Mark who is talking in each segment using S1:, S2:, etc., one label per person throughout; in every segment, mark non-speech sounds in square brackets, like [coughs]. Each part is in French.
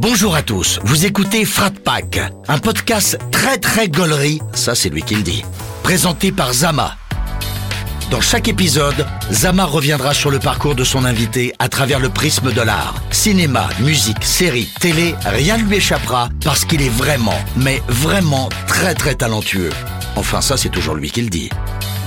S1: Bonjour à tous, vous écoutez Frat Pack, un podcast très très gaulerie, ça c'est lui qui le dit, présenté par Zama. Dans chaque épisode, Zama reviendra sur le parcours de son invité à travers le prisme de l'art. Cinéma, musique, série, télé, rien ne lui échappera parce qu'il est vraiment, mais vraiment très très talentueux. Enfin ça c'est toujours lui qui le dit.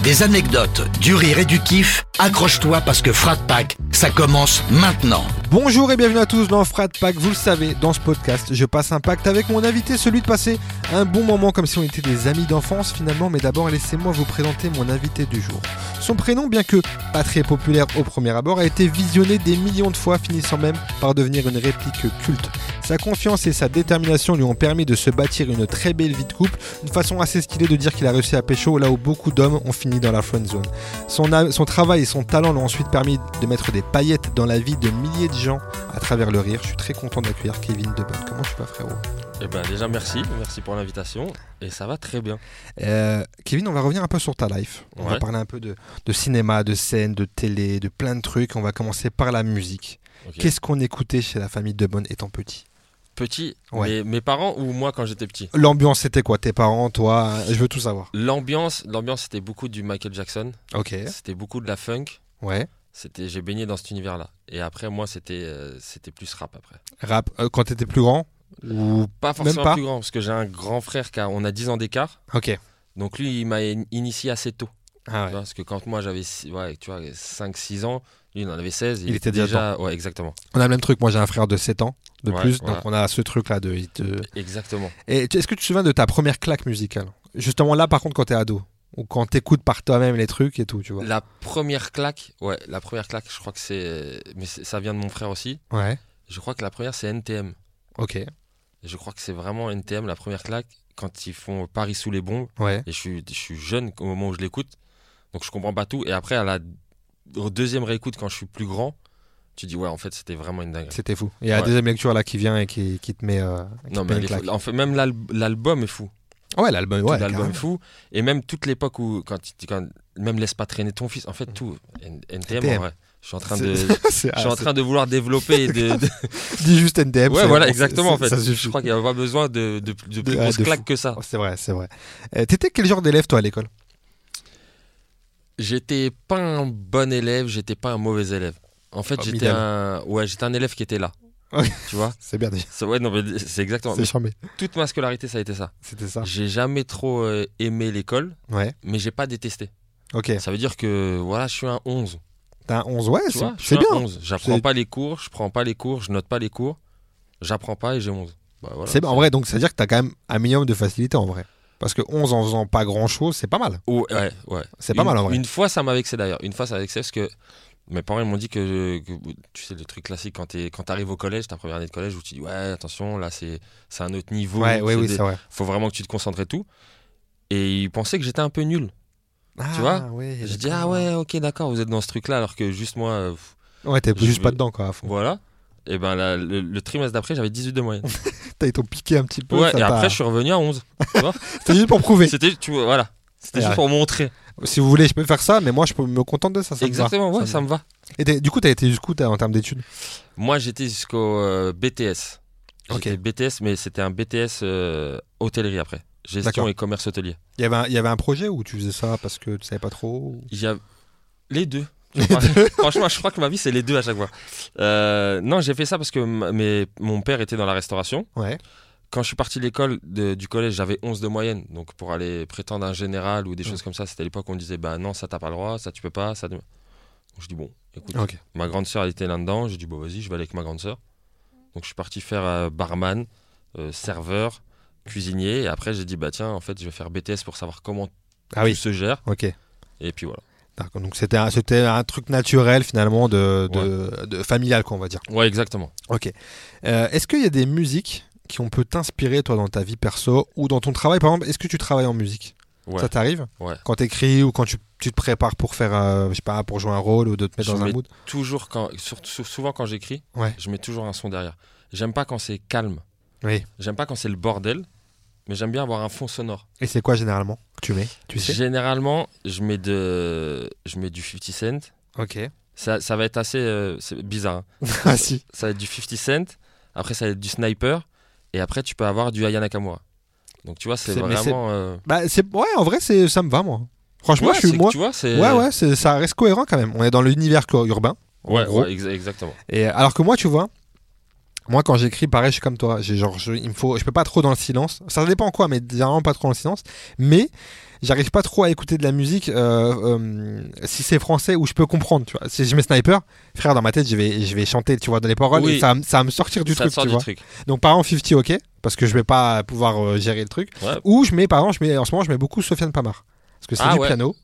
S1: Des anecdotes, du rire et du kiff, accroche-toi parce que Frat Pack, ça commence maintenant.
S2: Bonjour et bienvenue à tous dans Frat Pack. Vous le savez, dans ce podcast, je passe un pacte avec mon invité, celui de passer un bon moment comme si on était des amis d'enfance finalement. Mais d'abord, laissez-moi vous présenter mon invité du jour. Son prénom, bien que pas très populaire au premier abord, a été visionné des millions de fois, finissant même par devenir une réplique culte. Sa confiance et sa détermination lui ont permis de se bâtir une très belle vie de couple, une façon assez stylée de dire qu'il a réussi à pécho là où beaucoup d'hommes ont fini dans la friend zone. Son, travail et son talent l'ont ensuite permis de mettre des paillettes dans la vie de milliers de gens à travers le rire. Je suis très content d'accueillir Kevin Debonne. Comment tu vas frérot?
S3: Eh ben déjà merci, merci pour l'invitation et ça va très bien.
S2: Euh, Kevin, on va revenir un peu sur ta life. On va parler un peu de, de cinéma, de scène, de télé, de plein de trucs. On va commencer par la musique. Qu'est-ce qu'on écoutait chez la famille Debonne étant petit?
S3: Petit,
S2: Ouais.
S3: mes, mes parents ou moi quand j'étais petit?
S2: L'ambiance c'était quoi? Tes parents, toi? Je veux tout savoir.
S3: L'ambiance, l'ambiance c'était beaucoup du Michael Jackson,
S2: Ok.
S3: c'était beaucoup de la funk.
S2: Ouais.
S3: C'était, j'ai baigné dans cet univers-là. Et après moi c'était, euh, c'était plus rap après.
S2: Rap, euh, quand t'étais plus grand? Ou...
S3: Pas forcément
S2: pas?
S3: plus grand parce que j'ai un grand frère qui a, on a 10 ans d'écart.
S2: Ok.
S3: Donc lui il m'a in- initié assez tôt.
S2: Ah
S3: tu
S2: ouais.
S3: vois, parce que quand moi j'avais ouais, tu vois, 5-6 ans, lui il en avait 16.
S2: Il était déjà
S3: Ouais exactement.
S2: On a le même truc. Moi j'ai un frère de 7 ans de
S3: Ouais,
S2: plus.
S3: voilà.
S2: Donc on a ce truc là de... te-
S3: Exactement.
S2: Et est-ce que tu te souviens de ta première claque musicale? Justement là par contre quand t'es ado. Ou quand t'écoutes par toi-même les trucs et tout, tu vois.
S3: La première claque, ouais, la première claque, je crois que c'est, mais ça vient de mon frère aussi.
S2: Ouais.
S3: Je crois que la première c'est NTM.
S2: Ok.
S3: Je crois que c'est vraiment NTM la première claque quand ils font Paris sous les bombes.
S2: Ouais.
S3: Et je suis, je suis jeune au moment où je l'écoute, donc je comprends pas tout. Et après à la au deuxième réécoute quand je suis plus grand, tu dis ouais en fait c'était vraiment une dinguerie.
S2: C'était fou. Il y a la
S3: Ouais.
S2: deuxième lecture là qui vient et qui, qui te met. euh, qui
S3: Non
S2: te met
S3: mais fou. en fait même l'al- l'album est fou.
S2: Ouais, l'album,
S3: Tout
S2: ouais.
S3: l'album est fou. Et même toute l'époque où quand, même laisse pas traîner ton fils, en fait tout N- NTM,
S2: NTM.
S3: en vrai. Je suis en train de, je [laughs] suis en
S2: ah,
S3: train de vouloir développer et de, de- [laughs]
S2: Dis juste NDM.
S3: ouais voilà exactement en fait.
S2: ça
S3: je crois qu'il n'y a pas besoin de, de, de plus
S2: De-
S3: grosses claques que ça.
S2: Oh, c'est vrai, c'est vrai. Euh, T'étais quel genre d'élève toi à l'école?
S3: J'étais pas un bon élève, j'étais pas un mauvais élève. En fait, j'étais un, ouais, j'étais un élève qui était là. Tu vois [laughs]
S2: C'est bien.
S3: C'est- Ouais, non, mais c'est exactement.
S2: C'est charmé.
S3: Toute ma scolarité, ça a été ça.
S2: C'était ça.
S3: J'ai jamais trop euh, aimé l'école,
S2: Ouais.
S3: mais j'ai pas détesté.
S2: Ok.
S3: Ça veut dire que voilà, je suis un 11.
S2: T'as un 11, ouais, c'est bien.
S3: 11. J'apprends pas les cours, je prends pas les cours, je note pas les cours, j'apprends pas et j'ai 11. Bah, voilà,
S2: C'est en vrai, donc ça veut dire que t'as quand même un minimum de facilité en vrai. Parce que 11 en faisant pas grand chose, c'est pas mal.
S3: Ouais, ouais.
S2: C'est pas
S3: Une-
S2: mal en vrai.
S3: Une fois, ça m'a vexé d'ailleurs. Une fois, ça m'a vexé parce que mes parents m'ont dit que, que- tu sais, le truc classique quand tu quand arrives au collège, ta première année de collège, où tu dis ouais, attention, là c'est c'est un autre niveau.
S2: Ouais, ouais, oui,
S3: des-
S2: vrai.
S3: faut vraiment que tu te concentres et tout. Et ils pensaient que j'étais un peu nul.
S2: Ah,
S3: vois
S2: ouais,
S3: J'ai dit
S2: d'accord.
S3: ah ouais, ok, d'accord, vous êtes dans ce truc-là, alors que juste moi, euh,
S2: Ouais, t'es
S3: Je
S2: juste pas dedans quoi. à fond.
S3: voilà. Et ben le, le trimestre d'après, j'avais 18 de moyenne. [laughs]
S2: T'as été piqué un petit peu.
S3: ouais, et après, je suis revenu à 11. [laughs]
S2: C'était juste pour prouver.
S3: C'était, tu vois, voilà. C'était juste pour montrer.
S2: Si vous voulez, je peux faire ça, mais moi je peux me contenter de ça. ça me va.
S3: Exactement, ouais, ça me va.
S2: Et du coup, t'as été jusqu'où en termes d'études?
S3: Moi, j'étais jusqu'au euh, BTS.
S2: Ok.
S3: J'étais BTS, mais c'était un BTS euh, hôtellerie après. Gestion et commerce hôtelier.
S2: il y, avait un, il y avait un projet où tu faisais ça parce que tu savais pas trop ou-
S3: Il y a les deux. Franchement, je crois que ma vie, c'est les deux à chaque fois. Euh, non, j'ai fait ça parce que mes- mon père était dans la restauration.
S2: Ouais.
S3: Quand je suis parti de l'école, du collège, j'avais 11 de moyenne. Donc, pour aller prétendre un général ou des choses comme ça, c'était à l'époque où on disait bah non, ça t'as pas le droit, ça tu peux pas. Ça... Donc, je dis bon, écoute. Ma grande sœur, elle était là-dedans. J'ai dit, bon, vas-y, je vais aller avec ma grande sœur. Donc, je suis parti faire euh, barman, euh, serveur, cuisinier. Et après, j'ai dit, bah tiens, en fait, je vais faire BTS pour savoir comment
S2: Ah oui.
S3: se gère.
S2: Ok.
S3: Et puis voilà.
S2: Donc c'était un, c'était un truc naturel finalement de, de, de familial quoi on va dire.
S3: Ouais, exactement.
S2: Ok. Euh, est-ce qu'il y a des musiques qui ont peut t'inspirer toi dans ta vie perso ou dans ton travail? Par exemple Est-ce que tu travailles en musique?
S3: Ouais.
S2: Ça t'arrive?
S3: Ouais.
S2: Quand t'écris ou quand tu, tu te prépares pour faire, euh, je sais pas, pour jouer un rôle ou de te mettre
S3: Je
S2: dans un mood?
S3: Toujours quand, surtout, souvent quand j'écris, je mets toujours un son derrière. J'aime pas quand c'est calme.
S2: Oui.
S3: J'aime pas quand c'est le bordel. Mais j'aime bien avoir un fond sonore.
S2: Et c'est quoi généralement que tu mets? Tu sais?
S3: Généralement, je mets, de, je mets du 50 Cent.
S2: Ok.
S3: Ça, ça va être assez euh, bizarre. hein. [laughs]
S2: ah si.
S3: Ça va être du 50 Cent. Après, ça va être du sniper. Et après, tu peux avoir du Aya Nakamura. Donc, tu vois, c'est vraiment. euh,
S2: Bah, ouais, en vrai, ça me va moi. Franchement,
S3: ouais,
S2: je suis moi.
S3: Tu vois.
S2: Ouais, ouais, ça reste cohérent quand même. On est dans l'univers urbain.
S3: Ouais, ouais, exa- exactement.
S2: Et alors que moi, tu vois, moi quand j'écris, pareil, je suis comme toi. J'ai genre, je, il me faut, je peux pas trop dans le silence. Ça dépend quoi, mais généralement pas trop dans le silence. Mais j'arrive pas trop à écouter de la musique euh, euh, si c'est français ou je peux comprendre. Tu vois, si je mets Sniper, frère, dans ma tête, je vais, je vais chanter, tu vois, dans les paroles
S3: Oui.
S2: et ça, va- ça va me sortir du
S3: ça
S2: truc,
S3: sort
S2: tu
S3: du
S2: vois.
S3: truc.
S2: Donc par exemple 50, ok, parce que je vais pas pouvoir euh, gérer le truc.
S3: Ouais.
S2: Ou je mets, par exemple, je mets, en ce moment, je mets beaucoup Sofiane Pamar. Parce que c'est
S3: Ah
S2: du
S3: ouais.
S2: piano.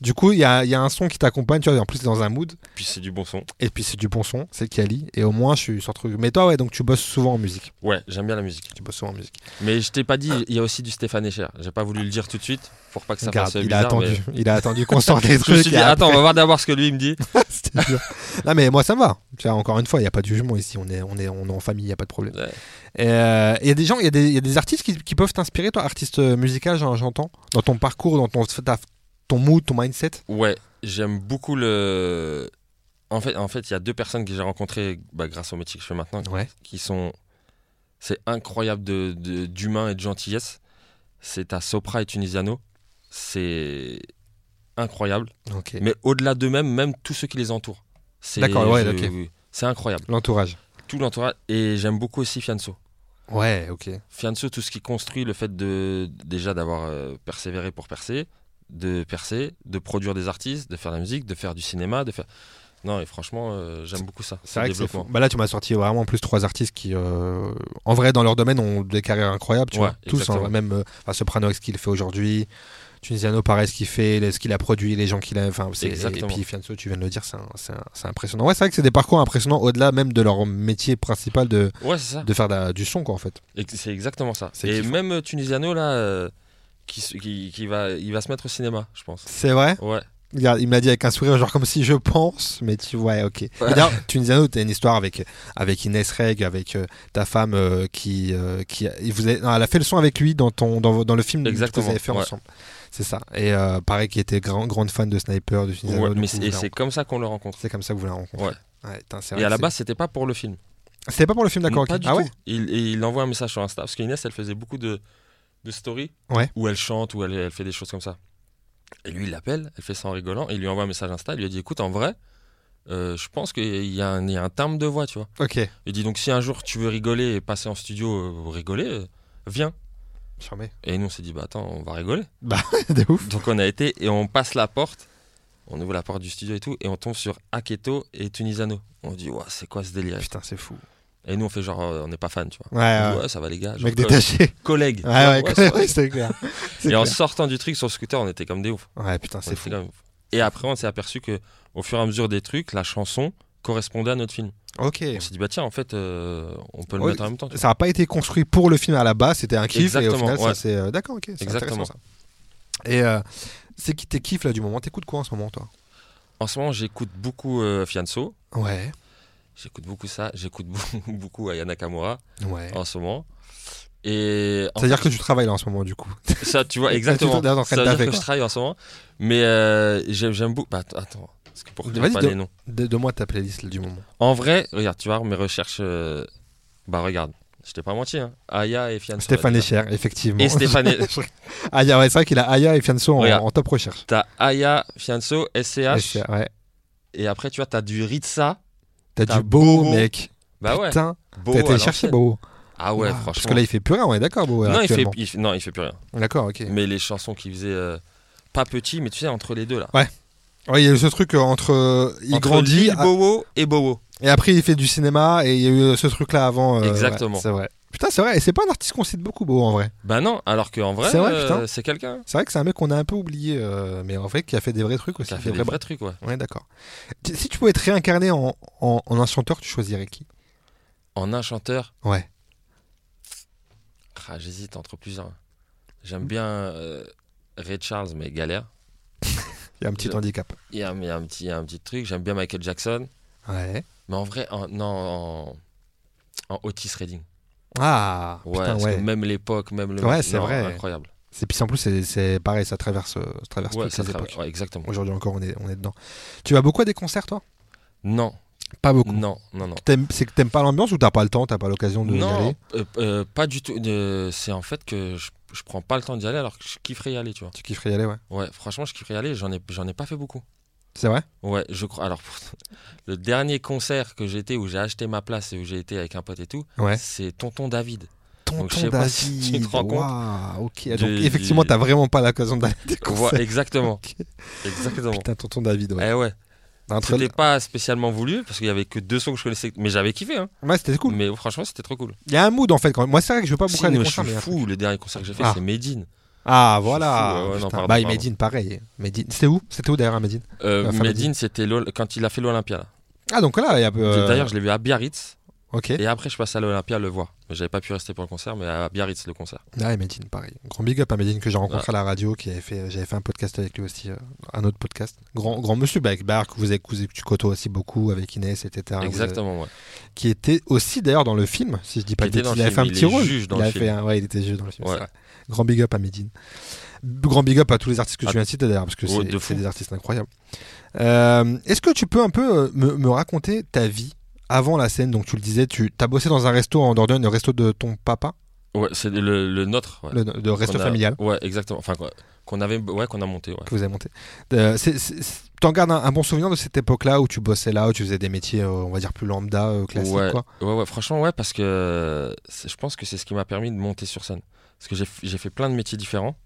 S2: Du coup, il y a, il y a un son qui t'accompagne, tu vois, en plus dans un mood.
S3: Puis c'est du bon son.
S2: Et puis c'est du bon son, c'est Kali. Et au moins, je suis sur truc. Mais toi, ouais, donc tu bosses souvent en musique.
S3: Ouais, j'aime bien la musique.
S2: Tu bosses souvent en musique.
S3: Mais je t'ai pas dit, il y a aussi du Stéphane Echer. J'ai pas voulu le dire tout de suite pour pas que ça
S2: Regarde,
S3: fasse
S2: il
S3: bizarre.
S2: a attendu.
S3: mais-
S2: Il a attendu qu'on sorte [laughs] des
S3: Je me
S2: trucs.
S3: suis dit,
S2: et
S3: attends, on va voir d'abord ce que lui il me dit. [laughs]
S2: Non, mais moi, ça me va. Tu vois, encore une fois, il n'y a pas de jugement ici. On est, on est, on est en famille, il n'y a pas de problème.
S3: Ouais.
S2: Et, euh, Il y a des gens, il y, a des- il y a des artistes qui, qui peuvent t'inspirer, toi, artiste musical, j'en- j'entends, dans ton parcours, dans ton, ta- ton mood, ton mindset?
S3: Ouais, j'aime beaucoup le. En fait, en fait, il y a deux personnes que j'ai rencontrées bah, grâce au métier que je fais maintenant,
S2: Ouais.
S3: qui sont. C'est incroyable de- d'humain et de gentillesse. C'est à Sopra et Tunisiano. C'est incroyable.
S2: Ok.
S3: Mais au-delà d'eux-mêmes, même tous ceux qui les entourent. C'est-
S2: D'accord, ouais, ok.
S3: C'est incroyable.
S2: L'entourage.
S3: Tout l'entourage. Et j'aime beaucoup aussi Fianso.
S2: Ouais, ok.
S3: Fianso, tout ce qui construit, le fait de déjà d'avoir euh, persévéré pour percer, de percer, de produire des artistes, de faire de la musique, de faire du cinéma, de faire. Non, et franchement, euh, j'aime beaucoup ça.
S2: C'est
S3: ce
S2: vrai que c'est
S3: développement.
S2: fou. Bah là, tu m'as sorti vraiment en plus trois artistes qui, euh, en vrai, dans leur domaine, ont des carrières incroyables. Tu
S3: Ouais,
S2: vois. Tous, hein, même euh, enfin, Soprano, ce qu'il fait aujourd'hui. Tunisiano, pareil, ce qu'il fait, les- ce qu'il a produit, les gens qu'il a. Enfin, c'est- et puis Fianso, tu viens de le dire, c'est impressionnant. Ouais, c'est vrai que c'est des parcours impressionnants au-delà même de leur métier principal de,
S3: Ouais,
S2: de faire la- du son, quoi, en fait.
S3: C'est exactement ça. Et même euh, Tunisiano, là, qui, s- qui, qui va, il va se mettre au cinéma, je pense.
S2: C'est vrai
S3: Ouais.
S2: Regarde, il me l'a dit avec un sourire, genre comme si je pense, mais tu vois, ok. D'ailleurs, Tunisiano, t'as une histoire avec, avec Inès Reg, avec euh, ta femme euh, qui. euh, qui vous avez- non, elle a fait le son avec lui dans, ton, dans, le film que vous avez fait
S3: ouais.
S2: ensemble. C'est ça. Et euh, pareil, qui était grand, grande fan de Sniper, de Tunisiano.
S3: Ouais, mais
S2: coup,
S3: et c'est comme ça qu'on le rencontre.
S2: C'est comme ça que vous.
S3: Ouais.
S2: Ouais, putain, c'est
S3: Et à la base, c'était pas pour le film.
S2: C'était pas pour le film, d'accord,
S3: Pas
S2: ok.
S3: du
S2: Ah
S3: tout.
S2: ouais
S3: il, il envoie un message sur Insta parce qu'Inès, elle faisait beaucoup de, de
S2: Ouais.
S3: où elle chante, où elle, elle fait des choses comme ça. Et lui, il l'appelle, elle fait ça en rigolant, et il lui envoie un message Insta. Il lui a dit Écoute, en vrai, euh, je pense qu'il y, a un- il y a un terme de voix, tu vois.
S2: Ok.
S3: Il dit Donc, si un jour tu veux rigoler et passer en studio, euh, rigoler, euh, viens.
S2: Charmé.
S3: Et nous, on s'est dit Bah attends, on va rigoler. [laughs]
S2: de ouf.
S3: Donc, on a été et on passe la porte. On ouvre la porte du studio et tout, et on tombe sur Aketo et Tunisano. On dit, ouais, c'est quoi ce délire?
S2: Putain, c'est fou.
S3: Et nous, on fait genre, euh, on n'est pas fan, tu vois.
S2: Ouais,
S3: dit,
S2: ouais.
S3: ouais, ça va les gars. genre,
S2: Mec détaché.
S3: collègues. tu
S2: Ouais, ouais,
S3: c'est
S2: clair. [laughs]
S3: Et en sortant du truc sur le scooter, on était comme des ouf.
S2: Ouais, putain, c'est fou.
S3: comme- Et après, on s'est aperçu que au fur et à mesure des trucs, la chanson correspondait à notre film.
S2: Ok.
S3: On s'est dit, bah tiens, en fait, euh, on peut le mettre en même temps.
S2: Ça n'a pas été construit pour le film à la base, c'était un kiff et au
S3: Exactement,
S2: final, ça c'est. euh, D'accord, ok.
S3: Exactement.
S2: ça. Et euh, c'est qui tes kiffs là du moment? T'écoutes quoi en ce moment, toi?
S3: En ce moment, j'écoute beaucoup euh, Fianso.
S2: Ouais.
S3: J'écoute beaucoup ça. J'écoute [laughs] beaucoup, beaucoup Aya Nakamura
S2: Ouais.
S3: en ce moment. Et
S2: C'est-à-dire
S3: fait,
S2: que tu travailles là en ce moment, du coup. [laughs]
S3: ça, tu vois, exactement. Ça
S2: de
S3: veut dire que je travaille en ce moment. Mais euh, j'aime beaucoup. Bah, att- attends, parce que pour
S2: Vas-y,
S3: pas
S2: de-
S3: les noms.
S2: De- Donne-moi ta playlist là, du moment.
S3: En vrai, regarde, tu vois, mes recherches. euh, Bah, regarde, je t'ai pas menti. Hein. Aya et Fianso.
S2: Stéphane Echer, effectivement.
S3: Et Stéphane. [laughs]
S2: Aya, ouais, c'est vrai qu'il a Aya et Fianso en, en top recherche.
S3: T'as Aya, Fianso, SCH.
S2: Ouais.
S3: Et après, tu vois, t'as du Ritza.
S2: T'as du beau, mec.
S3: Bah ouais.
S2: Putain, t'as été chercher beau.
S3: Ah ouais, franchement.
S2: Parce que là, il fait plus rien, on est d'accord, beau.
S3: non, il fait,
S2: actuellement.
S3: il fait- non, il fait plus rien.
S2: D'accord, ok.
S3: Mais les chansons qu'il faisait, euh, pas petit, mais tu sais, entre les deux là.
S2: Ouais, il y a eu ce truc euh, entre. euh, il
S3: entre
S2: grandit.
S3: Lil Bowo et Bowo.
S2: Et après, il fait du cinéma et il y a eu ce truc-là avant. euh,
S3: Exactement.
S2: ouais, c'est vrai. Putain, c'est vrai. Et c'est pas un artiste qu'on cite beaucoup, Beau, en vrai.
S3: Bah non, alors qu'en vrai,
S2: C'est vrai,
S3: euh, c'est quelqu'un
S2: C'est vrai que c'est un mec qu'on a un peu oublié, euh, mais en fait, qui a fait des vrais trucs aussi.
S3: qui a fait des
S2: vrais
S3: vrais trucs, ouais.
S2: Ouais, d'accord. Si tu pouvais être réincarné en, en, en un chanteur, tu choisirais qui?
S3: En un chanteur,
S2: Ouais.
S3: ah, j'hésite entre plusieurs. J'aime bien euh, Ray Charles, mais galère. [laughs]
S2: Il y a un petit
S3: Je-
S2: handicap.
S3: Il y a, il y a un, petit, il y a un petit truc. J'aime bien Michael Jackson.
S2: Ouais.
S3: Mais en vrai, en, non, en, en Otis Redding.
S2: Ah,
S3: Ouais,
S2: putain,
S3: parce
S2: ouais.
S3: que même l'époque, même le.
S2: Ouais, c'est vrai.
S3: Incroyable.
S2: C'est puis en plus, c'est- pareil, ça traverse, ça traverse
S3: Ouais,
S2: toutes
S3: ça
S2: les
S3: tra-
S2: époques.
S3: ouais, exactement.
S2: Aujourd'hui encore, on est, on est dedans. Tu vas beaucoup à des concerts, toi?
S3: Non,
S2: Pas beaucoup.
S3: Non, non, non.
S2: C'est que t'aimes pas l'ambiance ou t'as pas le temps, t'as pas l'occasion de y aller?
S3: euh, euh, pas du tout. Euh, c'est en fait que je, je prends pas le temps d'y aller alors que je kifferais y aller, tu vois.
S2: Tu kifferais y aller, ouais.
S3: Ouais, franchement, je kifferais y aller. J'en ai, j'en ai pas fait beaucoup.
S2: C'est vrai?
S3: Ouais, je crois. Alors, [laughs] le dernier concert que j'ai été où j'ai acheté ma place et où j'ai été avec un pote et tout,
S2: Ouais.
S3: c'est Tonton David.
S2: Tonton
S3: je sais pas [laughs] si tu
S2: David.
S3: te rends compte
S2: ok. Donc
S3: du-
S2: effectivement,
S3: du-
S2: t'as vraiment pas l'occasion d'aller à des
S3: Ouais, exactement.
S2: Ok.
S3: Exactement.
S2: Putain, tonton David, ouais.
S3: Eh ouais. C'était pas spécialement voulu parce qu'il y avait que deux sons que je connaissais, mais j'avais kiffé. Hein.
S2: Ouais, c'était cool.
S3: Mais franchement, c'était trop cool.
S2: Il y a un mood en fait. Quand... Moi, c'est vrai que je veux pas beaucoup
S3: Si,
S2: aller
S3: moi, je suis fou. Le dernier concert que j'ai fait,
S2: Ah.
S3: c'est Medine.
S2: Ah, voilà.
S3: fou, ouais, non, pardon,
S2: bah,
S3: pardon.
S2: Medine, pareil. Medine. C'était où? C'était où d'ailleurs Medine?
S3: Euh,
S2: Medine.
S3: C'était quand il a fait l'Olympia.
S2: Ah, donc là, il y a. euh,
S3: D'ailleurs, je l'ai vu à Biarritz.
S2: Ok.
S3: Et après, je passe à l'Olympia le voir. J'avais pas pu rester pour le concert, mais à Biarritz, le concert.
S2: Ouais, Medine, pareil. Grand big up à Medine que j'ai rencontré à la radio, qui avait fait, j'avais fait un podcast avec lui aussi, euh, un autre podcast. Grand, grand monsieur, bah, avec Bar, que vous avez que tu côtoies aussi beaucoup avec Inès, etc. Vous avez-
S3: Exactement, ouais.
S2: Qui était aussi d'ailleurs dans le film, si je dis pas
S3: Qui était dans.
S2: Il
S3: le
S2: avait fait un
S3: film,
S2: petit
S3: il est
S2: rôle.
S3: juge dans
S2: il
S3: le
S2: avait
S3: film.
S2: fait un- ouais, il était juge dans le film.
S3: Ouais.
S2: Grand big up à Medine. Grand big up à tous les artistes que tu viens de citer d'ailleurs, parce que
S3: ouais,
S2: c'est
S3: de
S2: des artistes incroyables. Euh, Est-ce que tu peux un peu euh, me, me raconter ta vie avant la scène? Donc tu le disais, tu as bossé dans un resto en Dordogne, le resto de ton papa,
S3: Ouais, c'est le, le nôtre. ouais.
S2: le, le resto
S3: a-
S2: familial.
S3: Ouais, exactement. Enfin, qu'on avait, ouais, qu'on a monté. Ouais.
S2: que vous avez monté. Euh, T'en gardes un, un bon souvenir de cette époque-là où tu bossais là, où tu faisais des métiers, euh, on va dire plus lambda, euh, classiques,
S3: ouais,
S2: quoi?
S3: ouais, ouais, franchement, ouais, parce que je pense que c'est ce qui m'a permis de monter sur scène. Parce que j'ai fait plein de métiers différents.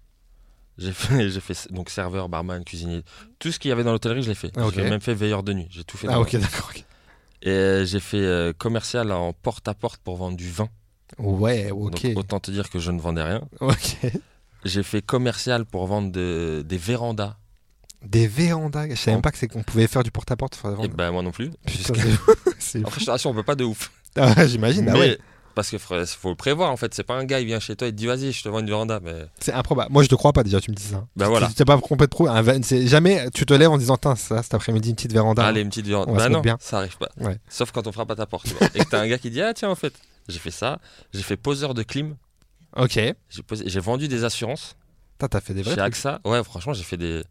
S3: J'ai fait, [laughs] fait donc serveur, barman, cuisinier. Tout ce qu'il y avait dans l'hôtellerie, je l'ai fait.
S2: Ah.
S3: J'ai même fait veilleur de nuit. J'ai tout fait.
S2: Ah ok, d'accord.
S3: Et euh, j'ai fait euh, commercial en porte-à-porte pour vendre du vin.
S2: Ouais, ok.
S3: Donc autant te dire que je ne vendais rien.
S2: ok.
S3: J'ai fait commercial pour vendre de- des vérandas.
S2: Des vérandas? Je savais même
S3: En-
S2: pas qu'on pouvait faire du porte-à-porte. enfin,
S3: Et
S2: vendre.
S3: ben moi non plus.
S2: Putain,
S3: Après [laughs]
S2: fou.
S3: je te rassure, on peut pas de ouf.
S2: Ah ouais, J'imagine. bah ouais.
S3: Parce qu'il faut le prévoir en fait. C'est pas un gars, il vient chez toi, il te dit vas-y, je te vends une véranda. Mais
S2: C'est improbable. Moi, je te crois pas déjà. Tu me dis ça.
S3: Bah voilà.
S2: Tu pas complètement c'est jamais. Tu te lèves en disant, tiens, ça, cet après-midi, une petite véranda.
S3: allez, une petite véranda. Bah non,
S2: bien.
S3: ça arrive pas.
S2: Ouais.
S3: Sauf quand on frappe à ta porte. Et que t'as un gars qui dit ah tiens en fait, j'ai fait ça. J'ai fait poseur de clim.
S2: Ok.
S3: J'ai vendu des assurances
S2: T'as fait des vrais
S3: chez. AXA. Ouais, franchement, j'ai fait des.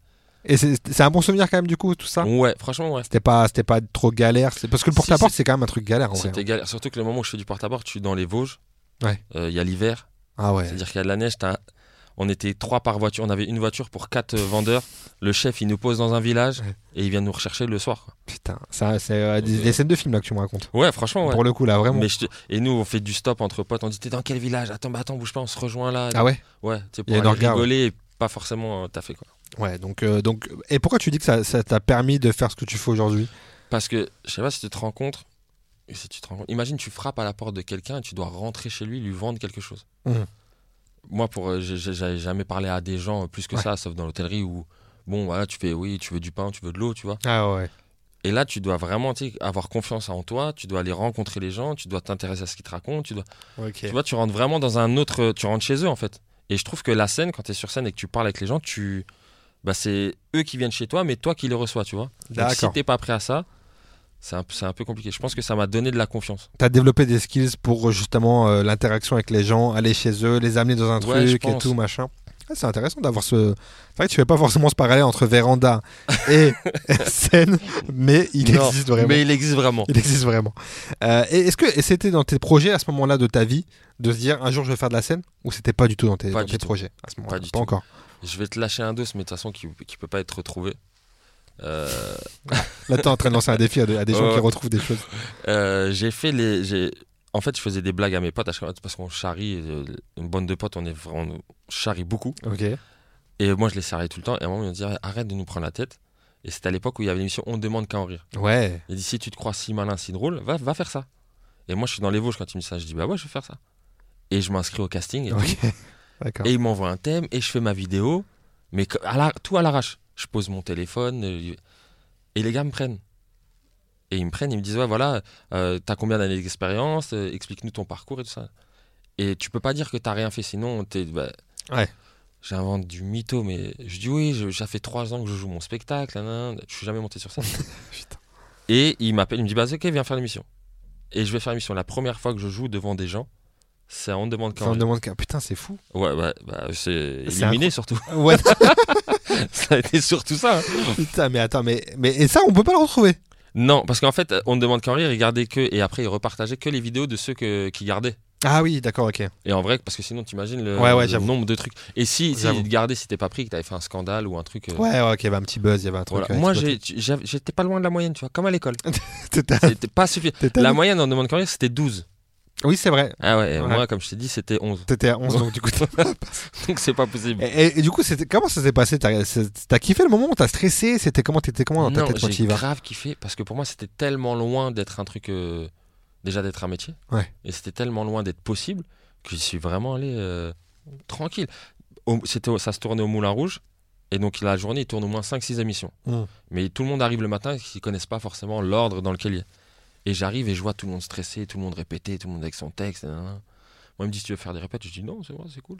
S2: Et c'est c'est un bon souvenir quand même du coup tout ça?
S3: Ouais, franchement, ouais.
S2: C'était pas, c'était pas trop galère. c'est- Parce que le porte-à-porte,
S3: si.
S2: c'est quand même un truc galère en vrai.
S3: C'était galère. Surtout que le moment où je fais du porte-à-porte, je suis dans les Vosges.
S2: Ouais.
S3: Euh, Il y a l'hiver.
S2: Ah ouais.
S3: C'est-à-dire qu'il y a de la neige. On était trois par voiture. On avait une voiture pour quatre euh, vendeurs. Le chef, il nous pose dans un village
S2: Ouais.
S3: et il vient nous rechercher le soir.
S2: Putain, ça, c'est euh, des, des scènes de films là que tu me racontes.
S3: Ouais, franchement, ouais.
S2: Pour le coup, là, vraiment.
S3: Mais je te- Et nous, on fait du stop entre potes. On dit T'es dans quel village? Attends, bah attends, bouge pas, on se rejoint là.
S2: Ah ouais?
S3: Ouais,
S2: y
S3: pour aller rigoler et pas forcément euh, taffer. Quoi.
S2: Ouais, donc, euh, donc. Et pourquoi tu dis que ça t'a permis de faire ce que tu fais aujourd'hui?
S3: Parce que, je sais pas si tu te rends compte. Si tu te rends compte, imagine, tu frappes à la porte de quelqu'un et tu dois rentrer chez lui, lui vendre quelque chose.
S2: Mhm.
S3: Moi, pour, euh, j'avais jamais parlé à des gens plus que
S2: Ouais.
S3: ça, sauf dans l'hôtellerie où, bon, voilà, tu fais, oui, tu veux du pain, tu veux de l'eau, tu vois.
S2: Ah ouais.
S3: Et là, tu dois vraiment avoir confiance en toi, tu dois aller rencontrer les gens, tu dois t'intéresser à ce qu'ils te racontent, tu dois. Tu vois, tu rentres vraiment dans un autre. Tu rentres chez eux, en fait. Et je trouve que la scène, quand tu es sur scène et que tu parles avec les gens, tu. Bah, c'est eux qui viennent chez toi, mais toi qui les reçois, tu vois. Donc, si t'es pas prêt à ça, c'est un, peu compliqué. Je pense que ça m'a donné de la confiance.
S2: T'as développé des skills pour justement euh, l'interaction avec les gens, aller chez eux, les amener dans un
S3: Ouais,
S2: truc et tout, machin. Ah, c'est intéressant d'avoir ce. C'est vrai que tu fais pas forcément ce parallèle entre véranda et [laughs] scène, mais il
S3: Non,
S2: existe vraiment.
S3: Mais il existe vraiment.
S2: Il existe vraiment. Euh, et est-ce que c'était dans tes projets à ce moment-là de ta vie de se dire un jour je vais faire de la scène ou c'était pas du tout dans tes,
S3: Pas
S2: dans
S3: du
S2: tes
S3: tout.
S2: projets à ce moment-là?
S3: Pas du
S2: Pas
S3: tout.
S2: encore.
S3: Je vais te lâcher un dos, mais de toute façon, qui, qui peut pas être retrouvé. Euh,
S2: Là, t'es en train de lancer un défi à, de- à des gens qui retrouvent des choses.
S3: euh, j'ai fait les. En fait, je faisais des blagues à mes potes parce qu'on charrie, euh, une bande de potes, on est vraiment, on charrie beaucoup.
S2: Ok.
S3: Et moi, je les serrais tout le temps. Et à un moment, ils me disaient arrête de nous prendre la tête. Et c'était à l'époque où il y avait l'émission On ne demande qu'à en rire.
S2: Ouais.
S3: Il dit si tu te crois si malin, si drôle, va, va faire ça. Et moi, je suis dans les Vosges quand il me dit ça. Je dis bah ouais, je vais faire ça. Et je m'inscris au casting. Et. Et il m'envoie un thème et je fais ma vidéo. Mais que- à la- tout à l'arrache. Je pose mon téléphone. euh, Et les gars me prennent. Et ils me prennent, ils me disent ouais, voilà, euh, t'as combien d'années d'expérience Euh, Explique-nous ton parcours et tout ça. Et tu peux pas dire que t'as rien fait, sinon t'es. bah,
S2: Ouais.
S3: J'invente du mytho, mais je dis oui, je- ça fait trois ans que je joue mon spectacle, nanana, je suis jamais monté sur scène. [laughs] Et il m'appelle, il me dit bah ok, viens faire l'émission. Et je vais faire l'émission. La première fois que je joue devant des gens, c'est à on demande
S2: Ça
S3: quand
S2: demande qu'un. Putain, c'est fou.
S3: Ouais, bah, bah, c'est éliminé surtout. [laughs]
S2: Ouais. [laughs]
S3: ça a été surtout ça. hein.
S2: Putain, mais attends, mais, mais et ça, on peut pas le retrouver?
S3: Non, parce qu'en fait, on ne demande qu'en rire, ils gardaient que. Et après, ils repartageaient que les vidéos de ceux que, qui gardaient.
S2: Ah oui, d'accord, ok.
S3: Et en vrai, parce que sinon, t'imagines le,
S2: Ouais, ouais,
S3: le nombre de trucs. Et si, si ils te gardaient, si t'es pas pris, que t'avais fait un scandale ou un truc. euh,
S2: Ouais, ouais, ok, bah, un petit buzz, il y avait un truc.
S3: voilà. Moi, j'étais pas loin de la moyenne, tu vois, comme à l'école. [laughs] C'était pas suffisant. La moyenne, on demande qu'en rire, c'était 12.
S2: Oui, c'est vrai.
S3: Ah ouais, moi, comme je t'ai dit, c'était 11.
S2: T'étais à 11, donc du coup. [laughs]
S3: Donc c'est pas possible.
S2: et, et- et du coup, comment ça s'est passé? T'as kiffé le moment? T'as stressé? C'était comment T'étais comment dans ta tête quand tu
S3: j'ai
S2: y vas?
S3: grave kiffé parce que pour moi c'était tellement loin d'être un truc euh, déjà d'être un métier
S2: Ouais.
S3: et c'était tellement loin d'être possible que j'y suis vraiment allé euh, tranquille Au- ça se tournait au Moulin Rouge et donc la journée il tourne au moins 5-6 émissions
S2: Mm.
S3: mais tout le monde arrive le matin et qui connaissent pas forcément l'ordre dans lequel il est et j'arrive et je vois tout le monde stressé tout le monde répété tout le monde avec son texte moi il me dit si tu veux faire des répètes je dis non c'est vrai c'est cool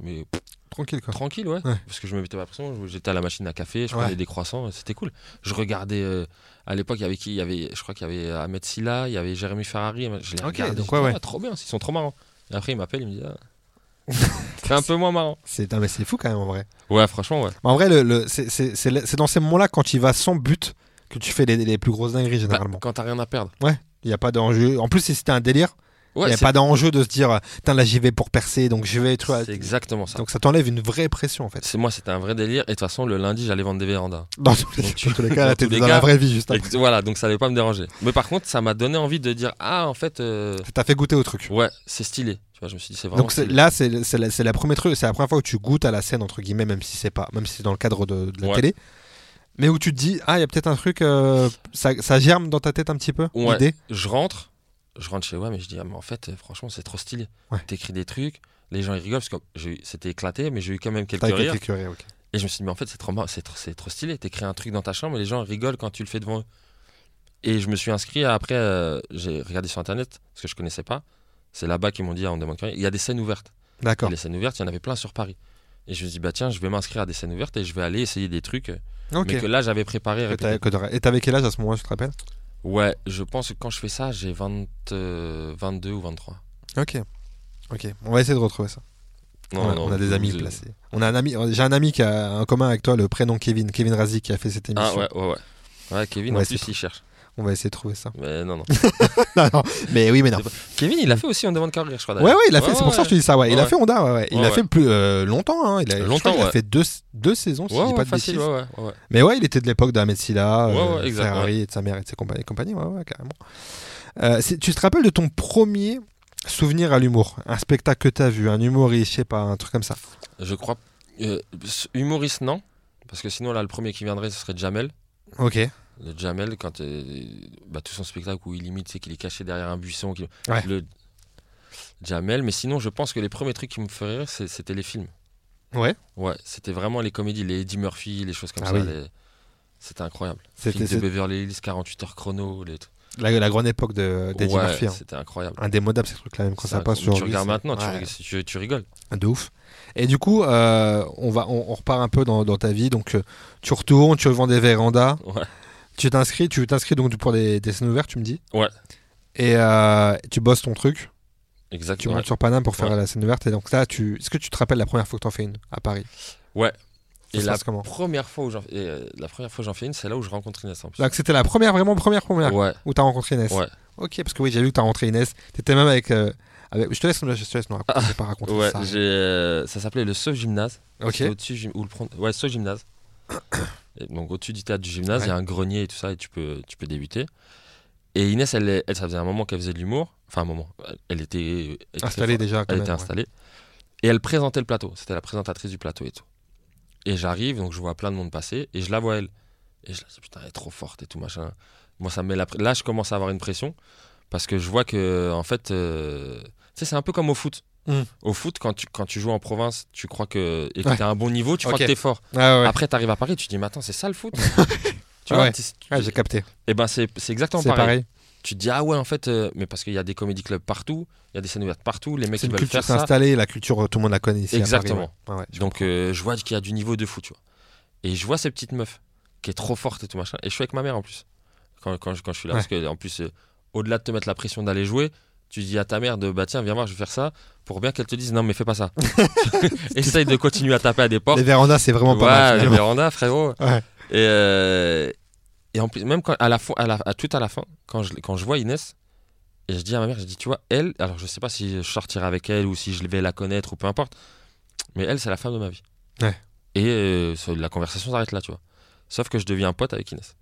S3: mais
S2: Tranquille, quoi.
S3: tranquille, ouais.
S2: Ouais.
S3: Parce que je me mettais pas la pression. J'étais à la machine à café, je
S2: Ouais.
S3: prenais des croissants, c'était cool. Je regardais. euh, à l'époque, il y avait qui? Il y avait, je crois qu'il y avait Ahmed Silla, il y avait Jérémy Ferrari. Je les
S2: Ok,
S3: regardais.
S2: donc
S3: je
S2: ouais.
S3: Ah, trop bien, ils sont trop marrants. Et après, il m'appelle, il me dit ah, [laughs] C'est un peu moins marrant.
S2: C'est non, mais c'est fou quand même en vrai.
S3: Ouais, franchement, ouais.
S2: En vrai, le, le- c'est- dans ces moments-là, quand tu vas sans but, que tu fais les, les plus grosses dingueries
S3: Bah,
S2: généralement.
S3: quand t'as rien à perdre.
S2: Il n'y a pas d'enjeu. En plus, si c'était un délire, il
S3: Ouais,
S2: n'y a pas d'enjeu de se dire, putain, là j'y vais pour percer, donc je vais.
S3: C'est exactement ça.
S2: donc ça t'enlève une vraie pression en fait.
S3: C'est moi, c'était un vrai délire. Et de toute façon, le lundi, j'allais vendre des vérandas. [laughs]
S2: Dans tous les,
S3: Donc, tu-
S2: dans tous les [laughs] cas,
S3: dans
S2: la vraie vie juste après.
S3: Voilà, donc ça allait pas me déranger. Mais par contre, ça m'a donné envie de dire ah, en fait, euh,
S2: T'as fait goûter au truc.
S3: ouais, c'est stylé. Tu vois, je me suis dit, c'est vraiment.
S2: Donc là, c'est la, la première truc, c'est la première fois où tu goûtes à la scène entre guillemets, même si c'est pas, même si c'est dans le cadre de, de la
S3: Ouais.
S2: télé, mais où tu te dis ah il y a peut-être un truc, euh, ça, ça germe dans ta tête un petit peu,
S3: Ouais.
S2: l'idée?
S3: je rentre, je rentre chez moi, mais je dis, ah, mais en fait, franchement, c'est trop stylé.
S2: Ouais.
S3: T'écris des trucs, les gens ils rigolent parce que c'était éclaté, mais j'ai eu quand même quelques rires.
S2: quelques rires, ok.
S3: Et je me suis dit, mais en fait, c'est trop, c'est trop, trop stylé. T'écris un truc dans ta chambre et les gens rigolent quand tu le fais devant eux. Et je me suis inscrit, après, euh, j'ai regardé sur internet, parce que je connaissais pas. C'est là-bas qu'ils m'ont dit, ah, on demande rire. Il y a des scènes ouvertes.
S2: D'accord.
S3: les scènes ouvertes, il y en avait plein sur Paris. Et je me dit, bah tiens, je vais m'inscrire à des scènes ouvertes et je vais aller essayer des trucs. Mais que là, j'avais préparé.
S2: Et t'avais quel âge à ce moment-là, tu te rappelles?
S3: Ouais, je pense que quand je fais ça, j'ai 20, euh, 22 ou 23.
S2: Ok. Ok. On va essayer de retrouver ça.
S3: Non,
S2: on, a,
S3: non,
S2: on a des
S3: je-
S2: amis
S3: je-
S2: placés. On a un ami. J'ai un ami qui a un commun avec toi, le prénom Kevin, Kevin Razi, qui a fait cette
S3: Ah
S2: émission.
S3: ouais, ouais, ouais. Ouais, Kevin, en plus, il cherche.
S2: On va essayer de trouver ça.
S3: Mais non, non. [laughs]
S2: non, non. Mais oui, mais non.
S3: Kevin, il a fait aussi On demande qu'à rire, je crois.
S2: Ouais, ouais, il a fait. c'est pour ça que je te dis ça. Ouais, il a
S3: Ouais.
S2: fait Honda. Ouais, ouais. Il
S3: Ouais,
S2: a
S3: ouais.
S2: fait plus euh, longtemps. Hein. Il a,
S3: Longtemps,
S2: qu'il a
S3: ouais.
S2: fait deux, deux saisons, si
S3: Ouais,
S2: je dis
S3: ouais,
S2: pas de
S3: facile,
S2: bêtises.
S3: ouais, ouais, ouais.
S2: Mais ouais, il était de l'époque d'Ahmed Silla,
S3: Ouais,
S2: euh,
S3: ouais,
S2: Ferrari et de sa mère et de ses compagnies. compagnies, ouais, ouais, carrément. Euh, tu te rappelles de ton premier souvenir à l'humour? Un spectacle que t'as vu, un humoriste, je sais pas, un truc comme ça.
S3: Je crois. euh, humoriste, non. Parce que sinon, là, le premier qui viendrait, ce serait Jamel.
S2: Ok.
S3: Le Jamel, quand. euh, bah, tout son spectacle où il imite, c'est qu'il est caché derrière un buisson.
S2: Ouais.
S3: Le Jamel, mais sinon, je pense que les premiers trucs qui me feraient rire, c'était les films.
S2: Ouais.
S3: Ouais, c'était vraiment les comédies, les Eddie Murphy, les choses comme
S2: Ah
S3: ça.
S2: oui.
S3: les- C'était incroyable.
S2: C'était
S3: de Beverly Hills, 48 heures chrono. Les...
S2: la, la grande époque de- d'Eddie
S3: ouais,
S2: Murphy. hein.
S3: C'était incroyable.
S2: Indémodable ces trucs-là, même quand ça passe sur.
S3: Tu regardes maintenant, tu
S2: ouais.
S3: tu, tu rigoles.
S2: De ouf. Et du coup, euh, on, va, on, on repart un peu dans, dans ta vie. Donc, euh, tu retournes, tu revends des vérandas.
S3: Ouais.
S2: Tu t'inscris, tu t'inscris donc pour des, des scènes ouvertes, tu me dis.
S3: Ouais.
S2: Et euh, tu bosses ton truc. Tu
S3: Exactement.
S2: montes sur Paname pour faire
S3: Ouais.
S2: la scène ouverte. Et donc là, tu, est-ce que tu te rappelles la première fois que t'en fais une à Paris?
S3: Ouais.
S2: Ça
S3: Et
S2: se
S3: la première fois où j'en et, euh, la première fois que j'en fais une, c'est là où je rencontre Inès en plus.
S2: Donc c'était la première, vraiment première, première
S3: Ouais,
S2: où t'as rencontré Inès.
S3: ouais,
S2: Ok, parce que oui, j'ai vu que t'as rencontré Inès. T'étais même avec, euh, avec. Je te laisse, je te laisse nous raconter, vais pas raconter
S3: ouais.
S2: ça.
S3: euh, ça s'appelait le Sauf Gymnase.
S2: Ok.
S3: Au-dessus ou le ouais, Sauf Gymnase. Donc au-dessus du théâtre du gymnase, il
S2: Ouais.
S3: y a un grenier et tout ça, et tu peux, tu peux débuter. Et Inès, elle, elle, ça faisait un moment qu'elle faisait de l'humour. Enfin, un moment. Elle était elle était très
S2: Installé
S3: forte.
S2: déjà.
S3: Elle
S2: même,
S3: était
S2: ouais.
S3: installée. Et elle présentait le plateau. C'était la présentatrice du plateau et tout. Et j'arrive, donc je vois plein de monde passer, et je la vois elle. Et je la dis, putain, elle est trop forte et tout, machin. Moi, ça me met la... Là, je commence à avoir une pression, parce que je vois que, en fait, euh, tu sais, c'est un peu comme au foot.
S2: Mm.
S3: Au foot, quand tu, quand tu joues en province, tu crois que, et que
S2: Ouais.
S3: un bon niveau, tu crois que tu es fort.
S2: Ouais, ouais.
S3: Après, tu arrives à Paris, tu te dis, mais attends, c'est ça le foot? [laughs] Tu
S2: Ah
S3: vois,
S2: ouais.
S3: t'es-
S2: j'ai capté.
S3: et ben, c'est c'est exactement
S2: C'est
S3: pareil.
S2: pareil.
S3: Tu te dis, ah ouais, en fait, euh, mais parce qu'il y a des comédie clubs partout, il y a des scènes ouvertes partout, les mecs
S2: C'est
S3: qui
S2: une
S3: veulent
S2: culture
S3: faire ça.
S2: installée, la culture, tout le monde la connaît ici. à Paris,
S3: Exactement.
S2: je
S3: Donc euh, je vois qu'il y a du niveau de fou, tu vois. Et je vois ces petites meufs qui est trop forte et tout machin. Et je suis avec ma mère en plus. Quand, quand, je- quand je suis là. Parce que en plus, euh, au-delà de te mettre la pression d'aller jouer, tu dis à ta mère de bah tiens, viens voir, je vais faire ça. Pour bien qu'elle te dise non, mais fais pas ça. [laughs] [laughs] Essaye de continuer à taper à des portes.
S2: Les vérandas, c'est vraiment
S3: ouais,
S2: pas mal.
S3: les vérandas, frérot.
S2: Ouais.
S3: Et, euh, Et en plus, même quand, à la fin, à la, à tout à la fin, quand je, quand je vois Inès, et je dis à ma mère, je dis, tu vois, elle, alors je sais pas si je sortirai avec elle ou si je vais la connaître ou peu importe, mais elle, c'est la femme de ma vie.
S2: Ouais.
S3: Et euh, la conversation s'arrête là, tu vois. Sauf que je deviens pote avec Inès.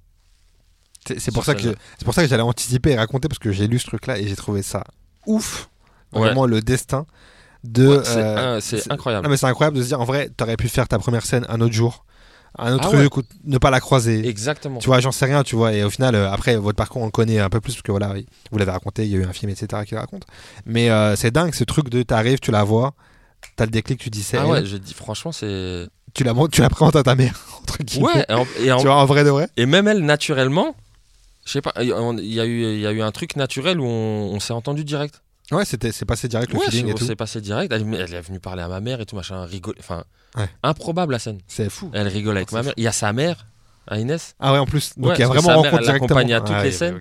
S2: C'est pour ça que c'est pour ça que j'allais anticiper et raconter parce que j'ai lu ce truc-là et j'ai trouvé ça ouf.
S3: Ouais.
S2: Vraiment le destin de.
S3: Ouais, c'est
S2: euh,
S3: un- c'est incroyable.
S2: Non mais c'est incroyable de se dire en vrai, t'aurais pu faire ta première scène un autre jour, un autre
S3: Ah ouais.
S2: truc ou ne pas la croiser.
S3: Exactement.
S2: Tu vois, j'en sais rien, tu vois. Et au final, euh, après, votre parcours, on le connaît un peu plus parce que voilà, vous l'avez raconté, il y a eu un film, etc. qui le raconte. Mais euh, c'est dingue ce truc de t'arrives, tu la vois, t'as le déclic, tu dis c'est
S3: ah ouais, je dis, franchement, c'est.
S2: tu la tu la présentes à ta mère [laughs] entre guillemets.
S3: Ouais, et, en- et en-
S2: Tu vois, en vrai de vrai.
S3: et même elle, naturellement, je sais pas, il y a- eu- il y a eu un truc naturel où on, on s'est entendu direct.
S2: Ouais, c'était, c'est passé direct le
S3: Ouais,
S2: feeling et tout.
S3: s'est passé direct. Elle, elle est venue parler à ma mère et tout, machin, rigole. Enfin,
S2: Ouais.
S3: improbable la scène.
S2: C'est fou.
S3: Elle rigole avec
S2: C'est
S3: ma mère. Il y a sa mère, à Inès.
S2: Ah ouais, en plus. Donc il y a vraiment
S3: sa mère,
S2: rencontre
S3: elle l'accompagne à toutes
S2: Ah
S3: les scènes.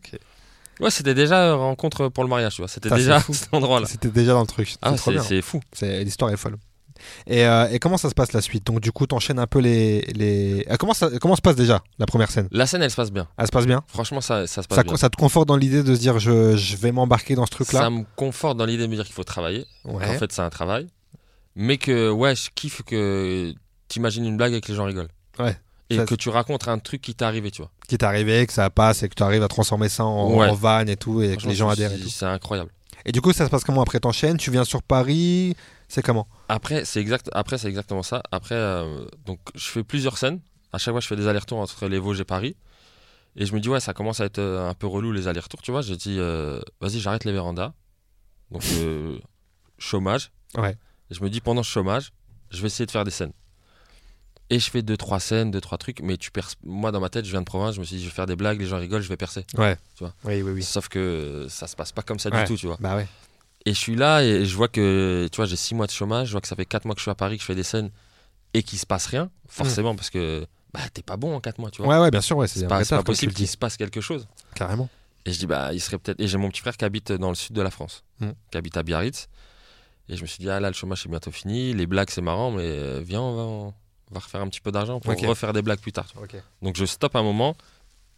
S3: Ouais, c'était déjà rencontre pour le mariage, tu vois. C'était
S2: c'est
S3: déjà [laughs]
S2: fou.
S3: cet endroit-là.
S2: C'était déjà dans le truc. C'est
S3: Ah, c'est c'est fou.
S2: C'est, l'histoire est folle. Et, euh, et comment ça se passe la suite? Donc du coup, t'enchaînes un peu les. les... Ah, comment, ça, comment se passe déjà la première scène?
S3: La scène, elle se passe bien.
S2: Elle se passe bien?
S3: Franchement, ça, ça se passe
S2: ça,
S3: bien.
S2: ça te conforte dans l'idée de se dire je, je vais m'embarquer dans ce truc-là?
S3: Ça me conforte dans l'idée de me dire qu'il faut travailler.
S2: Ouais.
S3: En fait, c'est un travail. Mais que, ouais, je kiffe que t'imagines une blague et que les gens rigolent.
S2: Ouais.
S3: Et
S2: Ça,
S3: que tu racontes un truc qui t'est arrivé, tu vois.
S2: qui t'est arrivé, que ça passe et que tu arrives à transformer ça en,
S3: Ouais.
S2: en van et tout et que les gens adhèrent.
S3: C'est incroyable.
S2: Et du coup, ça se passe comment après? T'enchaînes? Tu viens sur Paris? C'est comment
S3: Après, c'est exact, après, c'est exactement ça. Après, euh, donc, je fais plusieurs scènes. À chaque fois, je fais des allers-retours entre les Vosges et Paris. Et je me dis, ouais, ça commence à être euh, un peu relou les allers-retours, tu vois. J'ai dit, euh, vas-y, j'arrête les vérandas. Donc, euh, [laughs] chômage.
S2: Ouais.
S3: Et je me dis, pendant ce chômage, je vais essayer de faire des scènes. Et je fais deux, trois scènes, deux, trois trucs. Mais tu perces. Moi, dans ma tête, je viens de province. Je me suis dit, je vais faire des blagues, les gens rigolent, je vais percer.
S2: Ouais.
S3: Tu vois.
S2: Oui, oui, oui.
S3: Sauf que ça se passe pas comme ça
S2: Ouais.
S3: du tout, tu vois.
S2: Bah ouais.
S3: Et je suis là et je vois que, tu vois, j'ai six mois de chômage, je vois que ça fait quatre mois que je suis à Paris, que je fais des scènes et qu'il se passe rien, forcément, parce que bah, t'es pas bon en quatre mois, tu vois.
S2: Ouais, ouais, bien sûr, ouais, c'est
S3: pas, pas possible
S2: le
S3: qu'il se passe quelque chose.
S2: Carrément.
S3: Et je dis, bah, il serait peut-être. Et j'ai mon petit frère qui habite dans le sud de la France,
S2: Mm.
S3: qui habite à Biarritz. Et je me suis dit, ah là, le chômage c'est bientôt fini, les blagues c'est marrant, mais euh, viens, on va, on va refaire un petit peu d'argent pour refaire des blagues plus tard. Donc je stoppe un moment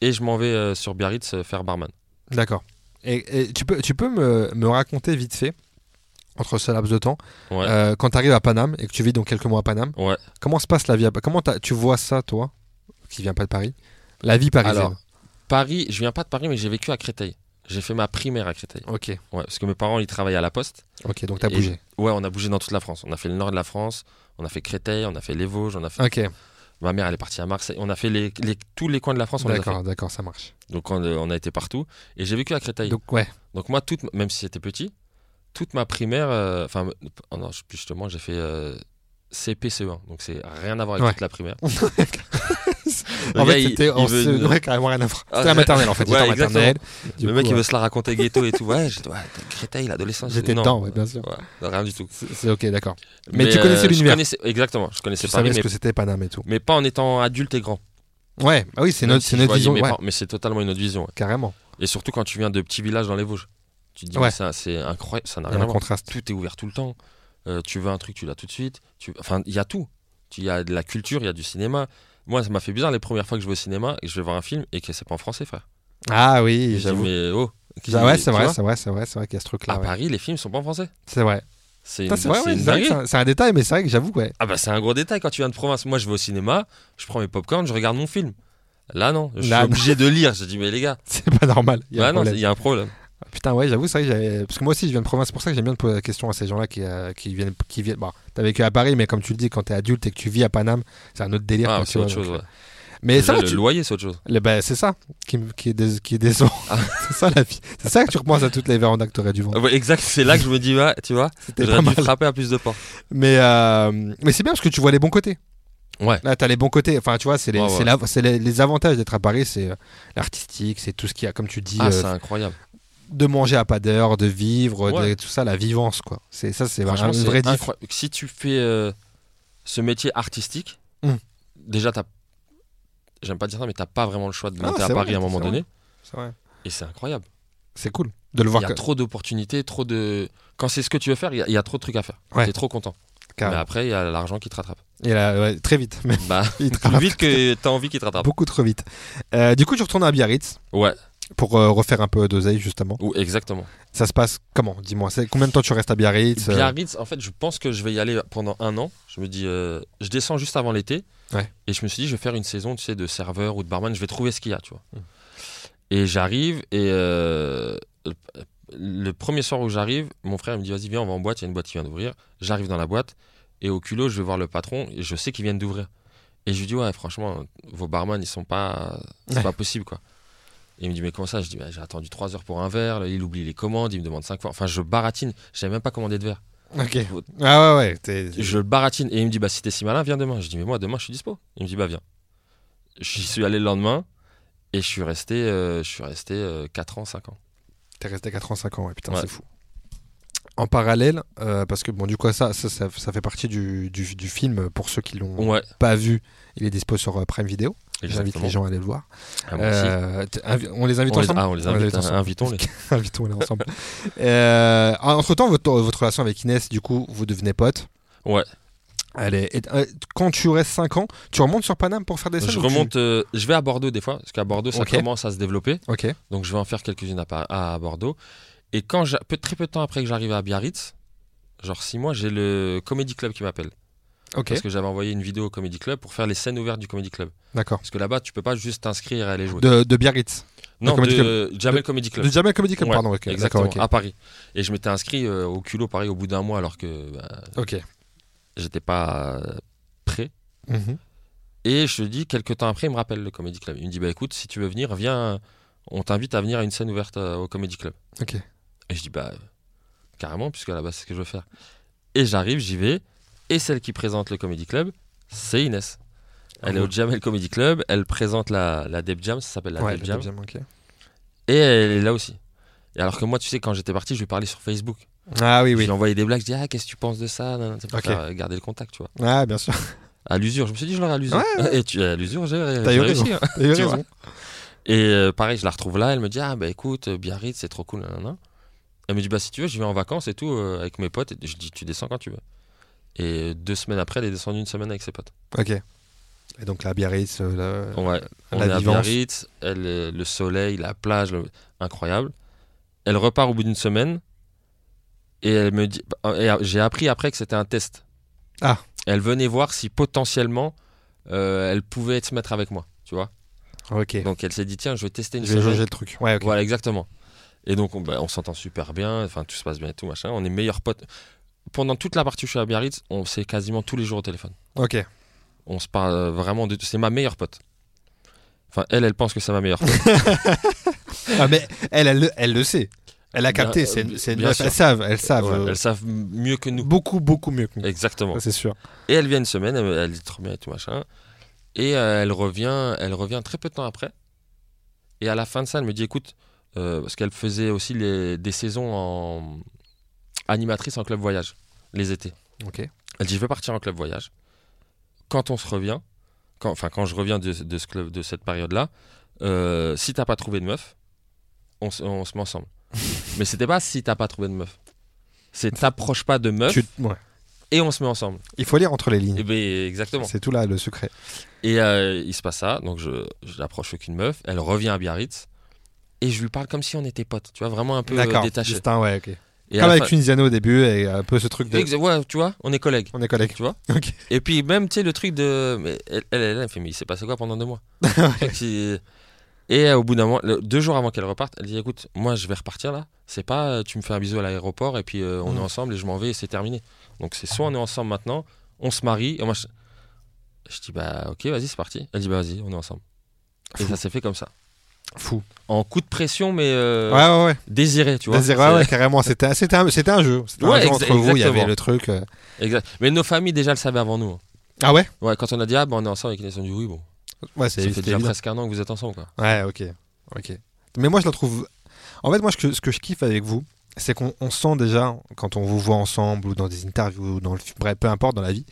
S3: et je m'en vais euh, sur Biarritz euh, faire barman.
S2: D'accord. Et, et tu peux, tu peux me, me raconter vite fait, entre ce laps de temps,
S3: Ouais.
S2: euh, quand tu arrives à Paname et que tu vis donc quelques mois à Paname,
S3: ouais.
S2: comment se passe la vie à Comment tu vois ça, toi, qui vient pas de Paris? La vie parisienne.
S3: Alors, Paris, je viens pas de Paris, mais j'ai vécu à Créteil. J'ai fait ma primaire à Créteil.
S2: ok,
S3: Ouais, parce que mes parents, ils travaillaient à la poste.
S2: ok, donc t'as bougé.
S3: Ouais, on a bougé dans toute la France. On a fait le nord de la France, on a fait Créteil, on a fait les Vosges, on a fait.
S2: Ok,
S3: Ma mère, elle est partie à Marseille. On a fait les, les- tous les coins de la France,
S2: d'accord, d'accord, ça marche.
S3: Donc on, on a été partout. Et j'ai vécu à Créteil. Donc,
S2: Donc ouais,
S3: moi, toute, même si c'était petit, toute ma primaire, euh, enfin, oh non, justement, j'ai fait euh, CP CE1. Donc c'est rien à voir avec
S2: Ouais.
S3: toute la primaire. [laughs] [laughs] [laughs]
S2: en fait, c'était
S3: une-
S2: ouais, carrément rien à voir. C'était la maternelle en fait, j'étais
S3: ouais,
S2: en maternelle.
S3: Le
S2: coup,
S3: mec, il
S2: ouais.
S3: veut se la raconter ghetto et tout. Ouais, dit, ouais, Créteil, l'adolescence.
S2: J'étais dedans, ouais, bien sûr.
S3: Ouais, rien du tout.
S2: C'est ok, d'accord. Mais tu connaissais
S3: je
S2: l'univers.
S3: Exactement, je connaissais
S2: Tu
S3: Paris,
S2: savais ce que c'était Paname et tout.
S3: mais pas en étant adulte et grand.
S2: Ouais, ah oui, c'est notre,
S3: si
S2: vision.
S3: mais c'est totalement une autre vision.
S2: carrément.
S3: Et surtout quand tu viens de petits villages dans les Vosges. Tu te dis,
S2: Ouais.
S3: ça, c'est incroyable, ça n'a rien à voir. Tout est ouvert tout le temps. Euh, tu veux un truc, tu l'as tout de suite. Tu... Enfin, il y a tout. Il y a de la culture, il y a du cinéma. Moi, ça m'a fait bizarre les premières fois que je vais au cinéma et que je vais voir un film et que c'est pas en français, frère.
S2: Ah oui, j'avoue.
S3: mais oh.
S2: Ah ouais, c'est vrai, c'est vrai, c'est vrai, c'est vrai qu'il y a ce truc-là.
S3: À
S2: ouais.
S3: Paris, les films sont pas en français.
S2: C'est vrai.
S3: C'est
S2: un- détail, mais c'est vrai que j'avoue, ouais.
S3: Ah bah c'est un gros détail quand tu viens de province. Moi, je vais au cinéma, je prends mes popcorn, je regarde mon film. Là, non. Je
S2: Là,
S3: suis
S2: non.
S3: obligé de lire. Je dis, mais les gars, [laughs]
S2: C'est pas normal. Il y a
S3: bah
S2: un
S3: non, il y a un problème.
S2: Putain, ouais, j'avoue, c'est vrai que j'avais. Parce que moi aussi, je viens de province, c'est pour ça que j'aime bien te poser la question à ces gens-là qui, euh, qui viennent. Qui viennent... Bon, t'as vécu à Paris, mais comme tu le dis, quand t'es adulte et que tu vis à Paname, c'est un autre délire.
S3: Ah, c'est
S2: tu
S3: autre chose,
S2: donc,
S3: ouais.
S2: Mais ça,
S3: Déjà, le
S2: tu-
S3: loyer, c'est autre chose.
S2: le- bah, c'est ça qui, est, qui.
S3: Ah. [laughs]
S2: c'est ça la vie. C'est ça que tu repenses à toutes les vérandas que t'aurais dû vendre.
S3: Ouais, exact, c'est là que je me dis, tu vois, j'aurais dû frapper à plus de portes.
S2: Mais, euh, mais c'est bien parce que tu vois les bons côtés.
S3: Ouais.
S2: Là, t'as les bons côtés. Enfin, tu vois, c'est les,
S3: Ouais,
S2: c'est
S3: ouais.
S2: la- c'est les, les avantages d'être à Paris, c'est euh, l'artistique, c'est tout ce qu'il y a, comme tu dis,
S3: Ah,
S2: euh,
S3: c'est incroyable.
S2: De manger à pas d'heure, de vivre, de tout ça, la vivance, quoi. C'est ça, c'est
S3: Franchement,
S2: un
S3: c'est
S2: vrai diff.
S3: Si tu fais euh, ce métier artistique,
S2: Mm.
S3: déjà, t'as. J'aime pas dire ça, mais t'as pas vraiment le choix de
S2: Ah,
S3: monter à Paris
S2: vrai,
S3: à un moment donné.
S2: C'est vrai.
S3: Et c'est incroyable.
S2: C'est cool de le
S3: Il
S2: voir.
S3: y a
S2: que-
S3: trop d'opportunités, trop de. Quand c'est ce que tu veux faire, il y, a- il y a trop de trucs à faire.
S2: Ouais.
S3: T'es trop content. Mais après, il y a l'argent qui te rattrape.
S2: Et là, ouais, très vite, mais [laughs]
S3: Bah,
S2: il te
S3: plus vite que t'as envie qu'il te rattrape.
S2: beaucoup trop vite. Euh, du coup, tu retournes à Biarritz
S3: Ouais,
S2: pour euh, refaire un peu d'oseille, justement.
S3: ou exactement.
S2: Ça se passe comment Dis-moi, c'est combien de temps tu restes à Biarritz euh,
S3: Biarritz, en fait, je pense que je vais y aller pendant un an. Je me dis, euh, je descends juste avant l'été.
S2: Ouais.
S3: Et je me suis dit, je vais faire une saison, tu sais, de serveur ou de barman. Je vais trouver ce qu'il y a, tu vois.
S2: Mm.
S3: Et j'arrive et le- premier soir où j'arrive, mon frère me dit, vas-y, viens, on va en boîte. Il y a une boîte qui vient d'ouvrir. J'arrive dans la boîte et au culot, je vais voir le patron et je sais qu'ils viennent d'ouvrir. Et je lui dis, ouais, franchement, vos barman, ils sont pas, c'est
S2: Ouais.
S3: pas possible, quoi. Et il me dit, mais comment ça? Je dis, bah, j'ai attendu 3 heures pour un verre. Il oublie les commandes, il me demande 5 fois. Enfin, je baratine. Je savais même pas commander de verre.
S2: Ok. Ah ouais, ouais. t'es-
S3: Je le baratine et il me dit bah si t'es si malin viens demain. Je dis mais moi demain je suis dispo. Il me dit bah viens. J'y suis allé le lendemain et je suis resté euh, je suis resté 4 ans 5 ans.
S2: T'es resté 4 ans, 5 ans, ouais, putain,
S3: Ouais.
S2: c'est fou. En parallèle, euh, parce que bon, du coup, ça, ça, ça, ça fait partie du, du, du film pour ceux qui l'ont
S3: Ouais,
S2: pas vu. Il est dispo sur euh, Prime Video. J'invite les gens à aller le voir.
S3: Ah.
S2: Euh, on les invite
S3: on, les,
S2: ensemble
S3: ah, on les invite,
S2: ensemble.
S3: invitons-les. [laughs]
S2: Invitons-les ensemble. euh, entre temps, votre, votre relation avec Inès, du coup, vous devenez potes.
S3: Ouais,
S2: et- euh, quand tu restes 5 ans, tu remontes sur Paname pour faire des scènes
S3: je
S2: tu-
S3: remonte euh, je vais à Bordeaux des fois parce qu'à Bordeaux ça commence à se développer.
S2: Ok.
S3: Donc je vais en faire quelques-unes à, Bordeaux et quand peu, très peu de temps après que j'arrive à Biarritz, genre 6 mois, j'ai le Comedy Club qui m'appelle
S2: Ok.
S3: parce que j'avais envoyé une vidéo au Comedy Club pour faire les scènes ouvertes du Comedy Club.
S2: D'accord.
S3: Parce que là-bas, tu peux pas juste t'inscrire et aller jouer.
S2: De, de Biarritz.
S3: non, de Jamel Comedy Club.
S2: De Jamel Comedy Club,
S3: Ouais,
S2: pardon. ok,
S3: Exactement, à Paris. Et je m'étais inscrit euh, au culot Paris au bout d'un mois alors que bah,
S2: Ok.
S3: j'étais pas euh, prêt.
S2: Mhm.
S3: Et je dis, quelques temps après, il me rappelle le Comedy Club. Il me dit, bah écoute, si tu veux venir, viens, on t'invite à venir à une scène ouverte euh, au Comedy Club.
S2: Ok.
S3: Et je dis, bah carrément, puisque base, c'est ce que je veux faire. Et j'arrive, j'y vais, et celle qui présente le Comedy Club, c'est Inès. Elle est au Jamel Comedy Club, elle présente la, la Deb Jam, ça s'appelle la
S2: Ouais,
S3: Deb Jam, et elle est là aussi. Et alors que moi, tu sais, quand j'étais parti, je lui parlais sur Facebook.
S2: Ah oui, oui.
S3: lui ai envoyé des blagues, je dis ah qu'est-ce que tu penses de ça C'est pour
S2: Ok.
S3: faire, euh, garder le contact, tu vois.
S2: Ah, bien sûr.
S3: À l'usure, je me suis dit je l'aurai à l'usure.
S2: Ouais, [laughs]
S3: Et tu à l'usure, j'ai j'ai réussi. hein.
S2: Eu [laughs] raison.
S3: Et euh, pareil, je la retrouve là, elle me dit ah bah écoute euh, Biarritz c'est trop cool. nanana. Elle me dit bah si tu veux, je vais en vacances et tout euh, avec mes potes. Et je dis tu descends quand tu veux. Et deux semaines après, elle est descendue une semaine avec ses potes.
S2: Ok. Et donc la Biarritz, euh,
S3: Ouais. On
S2: La
S3: est à
S2: vivance.
S3: Biarritz, elle, le soleil, la plage, le- incroyable. Elle repart au bout d'une semaine et elle me dit. j'ai appris après que c'était un test.
S2: Ah.
S3: Elle venait voir si potentiellement euh, elle pouvait se mettre avec moi, tu vois.
S2: ok.
S3: Donc elle s'est dit tiens, je vais tester une
S2: Je vais jauger le truc. Ouais, ok.
S3: Voilà, exactement. Et donc on, bah, on s'entend super bien, enfin tout se passe bien et tout machin. On est meilleurs potes. Pendant toute la partie où je suis à Biarritz, on s'est quasiment tous les jours au téléphone.
S2: Ok.
S3: On se parle euh, vraiment de. C'est ma meilleure pote. Enfin, elle, elle pense que c'est ma meilleure pote. [laughs]
S2: Ah, mais elle, elle, le- elle le sait. Elle a
S3: Bien-
S2: capté. C'est une- c'est une
S3: bien.
S2: Elles savent. Elles savent.
S3: Ouais,
S2: euh,
S3: elles savent mieux que nous.
S2: Beaucoup, beaucoup mieux que nous.
S3: Exactement.
S2: Ça, C'est sûr.
S3: Et elle vient une semaine, elle, elle dit trop bien et tout machin. Et euh, elle revient, elle revient très peu de temps après. Et à la fin de ça, elle me dit écoute, euh, parce qu'elle faisait aussi les- des saisons en animatrice en club voyage, les étés.
S2: Ok.
S3: Elle dit je vais partir en club voyage. Quand on se revient, quand, enfin quand je reviens de, de ce club, de cette période-là, euh, si t'as pas trouvé de meuf, on, se- on se met ensemble. [laughs] Mais c'était pas si t'as pas trouvé de meuf. C'est t'approches pas de meuf
S2: Tu- ouais.
S3: et on se met ensemble.
S2: Il faut lire entre les lignes.
S3: Et ben exactement.
S2: C'est tout là le secret.
S3: Et euh, il se passe ça, donc je, je n'approche aucune meuf. Elle revient à Biarritz et je lui parle comme si on était potes, tu vois, vraiment un peu euh,
S2: D'accord.
S3: détaché.
S2: Distinct, ouais, ok.
S3: Et
S2: Comme avec
S3: fin-
S2: Tunisiano au début et un peu ce truc de.
S3: Ouais, tu vois, on est collègues.
S2: On est collègues.
S3: Tu vois. [laughs] Et puis même, tu sais, le truc de. Mais elle, elle, elle, elle fait, mais il s'est passé quoi pendant deux mois? [laughs] Et au bout d'un mois, le- deux jours avant qu'elle reparte, elle dit écoute, moi je vais repartir là. C'est pas euh, tu me fais un bisou à l'aéroport et puis euh, on est ensemble et je m'en vais et c'est terminé. Donc c'est soit on est ensemble maintenant, on se marie. Et moi je, je dis bah ok, vas-y, c'est parti. Elle dit bah vas-y, on est ensemble. Et
S2: Fou.
S3: ça s'est fait comme ça.
S2: Fou.
S3: En coup de pression, mais euh,
S2: ouais, ouais, ouais.
S3: désiré, tu vois.
S2: Désir- ouais, carrément. C'était un, c'était un, c'était un jeu. C'était un jeu entre vous. Il y avait le truc. euh.
S3: Exact. Mais nos familles déjà le savaient avant nous. hein.
S2: Ah ouais?
S3: Ouais, quand on a dit ah bah on est ensemble avec Inès, on dit oui bon.
S2: Ouais,
S3: Ça
S2: c'est
S3: fait
S2: c'était
S3: déjà
S2: évident.
S3: presque un an que vous êtes ensemble quoi.
S2: Ouais, ok. Ok. Mais moi, je la trouve. En fait, moi, ce que, ce que je kiffe avec vous, c'est qu'on on sent déjà, quand on vous voit ensemble, ou dans des interviews, ou dans le bref, peu importe, dans la vie,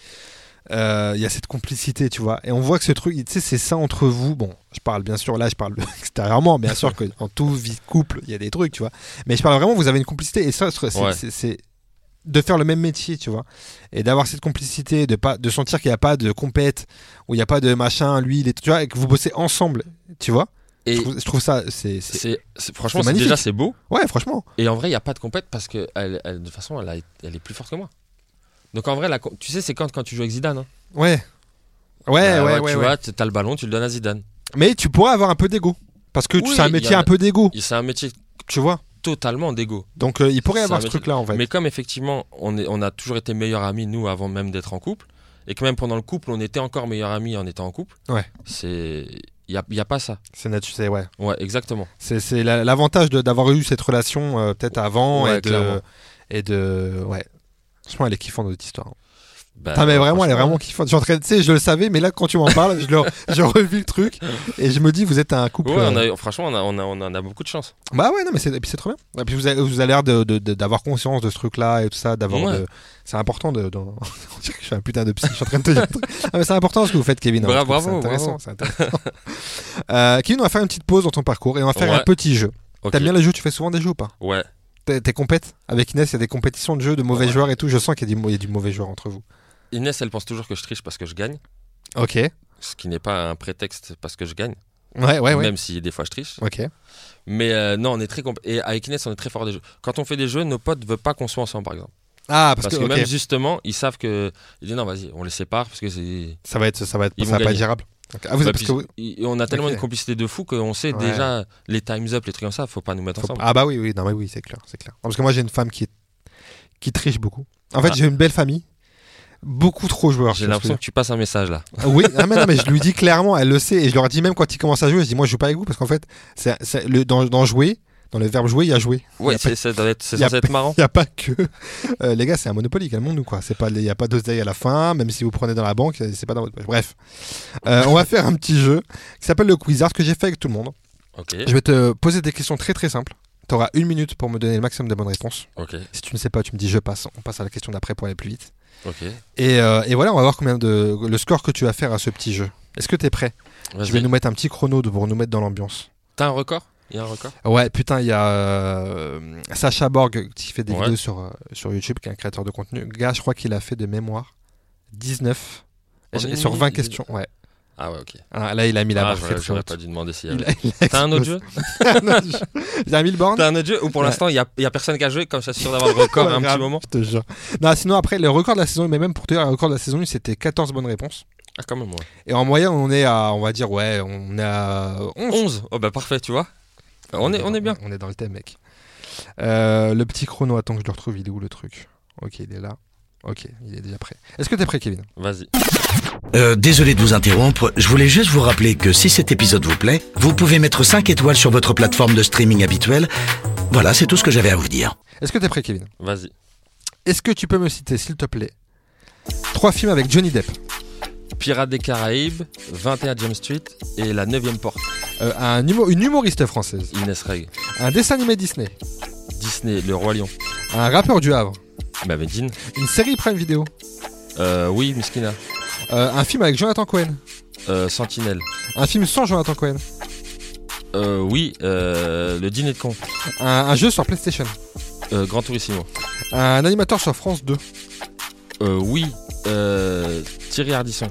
S2: euh, il y a cette complicité, tu vois. Et on voit que ce truc, tu sais, c'est ça entre vous. Bon, je parle bien sûr, là, je parle [laughs] extérieurement, bien sûr qu'en tout vie de couple, il y a des trucs, tu vois. Mais je parle vraiment, vous avez une complicité, et ça, c'est.
S3: Ouais.
S2: de faire le même métier, tu vois, et d'avoir cette complicité, de pas, de sentir qu'il n'y a pas de compète, où il n'y a pas de machin, lui, il est, tu vois, et que vous bossez ensemble, tu vois.
S3: Et
S2: je, trouve, je trouve ça, c'est,
S3: franchement,
S2: c'est-
S3: déjà
S2: magnifique.
S3: c'est beau.
S2: ouais, franchement.
S3: Et en vrai, il n'y a pas de compète parce que elle, elle- de toute façon, elle, a- elle est plus forte que moi. Donc en vrai, la tu sais, c'est quand, quand tu joues avec Zidane. hein.
S2: Ouais. Ouais,
S3: Bah
S2: ouais, ouais,
S3: Tu
S2: ouais.
S3: vois, t'as le ballon, tu le donnes à Zidane.
S2: Mais tu pourrais avoir un peu d'ego. Parce que
S3: Oui,
S2: c'est un métier
S3: a-
S2: un peu d'ego,
S3: C'est un métier
S2: tu vois?
S3: totalement d'égo.
S2: Donc euh, il pourrait avoir ce truc-là, en fait.
S3: Mais comme effectivement, on, est, on a toujours été meilleurs amis, nous, avant même d'être en couple, et que même pendant le couple, on était encore meilleurs amis en étant en couple,
S2: Ouais.
S3: c'est. Il n'y a, a pas ça.
S2: C'est natu- c'est ouais.
S3: Ouais, exactement.
S2: C'est c'est la- l'avantage de- d'avoir eu cette relation euh, peut-être avant
S3: Ouais,
S2: et de et de ouais. Franchement, elle est kiffante notre histoire.
S3: Bah,
S2: Ah mais vraiment, elle est vraiment kiffante. Je tu sais, je le savais, mais là quand tu m'en parles, je, le, je revis le truc et je me dis, vous êtes un couple.
S3: Ouais, on
S2: euh,
S3: a, franchement, on, a, on, a, on en a beaucoup de chance.
S2: Bah ouais, non, mais c'est et puis c'est trop bien. Et puis vous avez, vous avez l'air de- de- de- d'avoir conscience de ce truc-là et tout ça, d'avoir.
S3: Ouais.
S2: C'est important de. [laughs] On dirait que je suis un putain de psy. Je suis en train de te dire. Ah, mais c'est important ce que vous faites, Kevin. hein, que
S3: bravo,
S2: C'est intéressant.
S3: bravo.
S2: c'est intéressant. Euh, Kevin, on va faire une petite pause dans ton parcours et on va faire
S3: Ouais.
S2: un petit jeu.
S3: Ok.
S2: T'aimes bien les jeux Tu fais souvent des jeux ou pas?
S3: Ouais.
S2: T'es t'es compète Avec Inès, il y a des compétitions de jeux, de mauvais
S3: Ouais.
S2: joueurs et tout. Je sens qu'il y, a du- il y a du mauvais joueur entre vous.
S3: Inès, elle pense toujours que je triche parce que je gagne,
S2: Ok.
S3: ce qui n'est pas un prétexte parce que je gagne,
S2: Ouais, ouais, ouais.
S3: même si des fois je triche.
S2: Ok.
S3: Mais euh, non, on est très Et avec Inès, on est très fort des jeux. Quand on fait des jeux, nos potes ne veulent pas qu'on soit ensemble, par exemple.
S2: Ah, parce,
S3: Parce,
S2: que,
S3: même justement, ils savent que. Ils disent non, vas-y, on les sépare parce que c'est.
S2: ça va être, ça va être,
S3: Ils
S2: ça va pas être gérable. Ah, vous
S3: Bah,
S2: parce que vous-
S3: on a tellement
S2: Ok.
S3: une complicité de fou qu'on sait
S2: Ouais.
S3: déjà les times up, les trucs comme ça, faut pas nous mettre
S2: Faut
S3: ensemble.
S2: Ah bah oui, oui, non mais oui, c'est clair, c'est clair. Non, parce que moi j'ai une femme qui est... qui triche beaucoup. En fait,
S3: Ah.
S2: j'ai une belle famille, beaucoup trop joueurs.
S3: J'ai l'impression
S2: que
S3: que tu passes un message là.
S2: Oui, ah, mais non, mais je lui [laughs] dis clairement, elle le sait, et je leur dis même quand ils commencent à jouer, je dis moi je joue pas avec vous parce qu'en fait, c'est, dans jouer, dans le verbe jouer, il y a jouer. Pas-
S3: c'est ça doit être- c'est
S2: y a
S3: censé être marrant.
S2: Il n'y a pas que. [laughs] Euh, les gars, c'est un Monopoly, calmons-nous quoi. C'est pas, il n'y a pas d'oseille à la fin, même si vous prenez dans la banque, c'est pas dans votre poche. Bref, Euh, on va faire un petit jeu qui s'appelle le Quizard que j'ai fait avec tout le monde.
S3: Ok,
S2: Je vais te poser des questions très très simples. Tu auras une minute pour me donner le maximum de bonnes réponses.
S3: ok,
S2: Si tu ne sais pas, tu me dis je passe. On passe à la question d'après pour aller plus vite.
S3: ok.
S2: Et, euh, et voilà, on va voir combien de le score que tu vas faire à ce petit jeu. Est-ce que tu es prêt Je vais nous mettre un petit chrono pour nous mettre dans l'ambiance.
S3: T'as un record? Il y a un record?
S2: Ouais, putain, il y a euh, Sacha Borg qui fait des
S3: Ouais.
S2: vidéos sur, euh, sur YouTube, qui est un créateur de contenu. Le gars, je crois qu'il a fait de mémoire 19
S3: En
S2: et
S3: une
S2: sur 20
S3: minute,
S2: questions. Ouais.
S3: Ah ouais, ok.
S2: Ah, là, il a mis la
S3: Ah,
S2: barre très
S3: j'aurais pas dû demander s'il y avait. [laughs] T'as un autre jeu?
S2: A mis le borne
S3: T'as un autre jeu ou pour
S2: Ouais.
S3: l'instant il y y a personne qui a joué comme ça, sûr d'avoir le [laughs] record
S2: Ouais,
S3: un
S2: grave,
S3: petit moment
S2: Je te jure. Non, sinon, après, le record de la saison, mais même pour te dire, le record de la saison 1, c'était 14 bonnes réponses.
S3: Ah, quand même, ouais.
S2: Et en moyenne, on est à, on va dire, ouais, on est à 11.
S3: 11 Oh bah parfait, tu vois. On est, on est bien.
S2: On est dans le thème, mec. Euh, le petit chrono, attends que je le retrouve, il est où le truc? Ok, il est là. Ok, il est déjà prêt. Est-ce que t'es prêt, Kevin?
S3: Vas-y.
S1: Euh, désolé de vous interrompre, je voulais juste vous rappeler que si cet épisode vous plaît, vous pouvez mettre 5 étoiles sur votre plateforme de streaming habituelle. Voilà, c'est tout ce que j'avais à vous dire.
S2: Est-ce que t'es prêt, Kevin?
S3: Vas-y.
S2: Est-ce que tu peux me citer, s'il te plaît, trois films avec Johnny Depp?
S3: Pirates des Caraïbes, 21 James Street et la 9ème porte.
S2: Euh, un humo- Une humoriste française
S3: Inès Reg.
S2: Un dessin animé Disney
S3: Disney, Le Roi Lion.
S2: Un rappeur du Havre
S3: Bah, Medine.
S2: Une série Prime Video
S3: Euh, oui, Miskina.
S2: Euh, Un film avec Jonathan Cohen
S3: Euh, Sentinelle.
S2: Un film sans Jonathan Cohen
S3: Euh, oui, euh, Le Dîner de Con.
S2: Un, un jeu sur PlayStation
S3: Euh, Grand Turissimo.
S2: Un animateur sur France 2
S3: Euh, oui, euh, Thierry Ardisson.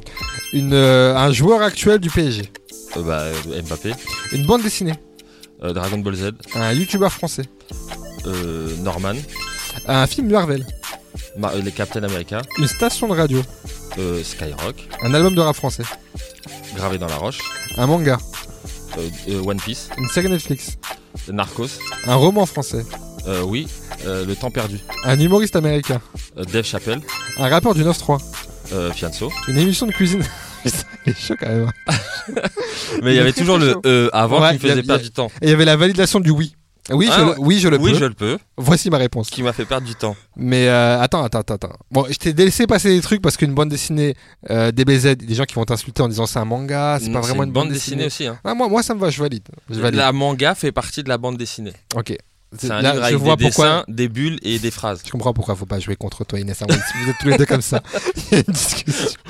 S2: Une, euh, Un joueur actuel du PSG
S3: Euh, bah, euh, Mbappé.
S2: Une bande dessinée
S3: Euh, Dragon Ball Z.
S2: Un youtubeur français
S3: Euh, Norman.
S2: Un film Marvel
S3: Ma- euh, les Captain America.
S2: Une station de radio
S3: Euh, Skyrock.
S2: Un album de rap français
S3: Gravé dans la roche.
S2: Un manga
S3: Euh, euh, One Piece.
S2: Une série Netflix
S3: Narcos.
S2: Un roman français
S3: Euh, oui, euh, Le Temps Perdu.
S2: Un humoriste américain
S3: Euh, Dave Chappelle.
S2: Un rappeur du 9-3
S3: Euh, Fianso.
S2: Une émission de cuisine [laughs] il est chaud quand même [laughs]
S3: Mais il y avait toujours le. E avant
S2: Ouais,
S3: qui me faisait perdre du temps.
S2: Et il y avait la validation du oui oui,
S3: Ah
S2: je,
S3: ouais.
S2: le, oui, je le
S3: Oui,
S2: peux.
S3: je le peux.
S2: Voici ma réponse.
S3: Qui m'a fait perdre du temps.
S2: Mais euh, attends, attends, attends. Bon, je t'ai laissé passer des trucs parce qu'une bande dessinée euh, DBZ, des gens qui vont t'insulter en disant c'est un manga, c'est pas vraiment une bande, dessinée.
S3: aussi. hein.
S2: Ah, moi, moi, ça me va, je valide. Je valide.
S3: La manga fait partie de la bande dessinée.
S2: Ok.
S3: C'est un
S2: Là,
S3: livre
S2: je
S3: avec
S2: vois
S3: des
S2: pourquoi.
S3: dessins, des bulles et des phrases.
S2: Je comprends pourquoi faut pas jouer contre toi, Inès. Vous êtes tous les deux comme ça. [laughs] Il y a une discussion.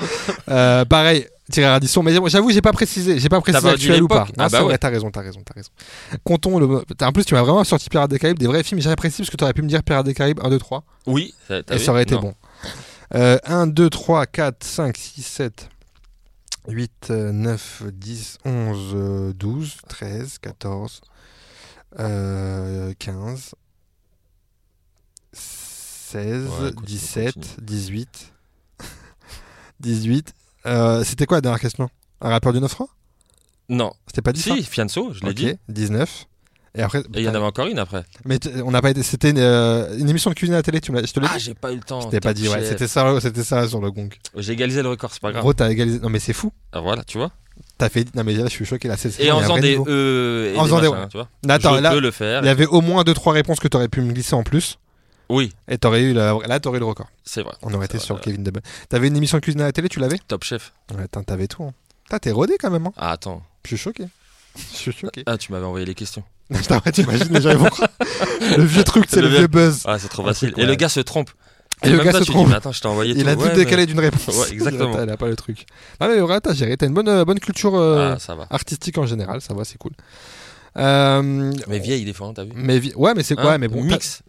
S2: Euh, pareil, Thierry Ardisson. Mais j'avoue, j'ai pas précisé, j'ai pas précisé actuel ou pas. Non,
S3: Ah bah ouais.
S2: t'as raison, t'as raison, t'as raison. Comptons le. En plus, tu m'as vraiment sorti Pirates des Caraïbes, des vrais films. J'ai précisé parce que t'aurais pu me dire Pirates des Caraïbes 1, 2, 3.
S3: Oui, t'as
S2: Et ça aurait été
S3: Non.
S2: bon. Euh, 1, 2, 3, 4, 5, 6, 7, 8, euh, 9, 10, 11, euh, 12, 13, 14, euh, 15, 16,
S3: Ouais, continue,
S2: 17,
S3: continue.
S2: 18, 18. Euh, C'était quoi la dernière question? Un rappeur du 9 francs
S3: Non.
S2: C'était pas 10
S3: Si, Fianso, je l'ai
S2: Ok,
S3: dit.
S2: 19. Et après,
S3: il y en avait encore une après.
S2: mais on n'a pas été. C'était une, euh, une émission de cuisine à la télé. Tu me je te l'ai
S3: Ah, j'ai pas eu le temps.
S2: Je t'ai pas dit. Ouais, c'était ça. C'était ça sur le gong.
S3: J'ai égalisé le record, c'est pas grave.
S2: Gros, t'as égalisé. Non, mais c'est fou.
S3: Ah, voilà, tu vois.
S2: T'as fait. Non, mais là, je suis choqué. Là, c'est
S3: Et en faisant des. E et
S2: En faisant des-
S3: machins, tu vois.
S2: Là, attends,
S3: je
S2: là,
S3: peux le faire.
S2: il y avait au moins 2-3 réponses que t'aurais pu me glisser en plus.
S3: Oui,
S2: Et t'aurais eu. la- Là, t'aurais eu le record.
S3: c'est vrai.
S2: On aurait été sur Kevin De Bruyne. T'avais une émission de cuisine à la télé, tu l'avais?
S3: Top Chef.
S2: Ouais, attends, t'avais tout. Hein. Putain, t'es rodé quand même. Hein.
S3: Ah, attends.
S2: Je suis choqué. Je suis choqué.
S3: Ah, tu m'avais envoyé les questions. [laughs]
S2: T'imagines, les gens ils vont croire. Le vieux truc, [laughs] c'est
S3: Le
S2: le
S3: vieux-
S2: buzz.
S3: Ah, c'est trop
S2: Ah,
S3: facile. Et le gars se trompe.
S2: Et le gars
S3: toi,
S2: se trompe.
S3: Dis, mais attends, je envoyé
S2: Il
S3: tout.
S2: a tout
S3: Ouais,
S2: décalé d'une réponse.
S3: Ouais, [laughs] exactement.
S2: Il a pas le truc. Non, mais t'as géré. T'as une bonne, euh, bonne culture euh,
S3: Ah,
S2: artistique en général. Ça va, c'est cool. Euh,
S3: Mais vieille des fois, hein, t'as vu
S2: mais vi- ouais, mais c'est quoi
S3: Hein
S2: Mais bon,
S3: Mix.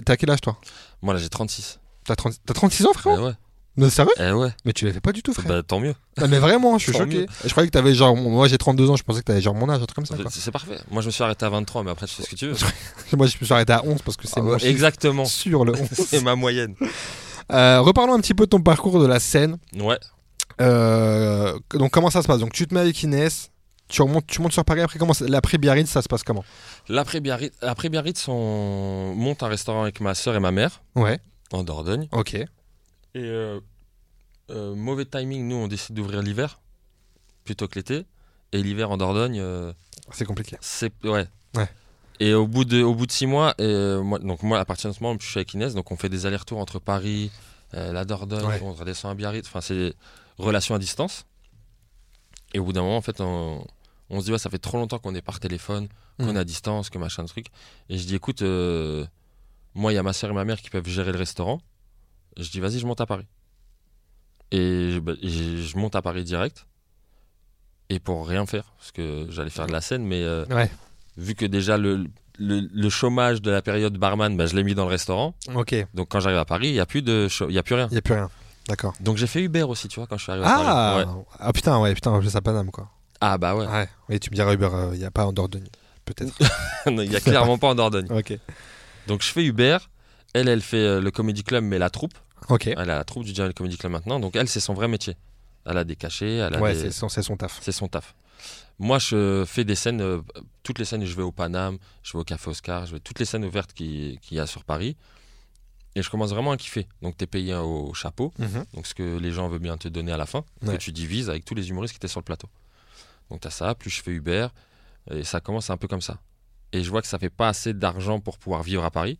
S2: t'as- quel âge toi?
S3: Moi, là, j'ai 36.
S2: T'as 30 t'as 36 ans, frérot?
S3: Ouais.
S2: Mais sérieux?
S3: Eh ouais.
S2: Mais tu les fais pas du tout, frère.
S3: Bah, tant mieux.
S2: Non, mais vraiment, je suis
S3: Tant
S2: choqué.
S3: mieux.
S2: Je croyais que t'avais genre. Moi, j'ai 32 ans, je pensais que t'avais genre mon âge, un truc comme ça. Quoi.
S3: C'est parfait. Moi, je me suis arrêté à 23, mais après, tu fais ce que tu veux. [laughs]
S2: Moi, je me suis arrêté à 11 parce que c'est
S3: Ah
S2: chiffre
S3: Exactement.
S2: sur le [laughs] 11.
S3: C'est ma moyenne.
S2: Euh, reparlons un petit peu de ton parcours de la scène.
S3: Ouais.
S2: Euh, donc, comment ça se passe? Donc, tu te mets avec Inès, tu, remontes, tu montes sur Paris. Après, comment ça- l'après Biarritz, ça se passe comment?
S3: L'après Biarritz, après Biarritz, on monte un restaurant avec ma soeur et ma mère
S2: Ouais,
S3: en Dordogne.
S2: ok.
S3: Et euh, euh, mauvais timing, nous, on décide d'ouvrir l'hiver plutôt que l'été. Et l'hiver en Dordogne, euh,
S2: C'est compliqué.
S3: c'est ouais.
S2: Ouais.
S3: Et au bout de au bout de six mois, euh, moi, donc moi à partir de ce moment, je suis avec Inès, donc on fait des allers-retours entre Paris, euh, la Dordogne,
S2: Ouais.
S3: on redescend à Biarritz. Enfin, c'est des relations à distance. Et au bout d'un moment, en fait, on, on se dit ouais, ça fait trop longtemps qu'on est par téléphone, qu'on
S2: Mhm.
S3: est à distance, que machin truc. Et je dis écoute, euh, moi il y a ma soeur et ma mère qui peuvent gérer le restaurant. Je dis vas-y, je monte à Paris. Et je, bah, je- je monte à Paris direct. Et pour rien faire, parce que j'allais faire de la scène, mais euh,
S2: Ouais,
S3: vu que déjà le, le, le chômage de la période barman, bah, je l'ai mis dans le restaurant.
S2: ok. Il
S3: Donc quand j'arrive à Paris, il n'y a, plus de il y a plus rien.
S2: n'y a plus rien. D'accord.
S3: Donc j'ai fait Uber aussi, tu vois, quand je suis arrivé à Paris.
S2: Ah,
S3: Ouais.
S2: ah putain, ouais, putain, je pas Paname quoi.
S3: Ah bah ouais,
S2: Ouais. Oui, tu me diras Uber, il n'y a pas en Dordogne. Peut-être. [laughs]
S3: Il n'y a clairement pas en Dordogne.
S2: ok.
S3: Donc je fais Uber. Elle, elle fait euh, le Comedy Club, mais la troupe.
S2: Ok.
S3: Elle a la troupe du Jamel Comedy Club maintenant. Donc elle, c'est son vrai métier. Elle a des cachets, elle a
S2: Ouais,
S3: des-
S2: c'est son, c'est son taf.
S3: c'est son taf. Moi, je fais des scènes, euh, toutes les scènes, je vais au Paname, je vais au Café Oscar, je vais toutes les scènes ouvertes qui- qu'il y a sur Paris. Et je commence vraiment à kiffer. Donc, tu es payé au chapeau, donc ce que les gens veulent bien te donner à la fin,
S2: Ouais.
S3: que tu divises avec tous les humoristes qui étaient sur le plateau. Donc, tu as ça, plus je fais Uber, et ça commence un peu comme ça. Et je vois que ça fait pas assez d'argent pour pouvoir vivre à Paris,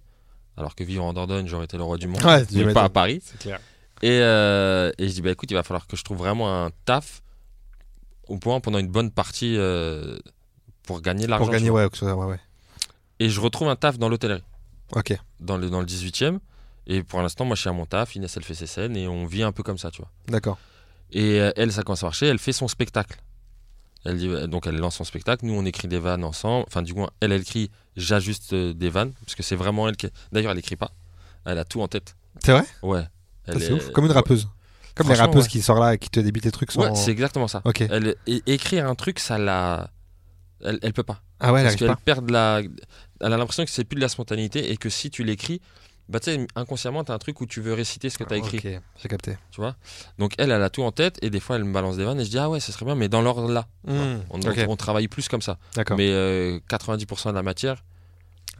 S3: alors que vivre en Dordogne, j'aurais été le roi du monde,
S2: Ouais,
S3: mais pas à Paris.
S2: C'est clair.
S3: Et, euh, et je dis, bah écoute, il va falloir que je trouve vraiment un taf au point pendant une bonne partie euh, pour gagner de l'argent.
S2: Pour gagner, ouais, ouais, ouais.
S3: Et je retrouve un taf dans l'hôtellerie,
S2: Ok.
S3: dans le, dans le 18e. Et pour l'instant, moi, je suis à mon taf, Inès, elle fait ses scènes et on vit un peu comme ça, tu vois.
S2: D'accord.
S3: Et euh, elle, ça commence à marcher, elle fait son spectacle. Elle dit, euh, donc elle lance son spectacle, nous on écrit des vannes ensemble, enfin du moins elle elle écrit, j'ajuste euh, des vannes, parce que c'est vraiment elle qui... D'ailleurs elle écrit pas, elle a tout en tête.
S2: C'est vrai?
S3: Ouais.
S2: Ça,
S3: Elle
S2: C'est
S3: est-
S2: ouf. Comme une rappeuse. Comme les rappeuses
S3: ouais.
S2: qui sortent là et qui te débitent les trucs sans.
S3: Ouais, c'est exactement ça.
S2: Ok.
S3: Elle, é- écrire un truc, ça la. Elle, elle peut pas.
S2: Ah ouais, elle
S3: Parce qu'elle
S2: pas.
S3: perd de la. Elle a l'impression que c'est plus de la spontanéité et que si tu l'écris, bah tu sais, inconsciemment, t'as un truc où tu veux réciter ce que t'as écrit.
S2: Ok, j'ai capté.
S3: Tu vois? Donc elle, elle a tout en tête et des fois, elle me balance des vannes et je dis, ah ouais, ce serait bien, mais dans l'ordre là.
S2: Hmm,
S3: On,
S2: ok.
S3: on travaille plus comme ça.
S2: D'accord.
S3: Mais euh, 90% de la matière,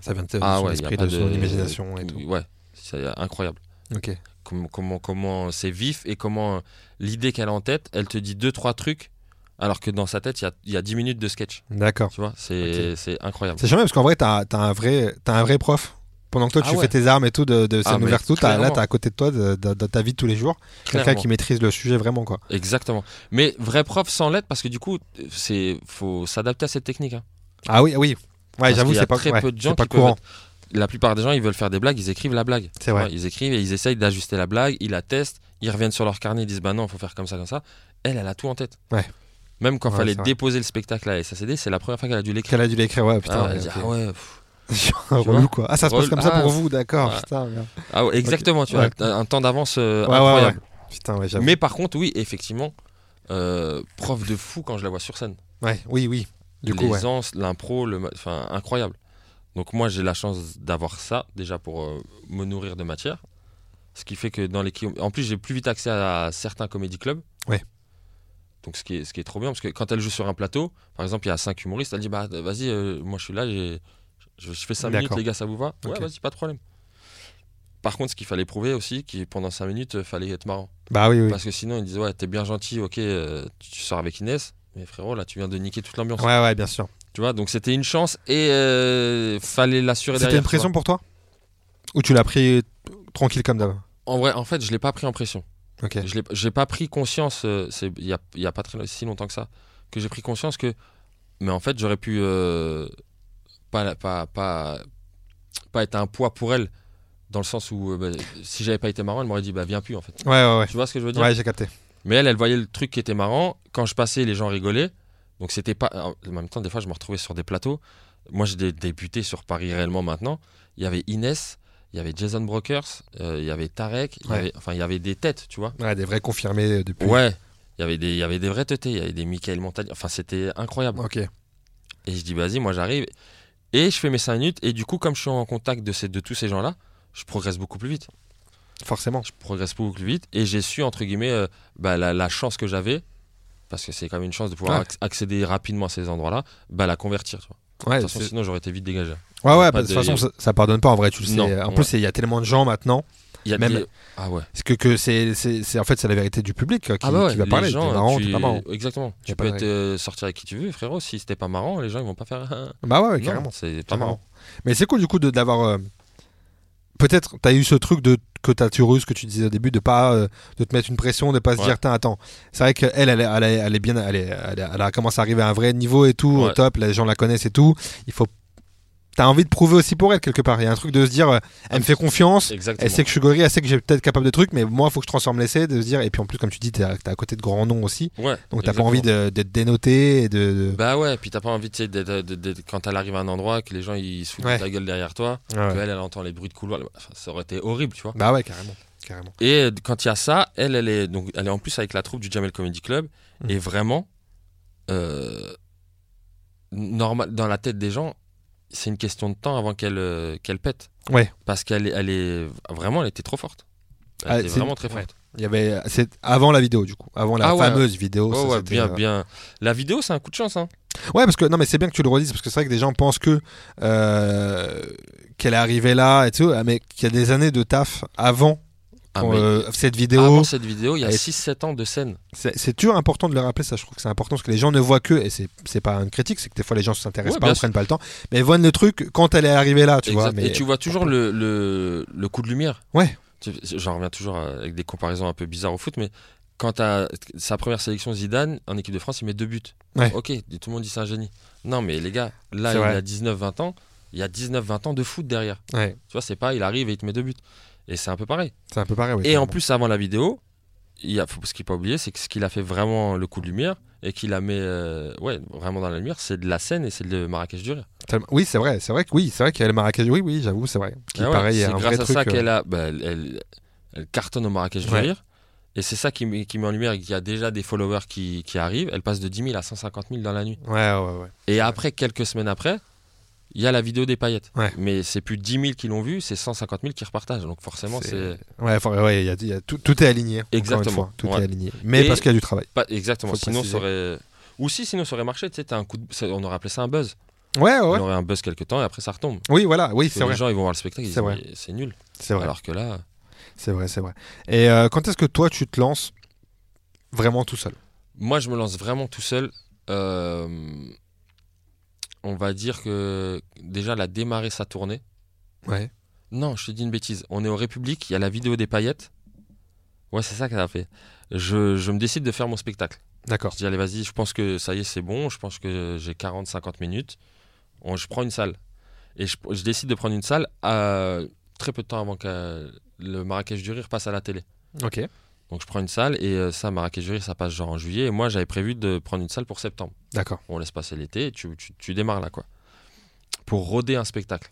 S2: Ça vient de de
S3: ah
S2: son
S3: ouais,
S2: esprit, de son
S3: de-
S2: imagination et tout.
S3: Ouais, c'est incroyable.
S2: Ok.
S3: Comment, comment, comment c'est vif et comment l'idée qu'elle a en tête, elle te dit deux, trois trucs, alors que dans sa tête, il y y a 10 minutes de sketch.
S2: D'accord.
S3: Tu vois, c'est c'est incroyable.
S2: C'est charmant parce qu'en vrai, t'as as t'as un vrai prof. Pendant que toi,
S3: Ah
S2: tu
S3: ouais.
S2: fais tes armes et tout de, de
S3: Ah,
S2: tout, là, t'as à côté de toi, de, de- de ta vie de tous les jours, quelqu'un qui maîtrise le sujet vraiment, quoi.
S3: Exactement. Mais vrai prof sans l'être, parce que du coup, c'est faut s'adapter à cette technique. hein.
S2: Ah oui, oui. Ouais, j'avoue, c'est pas,
S3: très
S2: ouais,
S3: peu de gens
S2: pas
S3: qui
S2: courant.
S3: être- La plupart des gens, ils veulent faire des blagues, ils écrivent la blague.
S2: C'est vrai.
S3: Ouais, ils écrivent et ils essayent d'ajuster la blague, ils la testent, ils reviennent sur leur carnet, ils disent bah non, faut faire comme ça, comme ça. Elle, elle a tout en tête.
S2: Ouais.
S3: Même quand
S2: Ouais,
S3: fallait déposer le spectacle à SACD, c'est la première fois qu'elle a dû l'écrire.
S2: Qu'elle a dû l'écrire, ouais, putain.
S3: Ah, ah.
S2: Relou, quoi. Ah, ça se passe comme ça
S3: Ah,
S2: pour vous, d'accord. Putain.
S3: Ah ouais, exactement, tu
S2: Ouais.
S3: vois, un temps d'avance euh, incroyable.
S2: Putain.
S3: Mais par contre, oui, effectivement, euh, prof de fou quand je la vois sur scène.
S2: Ouais, oui, oui. Du coup,
S3: l'impro, le enfin incroyable. Donc moi j'ai la chance d'avoir ça déjà pour euh, me nourrir de matière. Ce qui fait que dans les en plus j'ai plus vite accès à certains comédie clubs.
S2: Ouais.
S3: Donc ce qui est ce qui est trop bien parce que quand elle joue sur un plateau, par exemple il y a cinq humoristes, elle dit bah vas-y euh, moi je suis là, j'ai je, je fais 5 minutes les gars ça vous va? Ouais
S2: Ok.
S3: vas-y pas de problème. Par contre ce qu'il fallait prouver aussi, que pendant 5 minutes il fallait être marrant.
S2: Bah oui, oui.
S3: Parce que sinon ils disent ouais t'es bien gentil, ok euh, tu, sors avec Inès, mais frérot là tu viens de niquer toute l'ambiance.
S2: Ouais, ouais, bien sûr.
S3: Tu vois, donc c'était une chance et euh, fallait l'assurer
S2: C'était une pression pour toi? Ou tu l'as pris tranquille comme d'hab?
S3: En vrai, en fait, je l'ai pas pris en pression.
S2: Ok.
S3: Je j'ai pas pris conscience. euh, il y a, y a pas très si longtemps que ça que j'ai pris conscience que, mais en fait, j'aurais pu euh, pas pas pas pas être un poids pour elle dans le sens où euh, bah, si j'avais pas été marrant, elle m'aurait dit bah viens plus en fait.
S2: Ouais, ouais, ouais.
S3: Tu vois ce que je veux dire?
S2: Ouais, j'ai capté.
S3: Mais elle, elle voyait le truc qui était marrant. Quand je passais, les gens rigolaient. Donc c'était pas. En même temps, des fois, je me retrouvais sur des plateaux. Moi, j'ai dé- débuté sur Paris réellement maintenant. Il y avait Inès, il y avait Jason Brokers, euh, il y avait Tarek. il y avait- enfin, il y avait des têtes, tu vois.
S2: Ouais, des vrais confirmés euh, depuis.
S3: Ouais. Il y avait des, il y avait des vrais teutés. Il y avait des Michael Montagne. Enfin, c'était incroyable.
S2: Ok.
S3: Et je dis, vas-y, moi, j'arrive. Et je fais mes 5 minutes. Et du coup, comme je suis en contact de, ces, de tous ces gens-là, je progresse beaucoup plus vite.
S2: Forcément.
S3: je progresse beaucoup plus vite et j'ai su entre guillemets euh, bah, la, la chance que j'avais parce que c'est quand même une chance de pouvoir
S2: Ouais.
S3: acc- accéder rapidement à ces endroits-là bah la convertir tu vois.
S2: Ouais,
S3: de toute façon
S2: c'est-
S3: sinon j'aurais été vite dégagé
S2: ouais, ouais, bah, de toute façon, ça, ça pardonne pas en vrai, tu le sais.
S3: Non,
S2: en
S3: ouais.
S2: plus, il y a tellement de gens maintenant.
S3: Il y a
S2: Même-
S3: des- ah ouais.
S2: C'est que, que c'est, c'est, c'est- en fait, c'est la vérité du public qui,
S3: ah bah ouais,
S2: qui va parler.
S3: gens,
S2: marrant,
S3: tu-
S2: pas marrant.
S3: exactement. Tu peux être, euh, sortir avec qui tu veux frérot. Si c'était pas marrant les gens ils vont pas faire
S2: Bah ouais, carrément.
S3: c'est pas marrant.
S2: Mais c'est cool du coup de d'avoir. euh, Peut-être t'as eu ce truc de que t'as ce que tu disais au début de pas euh, de te mettre une pression de pas se dire attends. C'est vrai qu'elle elle, elle, elle est bien elle, est- elle, a commencé à arriver à un vrai niveau et tout au top les gens la connaissent et tout. Il faut t'as envie de prouver aussi pour elle quelque part. Il y a un truc de se dire euh, elle me fait confiance.
S3: Exactement.
S2: Elle sait que je suis gorille elle sait que j'ai peut-être capable de trucs mais moi il faut que je transforme l'essai de se dire et puis en plus comme tu dis t'es à, côté de grands noms aussi.
S3: Ouais
S2: donc t'as pas envie de- d'être dénoté et de, de-
S3: bah ouais puis t'as pas envie d'être- quand elle arrive à un endroit que les gens ils se foutent
S2: Ouais.
S3: de ta gueule derrière toi
S2: ouais.
S3: qu'elle elle entend les bruits de couloir enfin, ça aurait été horrible tu vois.
S2: Bah ouais carrément carrément.
S3: Et euh, quand il y a ça, elle, elle est donc elle est en plus avec la troupe du Jamel Comedy Club
S2: Mhm.
S3: et vraiment euh, normal dans la tête des gens, c'est une question de temps avant qu'elle euh, qu'elle pète.
S2: Ouais.
S3: Parce qu'elle est, elle est vraiment, elle était trop forte. Elle
S2: Ah,
S3: était
S2: c'est-
S3: vraiment très
S2: ouais.
S3: forte.
S2: il y avait c'est avant la vidéo du coup avant la
S3: Ah ouais.
S2: fameuse vidéo ça, c'était,
S3: bien,
S2: euh,
S3: bien. La vidéo, c'est un coup de chance. Hein.
S2: Ouais, parce que non, mais c'est bien que tu le redises parce que c'est vrai que des gens pensent que euh, qu'elle est arrivée là et tout, ah, mais qu'il y a des années de taf avant
S3: Ah,
S2: euh, cette vidéo.
S3: Avant cette vidéo, il y a
S2: elle-
S3: 6-7 ans de scène.
S2: C'est toujours important de le rappeler, ça. Je trouve que c'est important parce que les gens ne voient que et c'est pas une critique, c'est que des fois les gens s'intéressent
S3: Ouais,
S2: pas, ou prennent pas le temps, mais ils voient le truc quand elle est arrivée là, tu vois. Mais
S3: Et tu vois toujours le, le, le coup de lumière.
S2: Ouais.
S3: J'en reviens toujours avec des comparaisons un peu bizarres au foot, mais quand t'as sa première sélection Zidane en équipe de France, il met deux buts.
S2: Ouais.
S3: Ok, tout le monde dit c'est un génie. Non, mais les gars, là, il
S2: vrai.
S3: a 19-20 ans, il y a 19-20 ans de foot derrière.
S2: ouais,
S3: Tu vois, c'est pas, il arrive et il te met deux buts. Et c'est un peu pareil.
S2: c'est un peu pareil. oui,
S3: et en plus, avant la vidéo, il y a, faut, ce qu'il faut pas oublier, c'est que ce qu'il a fait vraiment le coup de lumière et qu'il a mis euh, ouais, vraiment dans la lumière, c'est de la scène et c'est de Marrakech du rire.
S2: Oui, c'est vrai, c'est vrai que oui, c'est vrai qu'elle est Marrakech. Oui, oui, j'avoue, c'est vrai. Qui
S3: Ah ouais,
S2: pareil, est
S3: c'est
S2: un
S3: grâce
S2: vrai
S3: à
S2: truc.
S3: ça
S2: euh,
S3: qu'elle a, bah, elle, elle- elle cartonne au Marrakech
S2: Ouais.
S3: du rire. Et c'est ça qui, met- qui met en lumière qu'il y a déjà des followers qui, qui arrivent. Elle passe de 10 000 à 150 000 dans la nuit.
S2: Ouais, ouais, ouais.
S3: Et après, quelques semaines après, il y a la vidéo des paillettes.
S2: Ouais.
S3: Mais c'est plus 10 000 qui l'ont vu, c'est 150 000 qui repartagent. Donc forcément, c'est
S2: Ouais, y a, il y a tout, tout est aligné.
S3: Exactement,
S2: fois, tout
S3: ouais.
S2: est aligné. Mais
S3: Et-
S2: parce qu'il y a du travail.
S3: pas exactement.
S2: Faut
S3: Sinon,
S2: préciser.
S3: ça aurait. Ou si, sinon, ça aurait marché. Tu sais, un coup de- on aurait appelé ça un buzz.
S2: Ouais, ouais.
S3: On aurait un buzz quelque temps et après, ça retombe.
S2: Oui, voilà, oui, c'est
S3: les
S2: vrai.
S3: gens, ils vont voir le spectacle, ils
S2: vrai.
S3: c'est nul.
S2: C'est vrai.
S3: Alors que là,
S2: C'est vrai, c'est vrai. Et euh, quand est-ce que toi, tu te lances vraiment tout seul?
S3: Moi, je me lance vraiment tout seul. Euh, on va dire que déjà, elle a démarré sa tournée.
S2: Ouais.
S3: Non, je te dis une bêtise. On est au République, il y a la vidéo des paillettes. Ouais, c'est ça qu'elle a fait. Je, je me décide de faire mon spectacle.
S2: D'accord.
S3: Je dis, allez, vas-y, je pense que ça y est, c'est bon. Je pense que j'ai 40-50 minutes. On- je prends une salle. Et je, je décide de prendre une salle à, très peu de temps avant que le Marrakech du Rire passe à la télé.
S2: Ok.
S3: Donc je prends une salle et euh, ça, Marrakech du Rire, ça passe genre en juillet. Et moi, j'avais prévu de prendre une salle pour septembre.
S2: D'accord.
S3: On laisse passer l'été et tu, tu- tu démarres là, quoi. Pour roder un spectacle.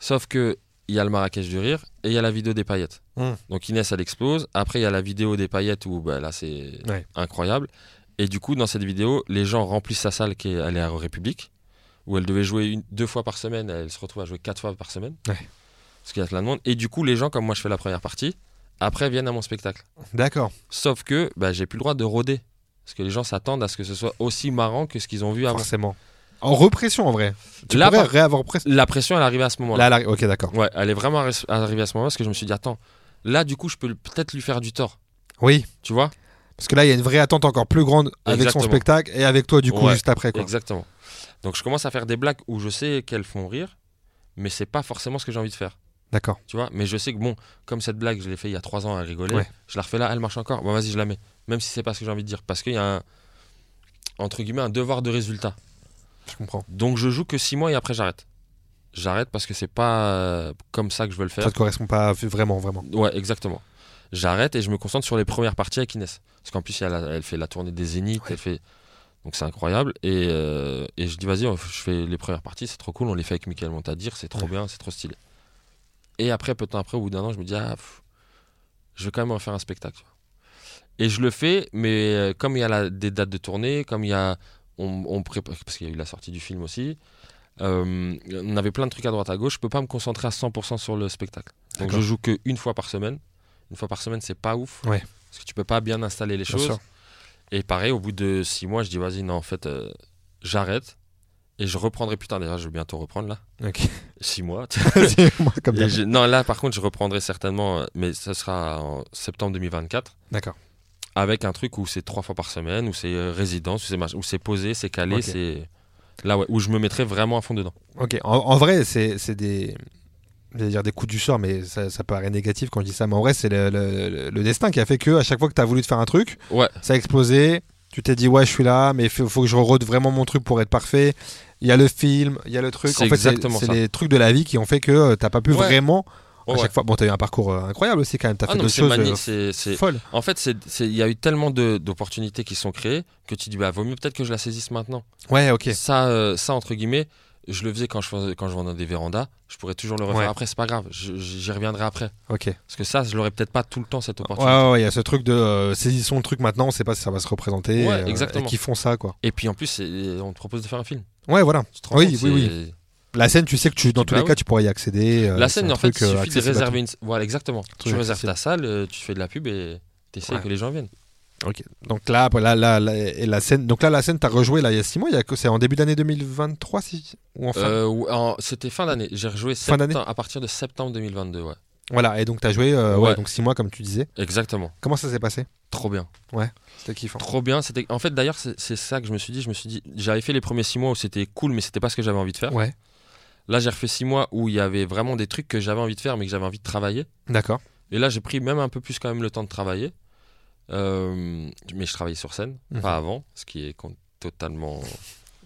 S3: Sauf que il y a le Marrakech du Rire et il y a la vidéo des paillettes.
S2: Mm.
S3: Donc Inès, elle explose. Après, il y a la vidéo des paillettes où bah, là, c'est
S2: Ouais.
S3: incroyable. Et du coup, dans cette vidéo, les gens remplissent sa salle qui est, elle est à République, où elle devait jouer une, deux fois par semaine. Elle se retrouve à jouer quatre fois par semaine.
S2: Ouais.
S3: Parce qu'il y a plein de monde. Et du coup, les gens, comme moi, je fais la première partie, après viennent à mon spectacle.
S2: D'accord.
S3: Sauf que bah, j'ai plus le droit de rôder. Parce que les gens s'attendent à ce que ce soit aussi marrant que ce qu'ils ont vu avant.
S2: Forcément. En repression en vrai. Tu
S3: par-
S2: réavoir.
S3: La pression, elle arrivait à ce moment-là.
S2: Là, là, ok, d'accord.
S3: Ouais, elle est vraiment arri- arrivée à ce moment-là parce que je me suis dit, attends, là, du coup, je peux peut-être lui faire du tort.
S2: Oui.
S3: Tu vois?
S2: Parce que là, il y a une vraie attente encore plus grande avec
S3: Exactement.
S2: son spectacle et avec toi, du coup,
S3: Ouais.
S2: juste après. Quoi.
S3: Exactement. Donc, je commence à faire des blagues où je sais qu'elles font rire, mais c'est pas forcément ce que j'ai envie de faire.
S2: D'accord.
S3: Tu vois Mais je sais que, bon, comme cette blague, je l'ai fait il y a trois ans à rigoler,
S2: Ouais.
S3: je la refais là, elle marche encore. Bon, vas-y, je la mets. Même si c'est pas ce que j'ai envie de dire. Parce qu'il y a un, entre guillemets, un devoir de résultat.
S2: Je comprends.
S3: Donc, je joue que six mois et après, j'arrête. J'arrête parce que c'est pas euh, comme ça que je veux le faire.
S2: Ça te correspond pas vraiment, vraiment.
S3: Ouais, exactement. J'arrête et je me concentre sur les premières parties avec Inès. Parce qu'en plus, elle, a- elle fait la tournée des Zéniths,
S2: Ouais.
S3: elle fait... Donc c'est incroyable. Et, euh, et je dis, vas-y, je fais les premières parties, c'est trop cool, on les fait avec Michael Montadir, c'est trop
S2: Ouais.
S3: bien, c'est trop stylé. Et après, peu de temps après, au bout d'un an, je me dis, ah, pff, je vais quand même en faire un spectacle. Et je le fais, mais euh, comme il y a la- des dates de tournée, comme il y a... On, on prépare, parce qu'il y a eu la sortie du film aussi, euh, on avait plein de trucs à droite à gauche, je peux pas me concentrer à 100% sur le spectacle. Donc je joue que une fois par semaine. Une fois par semaine, c'est pas ouf.
S2: Ouais.
S3: Parce que tu peux pas bien installer les
S2: Bien
S3: choses.
S2: sûr.
S3: Et pareil, au bout de six mois, je dis vas-y, non, en fait, euh, j'arrête. Et je reprendrai plus tard. Déjà, je vais bientôt reprendre là.
S2: Ok. [laughs] [laughs]
S3: Six mois.
S2: Comme
S3: je- non, là, par contre, je reprendrai certainement, euh, mais ce sera en septembre 2024.
S2: D'accord.
S3: Avec un truc où c'est trois fois par semaine, où c'est euh, résidence, où c'est posé, c'est calé, c'est. Là, ouais, où je me mettrai vraiment à fond dedans.
S2: Ok. En, en vrai, c'est des. J'allais dire des coups du sort, mais ça, ça paraît négatif quand je dis ça. Mais en vrai, c'est le, le- le- le destin qui a fait que à chaque fois que tu as voulu te faire un truc,
S3: Ouais,
S2: ça a explosé. Tu t'es dit, ouais, je suis là, mais il faut, faut que je rôde vraiment mon truc pour être parfait. Il y a le film, il y a le truc. En fait, c'est les trucs de la vie qui ont fait que euh, t'as pas pu
S3: Ouais.
S2: vraiment.
S3: Ouais,
S2: à
S3: ouais.
S2: chaque fois. Bon, t'as eu un parcours euh, incroyable aussi quand même. T'as
S3: Ah
S2: fait
S3: non,
S2: choses euh, folles.
S3: En fait, il y a eu tellement d'opportunités qui sont créées que tu dis, bah, vaut mieux peut-être que je la saisisse maintenant.
S2: Ouais, ok.
S3: Ça, euh, ça, entre guillemets, je le faisais quand je, faisais- quand je vendais des vérandas. Je pourrais toujours le refaire
S2: Ouais.
S3: après, c'est pas grave. J'y reviendrai après.
S2: Ok.
S3: Parce que ça, je l'aurais peut-être pas tout le temps, cette opportunité.
S2: ouais, ouais, il y a ce truc de euh, saisissons le truc maintenant, on sait pas si ça va se représenter.
S3: Ouais, exactement.
S2: Et qui font ça, quoi.
S3: Et puis en plus, on te propose de faire un film.
S2: Ouais, voilà.
S3: Tu te rends
S2: Oui, oui,
S3: c'est-
S2: La scène, tu sais que tu, dans tous
S3: bah
S2: les
S3: oui.
S2: cas, tu pourrais y accéder. euh,
S3: La scène, en fait, il
S2: euh,
S3: suffit de réserver une. Voilà, exactement. Tu réserves ta salle, euh, tu fais de la pub et t'essayes
S2: Ouais.
S3: que les gens viennent.
S2: Ok. Donc là, là, là, là, et la scène. Donc là, la scène, t'as rejoué là il y a 6 mois. C'est en début d'année 2023, si ou enfin.
S3: Euh, ou- en- C'était fin d'année. J'ai rejoué
S2: Fin
S3: à partir de septembre 2022. Ouais.
S2: Voilà. Et donc t'as joué, euh, ouais.
S3: Ouais.
S2: donc 6 mois comme tu disais.
S3: Exactement.
S2: Comment ça s'est passé?
S3: Trop bien.
S2: C'était kiffant.
S3: Trop bien. C'était en fait d'ailleurs c'est ça que je me suis dit. Je me suis dit j'avais fait les premiers six mois où c'était cool mais c'était pas ce que j'avais envie de faire.
S2: Ouais.
S3: Là j'ai refait six mois où il y avait vraiment des trucs que j'avais envie de faire mais que j'avais envie de travailler.
S2: D'accord.
S3: Et là j'ai pris même un peu plus quand même le temps de travailler. Euh, mais je travaillais sur scène,
S2: Mhm.
S3: pas avant, ce qui est totalement.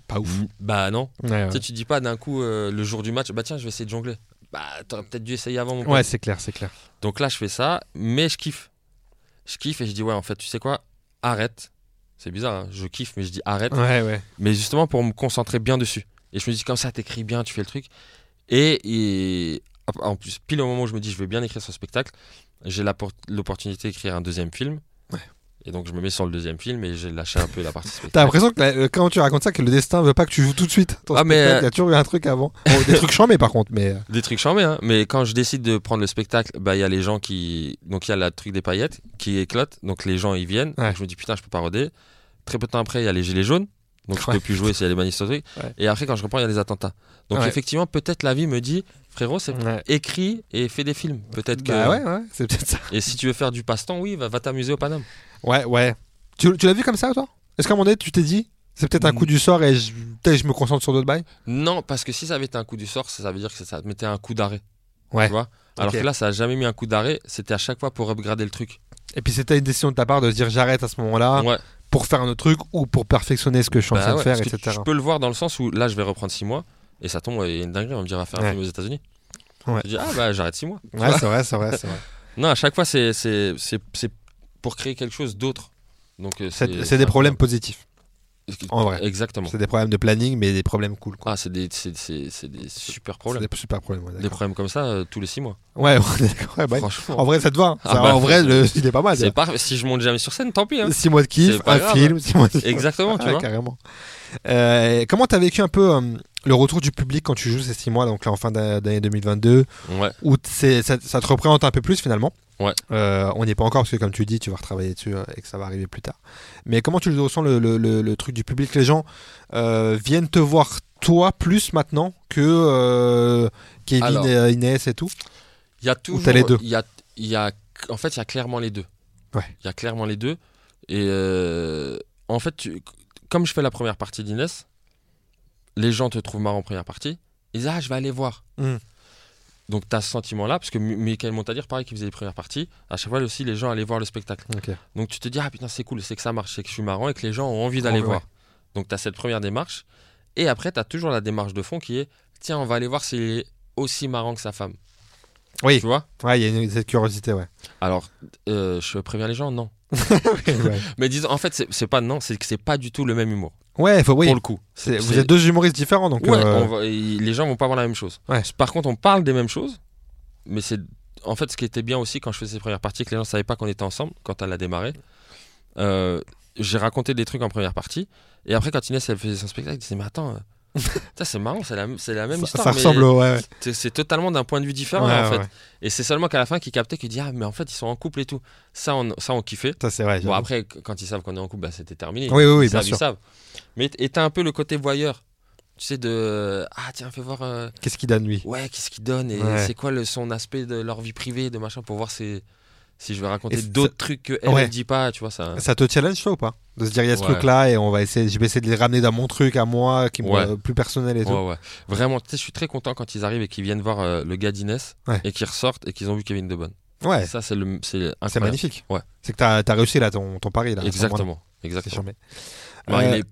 S2: Pas ouf.
S3: Bah non.
S2: Ouais, ouais.
S3: Tu sais tu dis pas d'un coup euh, le jour du match bah tiens je vais essayer de jongler. Bah t'aurais peut-être dû essayer avant mon.
S2: Ouais, c'est clair, c'est clair.
S3: Donc là, je fais ça, mais je kiffe. Je kiffe et je dis, ouais, en fait, tu sais quoi? Arrête. C'est bizarre, hein, je kiffe, mais je dis arrête.
S2: Ouais, ouais.
S3: Mais justement pour me concentrer bien dessus. Et je me dis, comme ça, t'écris bien, tu fais le truc. Et, et en plus, pile au moment où je me dis, je vais bien écrire ce spectacle, j'ai l'opportunité d'écrire un deuxième film. Et donc, je me mets sur le deuxième film et j'ai lâché un peu la partie
S2: T'as l'impression que la- euh, quand tu racontes ça, que le destin veut pas que tu joues tout de suite. ton
S3: Ah, mais, euh,
S2: Il y a toujours eu un truc avant. Bon, des trucs chambés par contre, mais. euh,
S3: Des trucs chambés, hein. Mais quand je décide de prendre le spectacle, bah il y a les gens qui, donc il y a le truc des paillettes qui éclate, donc les gens ils viennent.
S2: Ouais.
S3: Je me dis putain je peux pas roder. Très peu de temps après il y a les gilets jaunes, donc je
S2: Ouais.
S3: peux plus jouer s'il y a les manifs.
S2: Ouais.
S3: Et après quand je reprends il y a les attentats. Donc
S2: Ouais.
S3: effectivement peut-être la vie me dit frérot c'est écrit et fais des films. Peut-être que.
S2: Bah ouais, ouais, c'est peut-être ça.
S3: Et si tu veux faire du passe-temps, oui va, va t'amuser au Paname.
S2: Ouais, ouais. Tu, tu l'as vu comme ça, toi? Est-ce qu'à un moment donné, tu t'es dit, c'est peut-être un
S3: Mm.
S2: coup du sort et je, peut-être je me concentre sur d'autres bails?
S3: Non parce que si ça avait été un coup du sort, ça, ça veut dire que ça te mettait un coup d'arrêt.
S2: Ouais.
S3: Tu vois? Alors que là ça a jamais mis un coup d'arrêt. C'était à chaque fois pour upgrader le truc.
S2: Et puis c'était une décision de ta part de se dire j'arrête à ce moment-là
S3: ouais.
S2: pour faire un autre truc ou pour perfectionner ce que je suis en
S3: Bah
S2: train de faire,
S3: parce
S2: etc.
S3: Je peux le voir dans le sens où là, je vais reprendre 6 mois et ça tombe, il y a une dinguerie, on me dira faire un film aux États-Unis.
S2: Ouais.
S3: Je dis, ah bah j'arrête 6 mois.
S2: Ouais, c'est vrai, c'est vrai, c'est vrai. [laughs]
S3: Non, à chaque fois, c'est c'est- c'est- c'est pour créer quelque chose d'autre. Donc euh,
S2: C'est des problèmes positifs, en vrai.
S3: Exactement.
S2: C'est des problèmes de planning, mais des problèmes cool. Quoi.
S3: Ah, c'est des, c'est, c'est- c'est des super problèmes.
S2: des super problèmes. Ouais,
S3: Des problèmes comme ça euh, tous les six mois.
S2: ouais, [laughs] ouais, bah,
S3: Franchement.
S2: en vrai, ça te va. hein.
S3: Ah
S2: Ça,
S3: bah,
S2: en vrai, le, [laughs] il est pas mal.
S3: C'est pas si je monte jamais sur scène, tant pis. hein.
S2: 6 mois de kiff, un
S3: grave.
S2: film, six mois de [laughs] kiff.
S3: Exactement, tu vois.
S2: carrément. Euh, comment t'as vécu un peu euh, le retour du public quand tu joues ces 6 mois, donc là en fin d'a- d'année 2022,
S3: Ouais.
S2: où ça, ça te représente un peu plus finalement
S3: Ouais.
S2: Euh, on n'y est pas encore parce que comme tu dis, tu vas retravailler dessus euh, et que ça va arriver plus tard. Mais comment tu le ressens le, le- le- le truc du public? Les gens euh, viennent te voir toi plus maintenant que euh, Kevin
S3: Alors.
S2: et Inès et tout?
S3: Il y a toujours.
S2: t'as les deux?
S3: Il y a, y a, en fait, il y a clairement les deux.
S2: Ouais.
S3: Il y a clairement les deux. Et en fait, tu- comme je fais la première partie d'Inès, les gens te trouvent marrant en première partie. Ils disent Ah, je vais aller voir.
S2: Mm.
S3: Donc, tu as ce sentiment-là, parce que Mi- Michael Montadir, pareil, qui faisait les premières parties, à chaque fois aussi, les gens allaient voir le spectacle. Donc, tu te dis Ah putain, c'est cool, c'est que ça marche, c'est que je suis marrant et que les gens ont envie d'aller voir. Donc, tu as cette première démarche. Et après, tu as toujours la démarche de fond qui est Tiens, on va aller voir s'il est aussi marrant que sa femme.
S2: Oui,
S3: Tu vois?
S2: Ouais, il y a une- cette curiosité, ouais.
S3: Alors, euh, je préviens les gens, non.
S2: Ouais, [laughs]
S3: Mais disons, en fait, c'est pas non, c'est que c'est pas du tout le même humour.
S2: Ouais, faut, oui.
S3: Pour le coup.
S2: Vous êtes deux humoristes différents, donc.
S3: Ouais,
S2: euh,
S3: on va- y- les gens vont pas voir la même chose.
S2: Ouais.
S3: Par contre, on parle des mêmes choses, mais c'est en fait ce qui était bien aussi quand je faisais ces premières parties, que les gens savaient pas qu'on était ensemble quand elle a démarré. Euh, j'ai raconté des trucs en première partie, et après quand Inès elle faisait son spectacle, elle disait mais attends, c'est marrant, c'est la, même
S2: ça,
S3: histoire.
S2: ça ressemble. Ouais, ouais.
S3: c'est- totalement d'un point de vue différent
S2: Ouais,
S3: en fait.
S2: ouais.
S3: Et c'est seulement qu'à la fin qu'il captait qu'il dit ah mais en fait ils sont en couple et tout. Ça on, ça on kiffait.
S2: Ça, c'est vrai.
S3: Bon après qu- quand ils savent qu'on est en couple, bah, c'était terminé.
S2: Oui, oui, oui,
S3: ils
S2: bien
S3: savent,
S2: sûr.
S3: ils savent. Mais et t'as un peu le côté voyeur. Tu sais de ah tiens fais voir euh,
S2: Qu'est-ce qu'il donne, lui?
S3: ouais qu'est-ce qu'il donne et c'est quoi le, son aspect de leur vie privée de machin pour voir si si je vais raconter
S2: ça-
S3: d'autres trucs que elle,
S2: Ouais.
S3: elle dit pas tu vois ça.
S2: Ça te challenge, toi, ou pas De se dire, il y a ce
S3: Ouais.
S2: truc-là, et on va essayer, je vais essayer de les ramener dans mon truc à moi, qui me
S3: Ouais.
S2: plus personnel et tout.
S3: Vraiment, tu sais, je suis très content quand ils arrivent et qu'ils viennent voir euh, le gars d'Inès et qu'ils ressortent et qu'ils ont vu Kevin De Bonne.
S2: Ouais,
S3: Ça, c'est le, c'est
S2: magnifique.
S3: Ouais.
S2: C'est que t'as as réussi là ton, ton pari là.
S3: Exactement, exactement.
S2: Euh,
S3: il, est-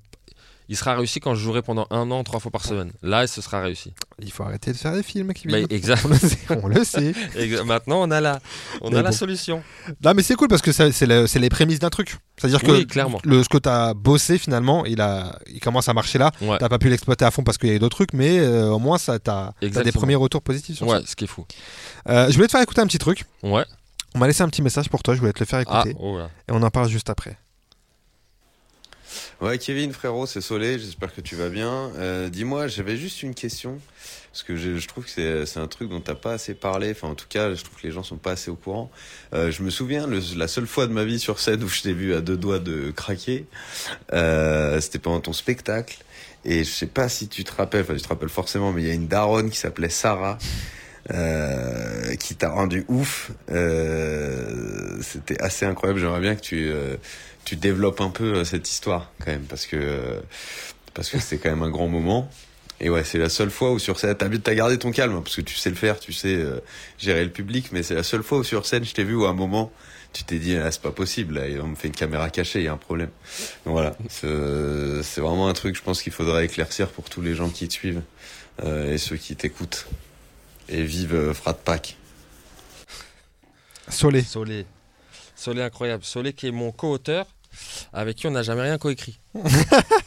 S3: il sera réussi quand je jouerai pendant un an, trois fois par semaine. Là, ce sera réussi.
S2: Il faut arrêter de faire des films qui
S3: Bah, exact.
S2: On le sait. On le sait. [laughs]
S3: Maintenant, on a la, on
S2: Mais
S3: a la solution.
S2: Non, mais c'est cool parce que ça- c'est le- c'est les prémices d'un truc. C'est-à-dire que
S3: Oui, clairement.
S2: le, ce que t'as bossé finalement, il, a, il commence à marcher là.
S3: Ouais.
S2: T'as pas pu l'exploiter à fond parce qu'il y a eu d'autres trucs, mais euh, au moins ça t'as t'as des premiers retours positifs sur
S3: Ouais, ce qui est fou.
S2: ça. Euh, je voulais te faire écouter un petit truc.
S3: Ouais.
S2: On m'a laissé un petit message pour toi, je voulais te le faire
S3: Ah,
S2: écouter.
S3: oh.
S2: Et on en parle juste après.
S4: Ouais, Kevin, frérot, c'est Solé, j'espère que tu vas bien. Euh, Dis-moi, j'avais juste une question, parce que je, je trouve que c'est c'est un truc dont t'as pas assez parlé, enfin en tout cas, je trouve que les gens sont pas assez au courant. Euh, je me souviens, le- la seule fois de ma vie sur scène où je t'ai vu à deux doigts de craquer, euh, c'était pendant ton spectacle. Et je sais pas si tu te rappelles, enfin tu te rappelles forcément, mais il y a une daronne qui s'appelait Sarah. euh, qui t'a rendu ouf. Euh, C'était assez incroyable. J'aimerais bien que tu euh, tu développes un peu euh, cette histoire quand même parce que euh, parce que c'était quand même un grand moment. Et ouais, c'est la seule fois où sur scène, t'as t'as gardé ton calme hein, parce que tu sais le faire, tu sais euh, gérer le public, mais c'est la seule fois où sur scène, je t'ai vu où à un moment, tu t'es dit ah, c'est pas possible, là, on me fait une caméra cachée, il y a un problème. Donc voilà, c'est c'est vraiment un truc, je pense qu'il faudra éclaircir pour tous les gens qui te suivent euh, et ceux qui t'écoutent. Et vive euh, Frat Pack.
S2: Solé.
S3: Solé. Solé incroyable. Solé qui est mon co-auteur, avec qui on n'a jamais rien coécrit. [laughs]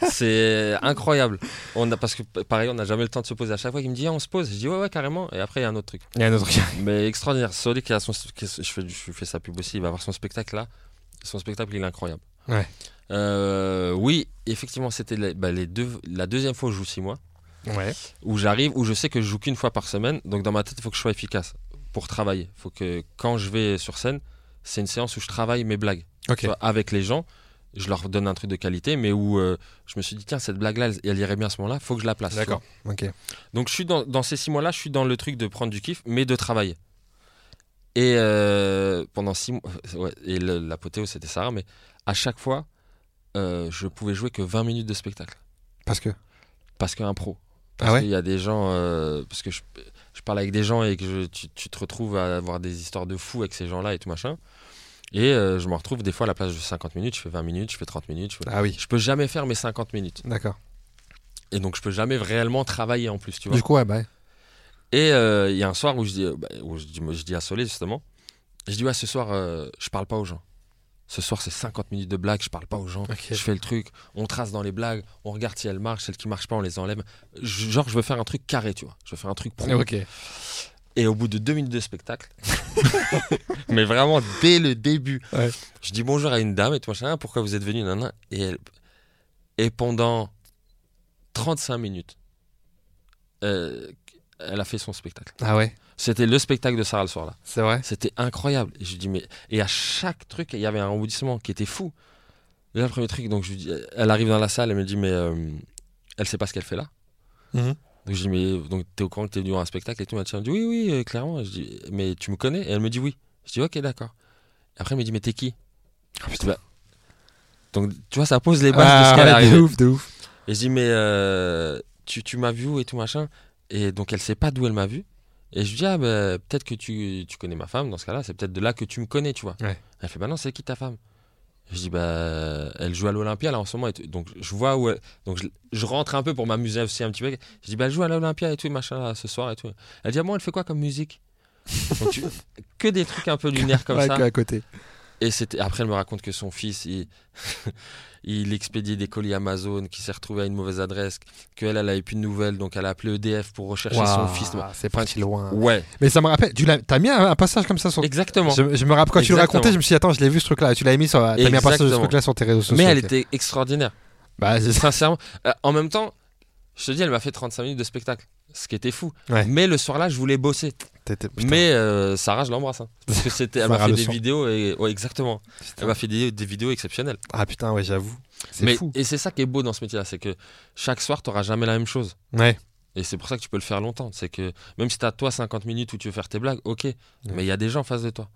S3: c'est incroyable. On a, parce que pareil, on n'a jamais le temps de se poser. À chaque fois qu'il me dit Ah, on se pose, je dis ouais ouais carrément. Et après il y a un autre truc.
S2: Il y a un autre truc. [laughs]
S3: Mais extraordinaire. Solé qui a son, qui- je fais, je fais sa pub aussi. Il va avoir son spectacle là. Son spectacle il est incroyable.
S2: Ouais.
S3: Euh, oui, effectivement, c'était les, bah, les deux, la deuxième fois où je joue six mois.
S2: Ouais.
S3: où j'arrive, où je sais que je joue qu'une fois par semaine. Donc dans ma tête, il faut que je sois efficace pour travailler. Il faut que quand je vais sur scène, c'est une séance où je travaille mes blagues. Vois, avec les gens, je leur donne un truc de qualité, mais où euh, je me suis dit, tiens, cette blague-là, elle, elle irait bien à ce moment-là, faut que je la place.
S2: D'accord.
S3: Donc je suis dans, dans ces six mois-là, je suis dans le truc de prendre du kiff, mais de travailler. Et euh, pendant six mois, ouais, et l'apothéose, c'était ça, mais à chaque fois, euh, je pouvais jouer que 20 minutes de spectacle
S2: Parce que?
S3: parce qu'un pro. Parce
S2: Ah ouais?
S3: qu'il y a des gens, euh, parce que je, je parle avec des gens et que je- tu, tu te retrouves à avoir des histoires de fous avec ces gens-là et tout machin. Et euh, je me retrouve des fois à la place de 50 minutes, je fais 20 minutes, je fais 30 minutes. Je, fais-
S2: Ah oui.
S3: je peux jamais faire mes 50 minutes.
S2: D'accord.
S3: Et donc je peux jamais réellement travailler en plus, tu vois.
S2: Du coup, ouais, bah.
S3: Et euh, il y a un soir où je dis, euh, bah, où je dis, je dis à Solé justement, je dis ouais ce soir euh, je parle pas aux gens. Ce soir, c'est 50 minutes de blagues, je parle pas aux gens. Je fais le truc, on trace dans les blagues, on regarde si elles marchent, celles qui marchent pas, on les enlève. Je- Genre, je veux faire un truc carré, tu vois. Je veux faire un truc pro. Et au bout de deux minutes de spectacle, [laughs] mais vraiment dès le début,
S2: Ouais.
S3: je dis bonjour à une dame et tout machin, pourquoi vous êtes venu, nana et, elle, et pendant 35 minutes, euh, elle a fait son spectacle.
S2: Ah ouais,
S3: C'était le spectacle de Sarah le soir là.
S2: c'est vrai.
S3: C'était incroyable. Et je dis mais et à chaque truc il y avait un rebondissement qui était fou. Là, le premier truc, donc je lui dis, elle arrive dans la salle, elle me dit mais euh, elle sait pas ce qu'elle fait là.
S2: Mhm.
S3: Donc je dis mais donc t'es au courant que t'es venu à un spectacle et tout. Elle me dit oui oui euh, clairement. Je dis mais tu me connais? Et elle me dit oui. Je dis ok d'accord. Après elle me dit mais t'es qui?
S2: Ah,
S3: dis, bah, Donc tu vois ça pose les bases de
S2: Ah,
S3: ce qu'elle
S2: ouais,
S3: arrivée.
S2: de ouf, de ouf.
S3: Et je dis, mais euh, tu, tu m'as vu où et tout machin. Et donc, elle sait pas d'où elle m'a vu. Et je lui dis, ah, bah, peut-être que tu, tu connais ma femme dans ce cas-là. C'est peut-être de là que tu me connais, tu vois.
S2: Ouais.
S3: Elle fait, bah non, c'est qui ta femme? Je dis, bah, elle joue à l'Olympia là en ce moment. Et. Donc, je vois où elle- Donc, je, je rentre un peu pour m'amuser aussi un petit peu. Je dis, bah, elle joue à l'Olympia et tout, machin, là, ce soir et tout. Elle dit, ah, bon, elle fait quoi comme musique? Donc, tu- [laughs] Que des trucs un peu lunaires comme
S2: Ouais,
S3: ça.
S2: à côté.
S3: Et c'était après elle me raconte que son fils il, [laughs] il expédiait des colis Amazon, qui s'est retrouvé à une mauvaise adresse, qu'elle elle avait plus de nouvelles, donc elle a appelé EDF pour rechercher son fils.
S2: C'est parti loin.
S3: Ouais,
S2: Mais ça me rappelle, tu l'as, t'as mis un, un passage comme ça sur.
S3: exactement.
S2: Je, je me rappelle quand tu le
S3: Exactement.
S2: racontais, je me suis dit attends, je l'ai vu ce truc-là. Tu l'avais mis sur, t'as mis un passage de ce
S3: Exactement.
S2: truc-là sur tes réseaux sociaux.
S3: Mais elle était extraordinaire,
S2: Bah,
S3: sincèrement. Euh, en même temps, je te dis, elle m'a fait 35 minutes de spectacle, ce qui était fou.
S2: Ouais.
S3: Mais le soir-là, je voulais bosser. Mais euh, Sarah, je l'embrasse. hein. parce que c'était, elle m'a fait des
S2: sang.
S3: vidéos et ouais, exactement.
S2: putain.
S3: Elle m'a fait des, des vidéos exceptionnelles.
S2: Ah putain, ouais, j'avoue. C'est
S3: Mais
S2: fou.
S3: et c'est ça qui est beau dans ce métier-là, c'est que chaque soir, tu jamais la même chose.
S2: Ouais.
S3: Et c'est pour ça que tu peux le faire longtemps. C'est que même si tu as toi 50 minutes où tu veux faire tes blagues, ok. Mais il y a des gens en face de toi.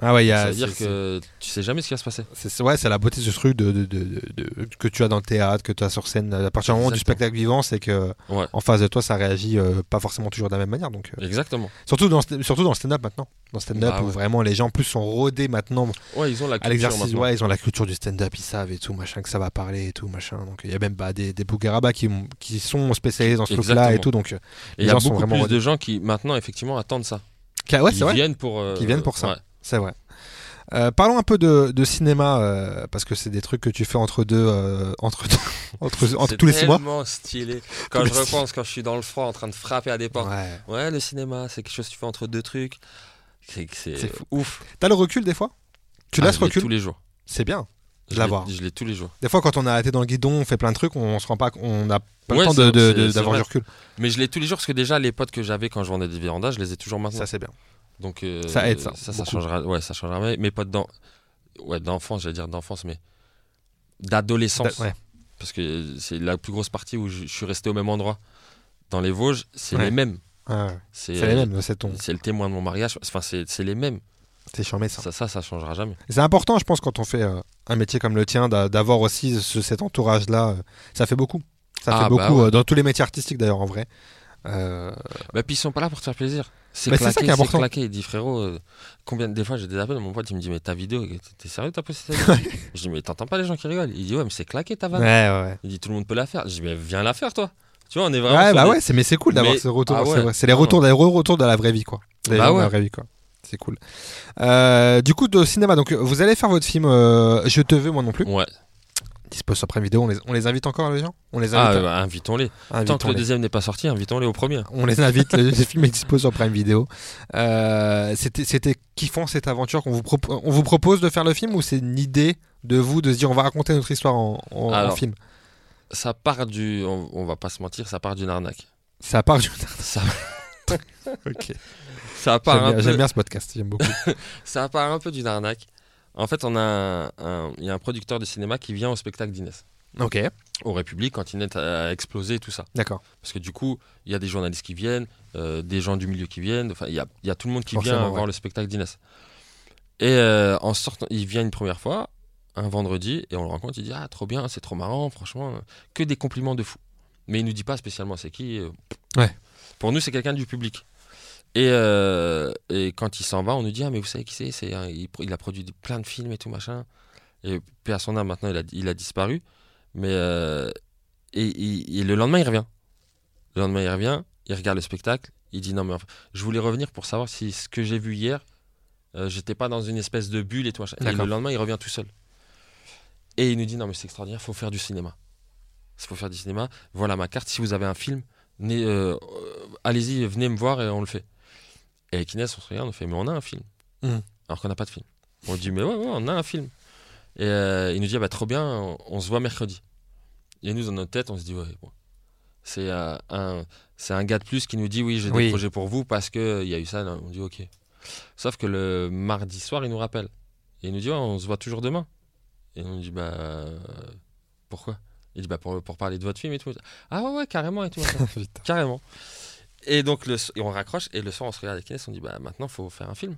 S2: Ah ouais, il y a.
S3: ça veut dire
S2: c'est-
S3: que tu sais jamais ce qui va se passer.
S2: C'est, ouais, c'est la beauté de ce truc de, de- de- de- de- que tu as dans le théâtre, que tu as sur scène. À partir du moment du spectacle vivant, c'est que
S3: Ouais.
S2: en face de toi, ça réagit euh, pas forcément toujours de la même manière. Donc, euh,
S3: Exactement.
S2: surtout dans, le- surtout dans le stand-up maintenant. Dans le stand-up
S3: Bah
S2: où
S3: ouais.
S2: vraiment les gens en plus sont rodés maintenant
S3: Ouais, ils ont la
S2: à
S3: culture.
S2: Ouais, ils ont la culture du stand-up, ils savent et tout, machin, que ça va parler et tout, machin. Donc il y a même bah, des, des qui, qui sont spécialisés dans ce truc-là et tout. Donc, euh,
S3: il y a
S2: sont
S3: beaucoup plus de gens qui maintenant effectivement attendent ça.
S2: qui- ouais,
S3: viennent pour. euh,
S2: Qui viennent pour ça. C'est vrai. Euh, parlons un peu de, de cinéma euh, parce que c'est des trucs que tu fais entre deux, euh, entre, deux- entre, [laughs] entre
S3: C'est
S2: tous les six mois.
S3: tellement stylé. Quand je [laughs] repense, quand je suis dans le froid en train de frapper à des portes.
S2: Ouais.
S3: Ouais, le cinéma, c'est quelque chose que tu fais entre deux trucs. C'est c'est
S2: C'est
S3: ouf.
S2: T'as le recul des fois? Tu
S3: Ah,
S2: laisses
S3: je l'ai
S2: recul?
S3: tous les jours.
S2: C'est bien.
S3: Je
S2: de
S3: l'ai-
S2: l'avoir.
S3: Je l'ai tous les jours.
S2: Des fois, quand on a été dans le guidon, on fait plein de trucs, on se rend pas, on n'a pas
S3: Ouais,
S2: le temps
S3: c'est- c'est- c'est
S2: d'avoir du recul.
S3: Mais je l'ai tous les jours parce que déjà les potes que j'avais quand je vendais des vérandas, je les ai toujours maintenant.
S2: Ça, c'est bien.
S3: Donc euh,
S2: Ça aide, ça,
S3: Ça, changera. Ouais, ça changera. jamais. Mes potes d'en- ouais, d'enfance, j'allais dire d'enfance, mais d'adolescence.
S2: Ouais.
S3: Parce que c'est la plus grosse partie où je, je suis resté au même endroit. Dans les Vosges, c'est
S2: Ouais.
S3: les mêmes.
S2: Ah.
S3: C'est
S2: les mêmes, c'est ton.
S3: C'est le témoin de mon mariage. Enfin, c'est les mêmes.
S2: C'est charmé ça.
S3: Ça, ça, ça changera jamais.
S2: C'est important, je pense, quand on fait euh, un métier comme le tien, d'a- d'avoir aussi ce- cet entourage-là. euh, Ça fait beaucoup. Ça
S3: Ah,
S2: fait
S3: bah
S2: beaucoup
S3: ouais.
S2: euh, dans tous les métiers artistiques d'ailleurs, en vrai. Euh,
S3: Bah, puis ils sont pas là pour te faire plaisir. C'est
S2: Bah, ça
S3: claqué,
S2: qui est
S3: c'est claqué. Il dit frérot, euh, combien des fois j'ai des appels, mon pote il me dit mais ta vidéo, t'es sérieux t'as posté vidéo? [laughs] Je dis mais t'entends pas les gens qui rigolent Il dit ouais mais c'est claqué ta
S2: ouais,
S3: vanne.
S2: ouais.
S3: Il dit tout le monde peut la faire. Je dis mais viens la faire toi. Tu vois on est vraiment.
S2: Ouais, bah ouais, c'est, mais c'est cool d'avoir
S3: Mais-
S2: ce retour.
S3: ah
S2: c'est,
S3: ouais.
S2: les retours, des retours de la vraie vie, quoi.
S3: Bah
S2: de la
S3: ouais.
S2: vraie vie, quoi. C'est cool. Euh, du coup, de cinéma, donc vous allez faire votre film euh, Je te veux, moi non plus.
S3: Ouais.
S2: Dispose sur Prime Vidéo. On les, on les invite encore, les gens? On les
S3: Ah,
S2: invite.
S3: bah, invitons-les. Tant que le deuxième n'est pas sorti, invitons-les au premier.
S2: On les invite, le, film est dispo sur Prime Video. Euh, c'était, kiffant cette aventure qu'on vous, propo- on vous propose de faire le film ou c'est une idée de vous de se dire on va raconter notre histoire en, en- en
S3: Alors,
S2: film?
S3: Ça part du. On, on va pas se mentir, ça part d'une arnaque.
S2: Ça part du.
S3: Ça, [laughs]
S2: ok.
S3: ça part
S2: J'aime
S3: peu.
S2: j'aime bien ce podcast, j'aime beaucoup. [laughs]
S3: Ça part un peu d'une arnaque. En fait, on a il y a un producteur de cinéma qui vient au spectacle d'Inès.
S2: ok,
S3: Au République, quand Inès a explosé tout ça.
S2: d'accord.
S3: Parce que du coup, il y a des journalistes qui viennent, euh, des gens du milieu qui viennent, enfin, il y a, il y a tout le monde qui
S2: Forcément,
S3: vient
S2: ouais.
S3: voir le spectacle d'Inès. Et euh, en sortant, il vient une première fois, un vendredi, et on le rencontre, il dit Ah, trop bien, c'est trop marrant, franchement, euh, que des compliments de fou. Mais il nous dit pas spécialement c'est qui. euh,
S2: Ouais.
S3: Pour nous, c'est quelqu'un du public. Et, euh, et quand il s'en va, on nous dit Ah, mais vous savez qui c'est? Il, il a produit plein de films et tout, machin. Et puis à son âme, maintenant, il a, il a disparu. Mais. euh, et, et- et le lendemain, il revient. Le lendemain, il revient, il regarde le spectacle, il dit non, mais enfin, je voulais revenir pour savoir si ce que j'ai vu hier, Euh, J'étais pas dans une espèce de bulle et tout. machin. Et le lendemain, il revient tout seul. Et il nous dit non mais c'est extraordinaire, faut faire du cinéma. Il faut faire du cinéma. Voilà ma carte. Si vous avez un film, euh, allez-y, venez me voir et on le fait. Et avec Inès, on se regarde, on fait mais on a un film.
S2: Mhm.
S3: Alors qu'on n'a pas de film. On dit mais ouais, ouais, on a un film. Et euh, il nous dit ah bah trop bien, on, on se voit mercredi. Et nous dans notre tête, on se dit ouais, bon. c'est euh, un c'est un gars de plus qui nous dit oui j'ai
S2: Oui.
S3: des projets pour vous parce que euh, il y a eu ça. On dit ok. Sauf que le mardi soir, il nous rappelle. Et il nous dit ouais, on se voit toujours demain. Et on dit bah pourquoi? Il dit bah pour, pour parler de votre film et tout. Ah ouais ouais carrément et tout. [laughs] Carrément. Et donc, le, et on raccroche, et le soir, on se regarde avec Inès, on dit, bah maintenant, faut faire un film.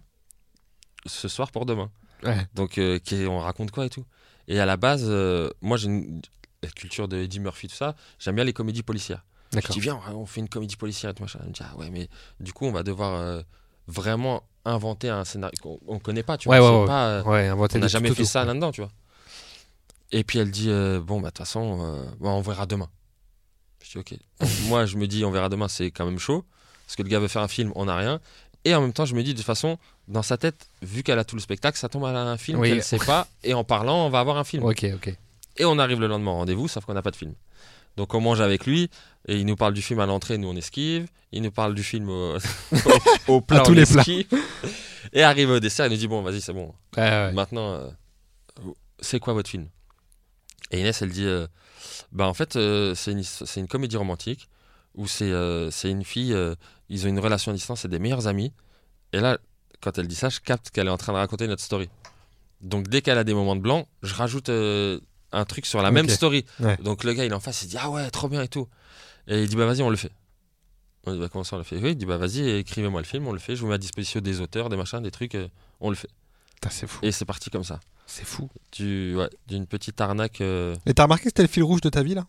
S3: Ce soir pour demain.
S2: Ouais.
S3: Donc, euh, on raconte quoi et tout. Et à la base, euh, moi, j'ai une la culture de Eddie Murphy, tout ça, j'aime bien les comédies policières. Je dis, viens, on fait une comédie policière et tout machin. Elle me dit, ah ouais, mais du coup, on va devoir euh, vraiment inventer un scénario qu'on on connaît pas, tu vois.
S2: ouais, ouais.
S3: pas, on n'a jamais fait ça là-dedans, tu vois. Et puis elle dit bon bah de toute façon bon, on verra demain. Je dis ok. Moi je me dis on verra demain c'est quand même chaud parce que le gars veut faire un film on n'a rien. Et en même temps je me dis de toute façon dans sa tête vu qu'elle a tout le spectacle ça tombe à un film
S2: Oui.
S3: qu'elle sait pas et en parlant on va avoir un film.
S2: Ok, ok.
S3: Et on arrive le lendemain au rendez-vous sauf qu'on n'a pas de film. Donc on mange avec lui et il nous parle du film à l'entrée nous on esquive. Il nous parle du film au, [laughs] plat
S2: À tous
S3: on
S2: les plats.
S3: esquive. Et arrive au dessert il nous dit bon vas-y c'est bon
S2: ouais.
S3: Maintenant, euh, c'est quoi votre film? Et Inès, elle dit, euh, bah en fait, euh, c'est une, comédie romantique où c'est euh, une fille, euh, ils ont une relation à distance, c'est des meilleurs amis. Et là, quand elle dit ça, je capte qu'elle est en train de raconter notre story. Donc dès qu'elle a des moments de blanc, je rajoute euh, un truc sur la même story.
S2: Ouais.
S3: Donc le gars, il est en face, il dit, ah ouais, trop bien et tout. Et il dit, bah vas-y, on le fait. On dit, bah comment ça, on le fait? Oui, il dit, bah vas-y, écrivez-moi le film, on le fait, je vous mets à disposition des auteurs, des machins, des trucs, on le fait.
S2: Putain, c'est fou.
S3: Et c'est parti comme ça
S2: C'est fou.
S3: du, ouais, d'une petite arnaque. euh,
S2: Et t'as remarqué que c'était le fil rouge de ta vie là?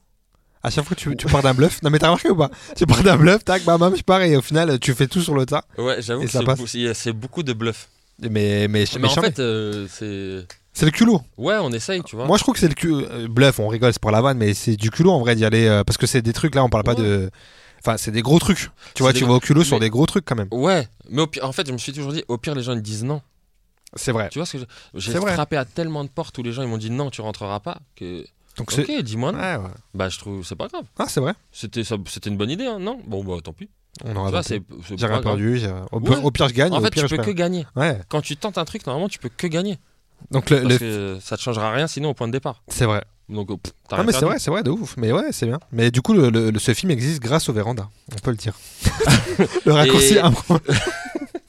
S2: À chaque fois que tu, tu pars d'un bluff. Non mais t'as remarqué ou pas? Tu pars d'un bluff, tac, bam, bam, je pars et au final tu fais tout sur le tas.
S3: Ouais, j'avoue
S2: Et
S3: que
S2: ça
S3: c'est,
S2: passe.
S3: bou- c'est- c'est beaucoup de bluff.
S2: Mais, mais, mais,
S3: Mais, en
S2: jamais.
S3: fait, euh, c'est.
S2: c'est le culot.
S3: Ouais, on essaye, tu vois.
S2: Moi je trouve que c'est le culot. euh, Bluff, on rigole, c'est pour la vanne, mais c'est du culot en vrai d'y aller. euh, parce que c'est des trucs là, on parle pas
S3: Ouais.
S2: de. Enfin, c'est des gros trucs. Tu vois,
S3: des
S2: tu
S3: gros-
S2: vas au culot sur
S3: mais-
S2: des gros trucs quand même.
S3: Ouais, mais au pire, en fait, je me suis toujours dit, au pire, les gens ils disent non.
S2: C'est vrai.
S3: Tu vois ce que je- j'ai
S2: vrai.
S3: frappé à tellement de portes où les gens ils m'ont dit non, tu rentreras pas. Que
S2: Donc c'est.
S3: ok, dis-moi non.
S2: Ouais, ouais.
S3: Bah, je trouve c'est pas grave.
S2: Ah, c'est vrai.
S3: C'était c'était une bonne idée, hein, non? Bon, bah tant pis.
S2: On aura J'ai rien perdu. Au,
S3: Ouais.
S2: pire, au pire, je gagne.
S3: En
S2: au
S3: fait,
S2: pire,
S3: tu
S2: je
S3: peux que gagner.
S2: Ouais.
S3: Quand tu tentes un truc, normalement, tu peux que gagner.
S2: Donc le,
S3: Parce
S2: le-
S3: que ça te changera rien sinon au point de départ.
S2: c'est vrai.
S3: Donc, euh, pff, t'as
S2: Ah mais c'est vrai, c'est vrai, de ouf. Mais ouais, c'est bien. Mais du coup, le, ce film existe grâce au véranda. On peut le dire. [laughs] le raccourci
S3: Et-. [laughs]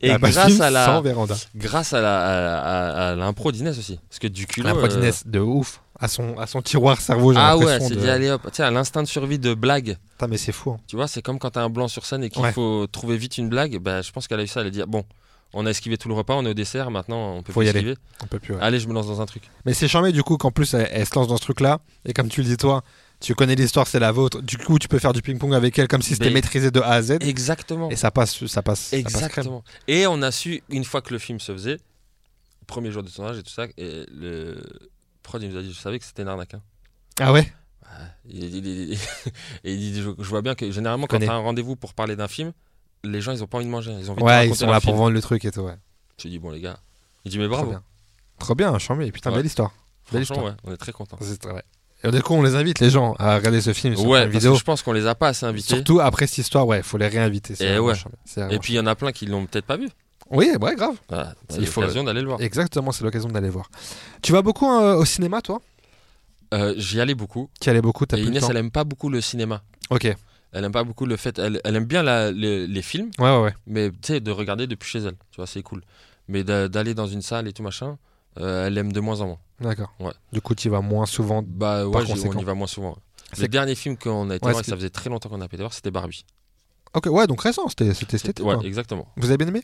S3: Et
S2: La
S3: grâce à la,
S2: sans véranda.
S3: grâce à la à, l'impro d'Inès aussi parce que du culot
S2: L'impro
S3: euh,
S2: d'Inès, de ouf. À son, à son tiroir cerveau, j'ai
S3: ah ouais c'est
S2: de-
S3: dit allez hop tu sais à l'instinct de survie de blague
S2: Putain, mais c'est fou. hein.
S3: tu vois c'est comme quand t'as un blanc sur scène et qu'il
S2: Ouais.
S3: faut trouver vite une blague bah, je pense qu'elle a eu ça elle a dit ah, bon on a esquivé tout le repas on est au dessert maintenant on peut
S2: Faut
S3: plus
S2: y aller.
S3: esquiver
S2: On peut plus. ouais.
S3: allez je me lance dans un truc
S2: Mais c'est charmé du coup qu'en plus elle, elle se lance dans ce truc-là. Et comme tu le dis toi, tu connais l'histoire, c'est la vôtre. Du coup, tu peux faire du ping-pong avec elle comme si c'était
S3: Mais-
S2: maîtrisé de A à Z.
S3: exactement
S2: Et ça passe, ça passe. ça passe crème.
S3: exactement et on a su une fois que le film se faisait premier jour de tournage et tout ça et le prod il nous a dit je savais que c'était une arnaque hein.
S2: Ah ouais?
S3: Il- il- il- et [laughs] il dit, je, je vois bien que généralement, quand tu as un rendez-vous pour parler d'un film, les gens, ils ont pas envie de manger. Ils ont envie de
S2: Ouais, ils
S3: raconter
S2: sont là pour vendre le truc et tout. Ouais.
S3: Je dis, bon, les gars. Il dit, mais
S2: Trop
S3: bravo.
S2: bien. Trop bien, charmé. Putain,
S3: Ouais.
S2: belle histoire. Belle histoire.
S3: ouais, on est très contents.
S2: C'est très vrai. Et du coup, on les invite les gens à regarder ce film sur
S3: Ouais,
S2: Prime
S3: que je pense qu'on les a pas assez invités.
S2: Surtout après cette histoire, ouais, faut les réinviter.
S3: Et ouais. puis, il y en a plein qui l'ont peut-être pas vu.
S2: Oui, ouais, grave.
S3: C'est
S2: faut
S3: l'occasion d'aller le voir.
S2: Exactement, c'est l'occasion d'aller voir. Tu vas beaucoup euh, au cinéma, toi?
S3: Euh, J'y allais beaucoup.
S2: Tu y allais beaucoup, t'as le
S3: Inès,
S2: temps.
S3: elle aime pas beaucoup le cinéma.
S2: Ok. Ouais,
S3: Elle aime pas beaucoup le fait. Elle, elle aime bien la- le- les films,
S2: ouais, ouais.
S3: mais tu sais, de regarder depuis chez elle. Tu vois, c'est cool. Mais d'a- d'aller dans une salle et tout machin, euh, elle aime de moins en moins.
S2: D'accord.
S3: Ouais.
S2: Du coup, tu y vas moins souvent.
S3: Bah ouais, on y va moins souvent. Le dernier film qu'on a été
S2: Ouais,
S3: voir, et ça faisait très longtemps qu'on a été voir, c'était Barbie.
S2: Ok, ouais, donc récent, c'était cet été.
S3: ouais, exactement.
S2: Vous avez bien aimé?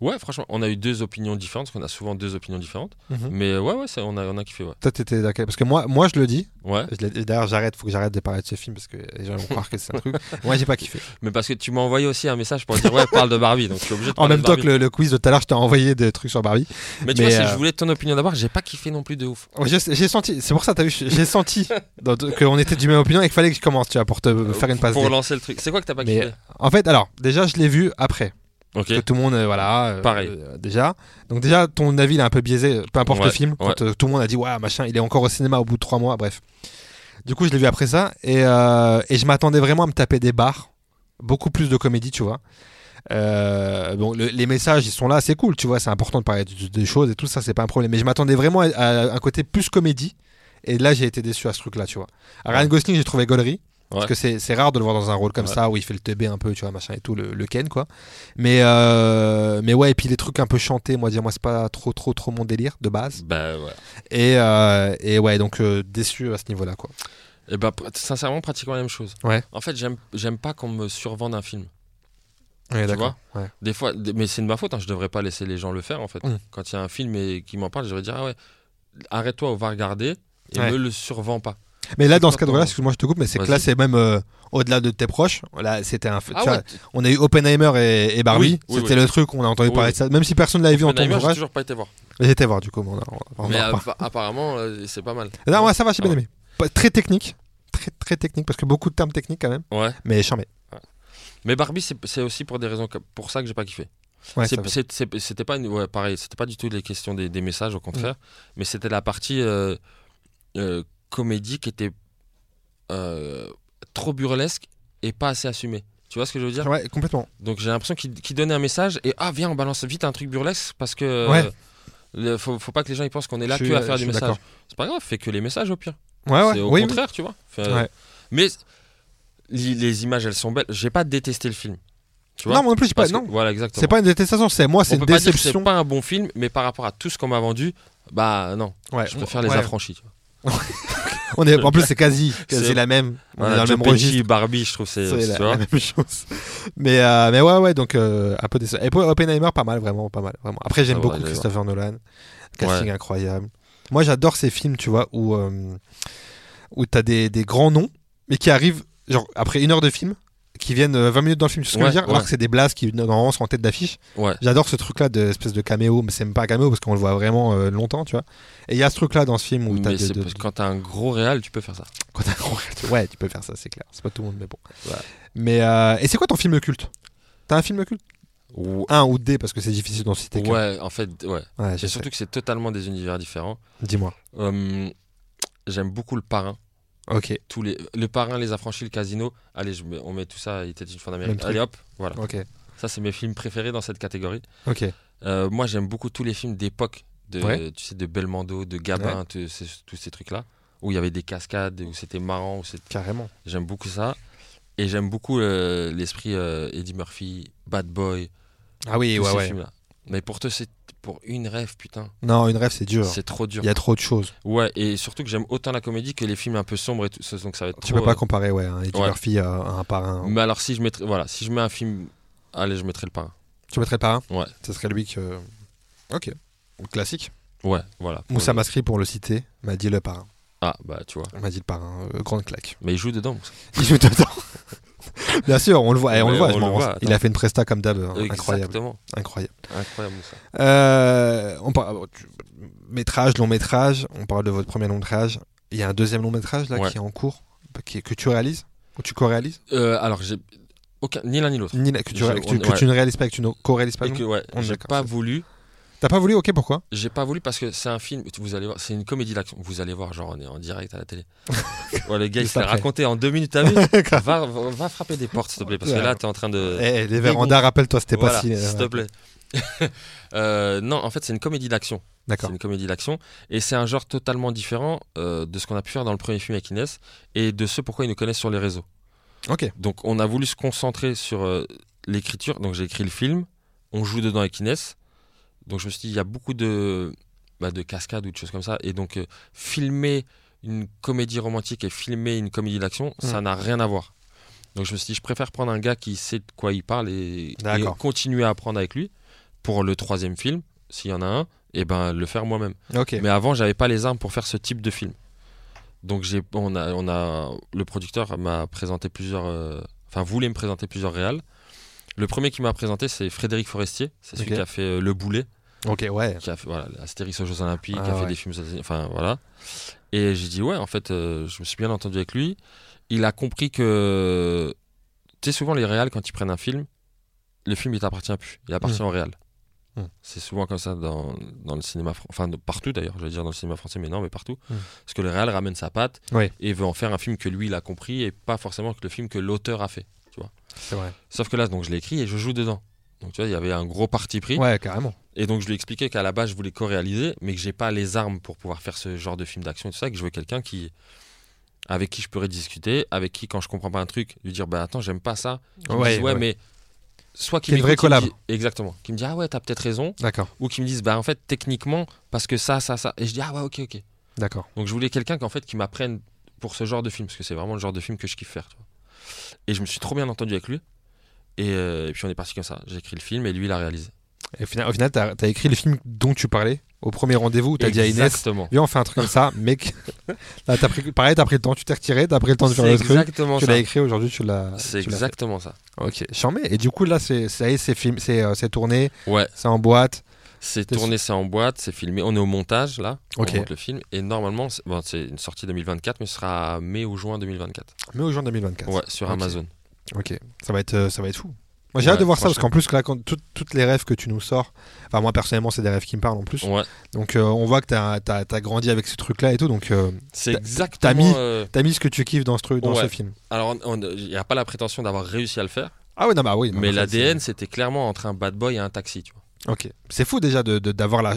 S3: Ouais, franchement, on a eu deux opinions différentes, parce qu'on a souvent deux opinions différentes.
S2: Mhm.
S3: Mais ouais, ouais, ça, on, a, on a kiffé, ouais.
S2: Toi, t'étais d'accord? Parce que moi, moi, je le dis.
S3: Ouais,
S2: D'ailleurs, j'arrête. Faut que j'arrête de parler de ce film parce que les gens vont croire que c'est un truc. [laughs] Moi, j'ai pas kiffé.
S3: mais parce que tu m'as envoyé aussi un message pour dire, ouais, parle de Barbie, donc je suis obligé de
S2: En même
S3: de
S2: temps
S3: Barbie.
S2: que le, le quiz de tout à l'heure, je t'ai envoyé des trucs sur Barbie.
S3: Mais tu
S2: mais,
S3: vois, si
S2: euh,
S3: je voulais ton opinion d'abord, j'ai pas kiffé non plus de ouf.
S2: Ouais, J'ai senti. C'est pour ça, t'as vu, j'ai senti [laughs] qu'on était du même opinion et qu'il fallait que je commence, tu vois, pour te faire une passe.
S3: Pour
S2: D.
S3: relancer le truc. C'est quoi que t'as pas
S2: Mais
S3: kiffé?
S2: en fait, alors, déjà, je l'ai vu après.
S3: Ok.
S2: Que tout le monde, euh, voilà. euh,
S3: Pareil.
S2: euh, déjà. Donc, déjà, ton avis, il est un peu biaisé, peu importe
S3: Ouais,
S2: le film. Quand tout le monde a dit, ouais, machin, il est encore au cinéma au bout de trois mois, bref. Du coup, je l'ai vu après ça. Et, et je m'attendais vraiment à me taper des barres. Beaucoup plus de comédie, tu vois. Bon, le- les messages, ils sont là, c'est cool, tu vois, c'est important de parler de- des choses et tout ça, c'est pas un problème. Mais je m'attendais vraiment à, à un côté plus comédie. Et là, j'ai été déçu à ce truc-là, tu vois. Ryan Gosling, j'ai trouvé gaulerie. Parce que c'est rare de le voir dans un rôle comme ça où il fait le teubé un peu, tu vois, machin et tout, le, le Ken, quoi. Mais, euh, mais ouais, et puis les trucs un peu chantés, moi, dire, moi, c'est pas trop, trop, trop mon délire de base.
S3: Bah ouais.
S2: Et, euh, et ouais, donc euh, déçu à ce niveau-là, quoi.
S3: Et bah, pr- sincèrement, pratiquement la même chose.
S2: Ouais.
S3: En fait, j'aime, pas qu'on me survende un film.
S2: Ouais,
S3: Tu.
S2: Ouais.
S3: Des fois, mais c'est de ma faute, hein, je devrais pas laisser les gens le faire en fait.
S2: Mm.
S3: Quand il y a un film et qui m'en parle, je devrais dire ah ouais, arrête-toi, on va regarder et me le survends pas.
S2: Mais là, dans ce cadre-là,
S3: on-
S2: excuse-moi, je te coupe, mais c'est que là, c'est même euh, au-delà de tes proches. Là, c'était un.
S3: Ah
S2: vois,
S3: ouais,
S2: On a eu Oppenheimer et, et Barbie.
S3: Oui,
S2: c'était
S3: oui.
S2: le truc, on a entendu parler de ça. Même si personne l'avait vu en ton
S3: Oppenheimer, j'ai toujours pas été voir.
S2: J'étais voir, du coup. mais on en
S3: mais apparemment, euh, c'est pas mal.
S2: Non, ouais, ça va, j'ai bien
S3: Ah ouais.
S2: aimé. Pas- Très technique. Très, très technique, parce que beaucoup de termes techniques quand même.
S3: Ouais.
S2: Mais charmé.
S3: Mais Barbie, c'est aussi pour des raisons pour ça que j'ai pas kiffé.
S2: Ouais,
S3: C'était pas une- ouais, pareil, c'était pas du tout les questions des, des messages au contraire, mais c'était la partie euh, comédie qui était euh, trop burlesque et pas assez assumée. Tu vois ce que je veux dire?
S2: Ouais, complètement.
S3: Donc j'ai l'impression qu'il qu'il donnait un message et ah viens on balance vite un truc burlesque parce que
S2: Ouais.
S3: euh, le- faut, faut pas que les gens ils pensent qu'on est là
S2: Je
S3: que
S2: suis-
S3: à faire du message. C'est pas grave, fais que les messages au pire.
S2: Ouais, ouais.
S3: C'est au
S2: oui, oui.
S3: contraire, tu vois.
S2: Ouais.
S3: Mais les images elles sont belles. J'ai pas détesté le film. Tu vois
S2: Non, moi non plus, pas.
S3: Que-
S2: Non.
S3: Voilà exactement.
S2: C'est pas une détestation, c'est moi, c'est une
S3: que c'est
S2: déception.
S3: pas un bon film, mais par rapport à tout ce qu'on m'a vendu, bah non.
S2: Ouais,
S3: Je préfère les affranchis. Tu vois. [laughs]
S2: On est, en plus, c'est quasi,
S3: C'est-
S2: la même. On
S3: Voilà,
S2: est dans le même registre.
S3: Barbie, je trouve c'est
S2: la, même chose. Mais, euh, mais ouais, ouais, donc euh, un peu déçu. Et pour Oppenheimer, pas mal, vraiment, pas mal. Vraiment. Après, j'aime
S3: va,
S2: beaucoup Christopher Nolan. Casting incroyable. Moi, j'adore ces films, tu vois, où, euh, où t'as des, des grands noms, mais qui arrivent, genre, après une heure de film, qui viennent euh, 20 minutes dans le film, tu sais ce que je veux dire Alors que c'est des blasts qui, normalement, sont en tête d'affiche. J'adore ce truc-là d'espèce de caméo, mais c'est même pas un caméo parce qu'on le voit vraiment euh, longtemps, tu vois. Et il y a ce truc-là dans ce film où t'as de- de-
S3: quand t'as un gros réal, tu peux faire ça.
S2: quand t'as un gros- Ouais, tu peux faire ça, c'est clair. C'est pas tout le monde, mais bon. Mais euh, et c'est quoi ton film culte? T'as un film culte?
S3: Ou-
S2: Un ou des parce que c'est difficile d'en citer.
S3: Ouais, en fait, ouais.
S2: Ouais,
S3: Et surtout que c'est totalement des univers différents.
S2: Dis-moi.
S3: Hum, J'aime beaucoup le parrain.
S2: Ok,
S3: Tous les, le parrain, les affranchis, le casino. Allez, je mets- on met tout ça. Il était une fois
S2: Même
S3: d'Amérique.
S2: truc.
S3: Allez hop, voilà.
S2: ok,
S3: Ça, c'est mes films préférés dans cette catégorie.
S2: ok.
S3: Euh, moi, j'aime beaucoup tous les films d'époque, de,
S2: Ouais.
S3: tu sais, de Belmondo, de Gabin, tous ces- tous ces trucs-là, où il y avait des cascades, où c'était marrant, où
S2: Carrément.
S3: j'aime beaucoup ça. Et j'aime beaucoup euh, l'esprit euh, Eddie Murphy, Bad Boy,
S2: Ah oui,
S3: tous
S2: ouais,
S3: ces
S2: ouais.
S3: Mais pour te, c'est pour une rêve, putain,
S2: Non, une rêve, c'est dur.
S3: c'est trop dur.
S2: Il y a trop de choses.
S3: Ouais, et surtout que j'aime autant la comédie que les films un peu sombres et tout ça, donc ça va être
S2: Tu
S3: trop,
S2: peux pas
S3: euh,
S2: comparer, ouais, un Eddie
S3: ouais.
S2: À un parrain.
S3: Mais alors si je mettrais, voilà, si je mets un film, allez, je mettrais le parrain.
S2: Tu mettrais le parrain
S3: Ouais.
S2: Ce serait lui que. Ok. Classique.
S3: Ouais, voilà.
S2: Moussa Masri, pour le citer, m'a dit le parrain.
S3: Ah bah tu vois.
S2: On m'a dit le parrain. euh, grande claque.
S3: Mais il joue dedans. Moussa.
S2: Il joue dedans. [laughs] Bien sûr, on le voit. eh, on le voit.
S3: on le
S2: il a fait une presta comme d'hab. hein, Incroyable. Incroyable.
S3: Incroyable Moussa.
S2: Euh, on parle tu- métrage, long métrage. On parle de votre premier long métrage. Il y a un deuxième long métrage là
S3: Ouais.
S2: qui est en cours, qui est- que tu réalises? Ou tu co-réalises?
S3: Euh, alors j'ai aucun, ni l'un ni l'autre.
S2: Ni la- que, tu,
S3: Je-
S2: ré- que tu-
S3: on-
S2: que
S3: ouais.
S2: tu ne réalises pas, que tu ne co-réalises pas.
S3: Et que ouais, j'ai pas
S2: ça.
S3: voulu.
S2: T'as pas voulu Ok, pourquoi?
S3: J'ai pas voulu parce que c'est un film. Vous allez voir, c'est une comédie d'action. Vous allez voir, genre on est en direct à la télé. [laughs] ouais, le gars il
S2: Juste
S3: se fait
S2: après.
S3: raconter en deux minutes. T'as vu? [laughs] Va, frapper des portes s'il te plaît parce que là t'es en train de.
S2: Eh, les vérandas, rappelle-toi, c'était
S3: Voilà,
S2: pas si. euh,
S3: s'il te plaît. [laughs] Euh, non, en fait c'est une comédie d'action. C'est
S2: D'accord.
S3: une comédie d'action et c'est un genre totalement différent euh, de ce qu'on a pu faire dans le premier film avec Inès et de ce pourquoi ils nous connaissent sur les réseaux.
S2: Ok.
S3: Donc on a voulu se concentrer sur euh, l'écriture. Donc j'ai écrit le film, on joue dedans avec Inès. Donc je me suis dit il y a beaucoup de bah, de cascades ou de choses comme ça et donc euh, filmer une comédie romantique et filmer une comédie d'action, ça
S2: Mm.
S3: n'a rien à voir. Donc je me suis dit je préfère prendre un gars qui sait de quoi il parle et, continuer à apprendre avec lui pour le troisième film s'il y en a un et ben le faire moi-même. Mais avant, j'avais pas les armes pour faire ce type de film. Donc j'ai, on a, on a, le producteur m'a présenté plusieurs, euh, enfin voulait me présenter plusieurs réals. Le premier qui m'a présenté, c'est Frédéric Forestier, c'est celui qui a fait euh, Le Boulet,
S2: Ok, ouais.
S3: qui a fait voilà, Astérix aux Jeux Olympiques,
S2: Ah
S3: qui a fait
S2: ouais.
S3: des films, enfin voilà. Et j'ai dit ouais, en fait, euh, je me suis bien entendu avec lui. Il a compris que, tu sais, souvent les réals quand ils prennent un film, le film il t'appartient plus, il appartient au réel.
S2: Mm.
S3: C'est souvent comme ça dans, dans le cinéma, enfin partout d'ailleurs, je veux dire dans le cinéma français, mais non, mais partout.
S2: Mm.
S3: Parce que le réel ramène sa patte et veut en faire un film que lui il a compris et pas forcément que le film que l'auteur a fait.
S2: C'est vrai.
S3: Sauf que là, donc je l'ai écrit et je joue dedans. Donc tu vois, il y avait un gros parti pris.
S2: Ouais, carrément.
S3: Et donc je lui ai expliqué qu'à la base je voulais co-réaliser, mais que j'ai pas les armes pour pouvoir faire ce genre de film d'action et tout ça, que je veux quelqu'un qui avec qui je pourrais discuter, avec qui quand je comprends pas un truc, lui dire bah attends j'aime pas ça, Qui me
S2: Ouais,
S3: dise, ouais,
S2: ouais.
S3: mais soit qui
S2: une vraie
S3: qui me
S2: collab.
S3: dit- exactement, qui me dit ah ouais t'as peut-être raison,
S2: D'accord.
S3: ou qui me disent bah en fait techniquement parce que ça ça ça, et je dis ah ouais ok ok.
S2: D'accord.
S3: Donc je voulais quelqu'un qui en fait qui m'apprenne pour ce genre de film parce que c'est vraiment le genre de film que je kiffe faire. tu vois. Et je me suis trop bien entendu avec lui. Et, euh, et puis on est parti comme ça. J'ai écrit le film et lui il a réalisé.
S2: Et au final, au final as écrit le film dont tu parlais au premier rendez-vous où t'as dit à Inès. Viens, on fait un truc comme ça, [laughs] mec. Là, t'as pris, pareil, t'as pris le temps, tu t'es retiré, t'as pris le temps de faire le truc.
S3: exactement
S2: Tu
S3: ça.
S2: l'as écrit aujourd'hui, tu l'as.
S3: C'est
S2: tu
S3: exactement ça.
S2: Ok, charmé. Et du coup, là, c'est, ça y est, c'est film, euh, c'est tourné,
S3: Ouais,
S2: c'est en boîte.
S3: C'est tourné, c'est en boîte, c'est filmé. On est au montage là.
S2: Ok.
S3: On monte le film. Et normalement, c'est bon, une sortie 2024, mais ce sera mai ou juin 2024.
S2: Mais au juin 2024.
S3: Ouais, sur. Amazon.
S2: Ok, ça va être, euh, ça va être fou. Moi, j'ai hâte
S3: Ouais,
S2: de voir ça parce qu'en plus, là, quand tout- toutes les rêves que tu nous sors, enfin, moi personnellement, c'est des rêves qui me parlent en plus.
S3: Ouais,
S2: Donc, euh, on voit que t'as as, grandi avec ce truc-là et tout. Donc, euh,
S3: c'est exactement.
S2: t'as mis-
S3: euh,
S2: t'as mis ce que tu kiffes dans ce truc, dans
S3: Ouais.
S2: ce film.
S3: Alors, il n'y a pas la prétention d'avoir réussi à le faire,
S2: Ah oui, non, bah oui. non,
S3: mais
S2: ça,
S3: l'ADN, c'était clairement entre un bad boy et un taxi. Tu vois.
S2: Ok. C'est fou déjà de- de- d'avoir la,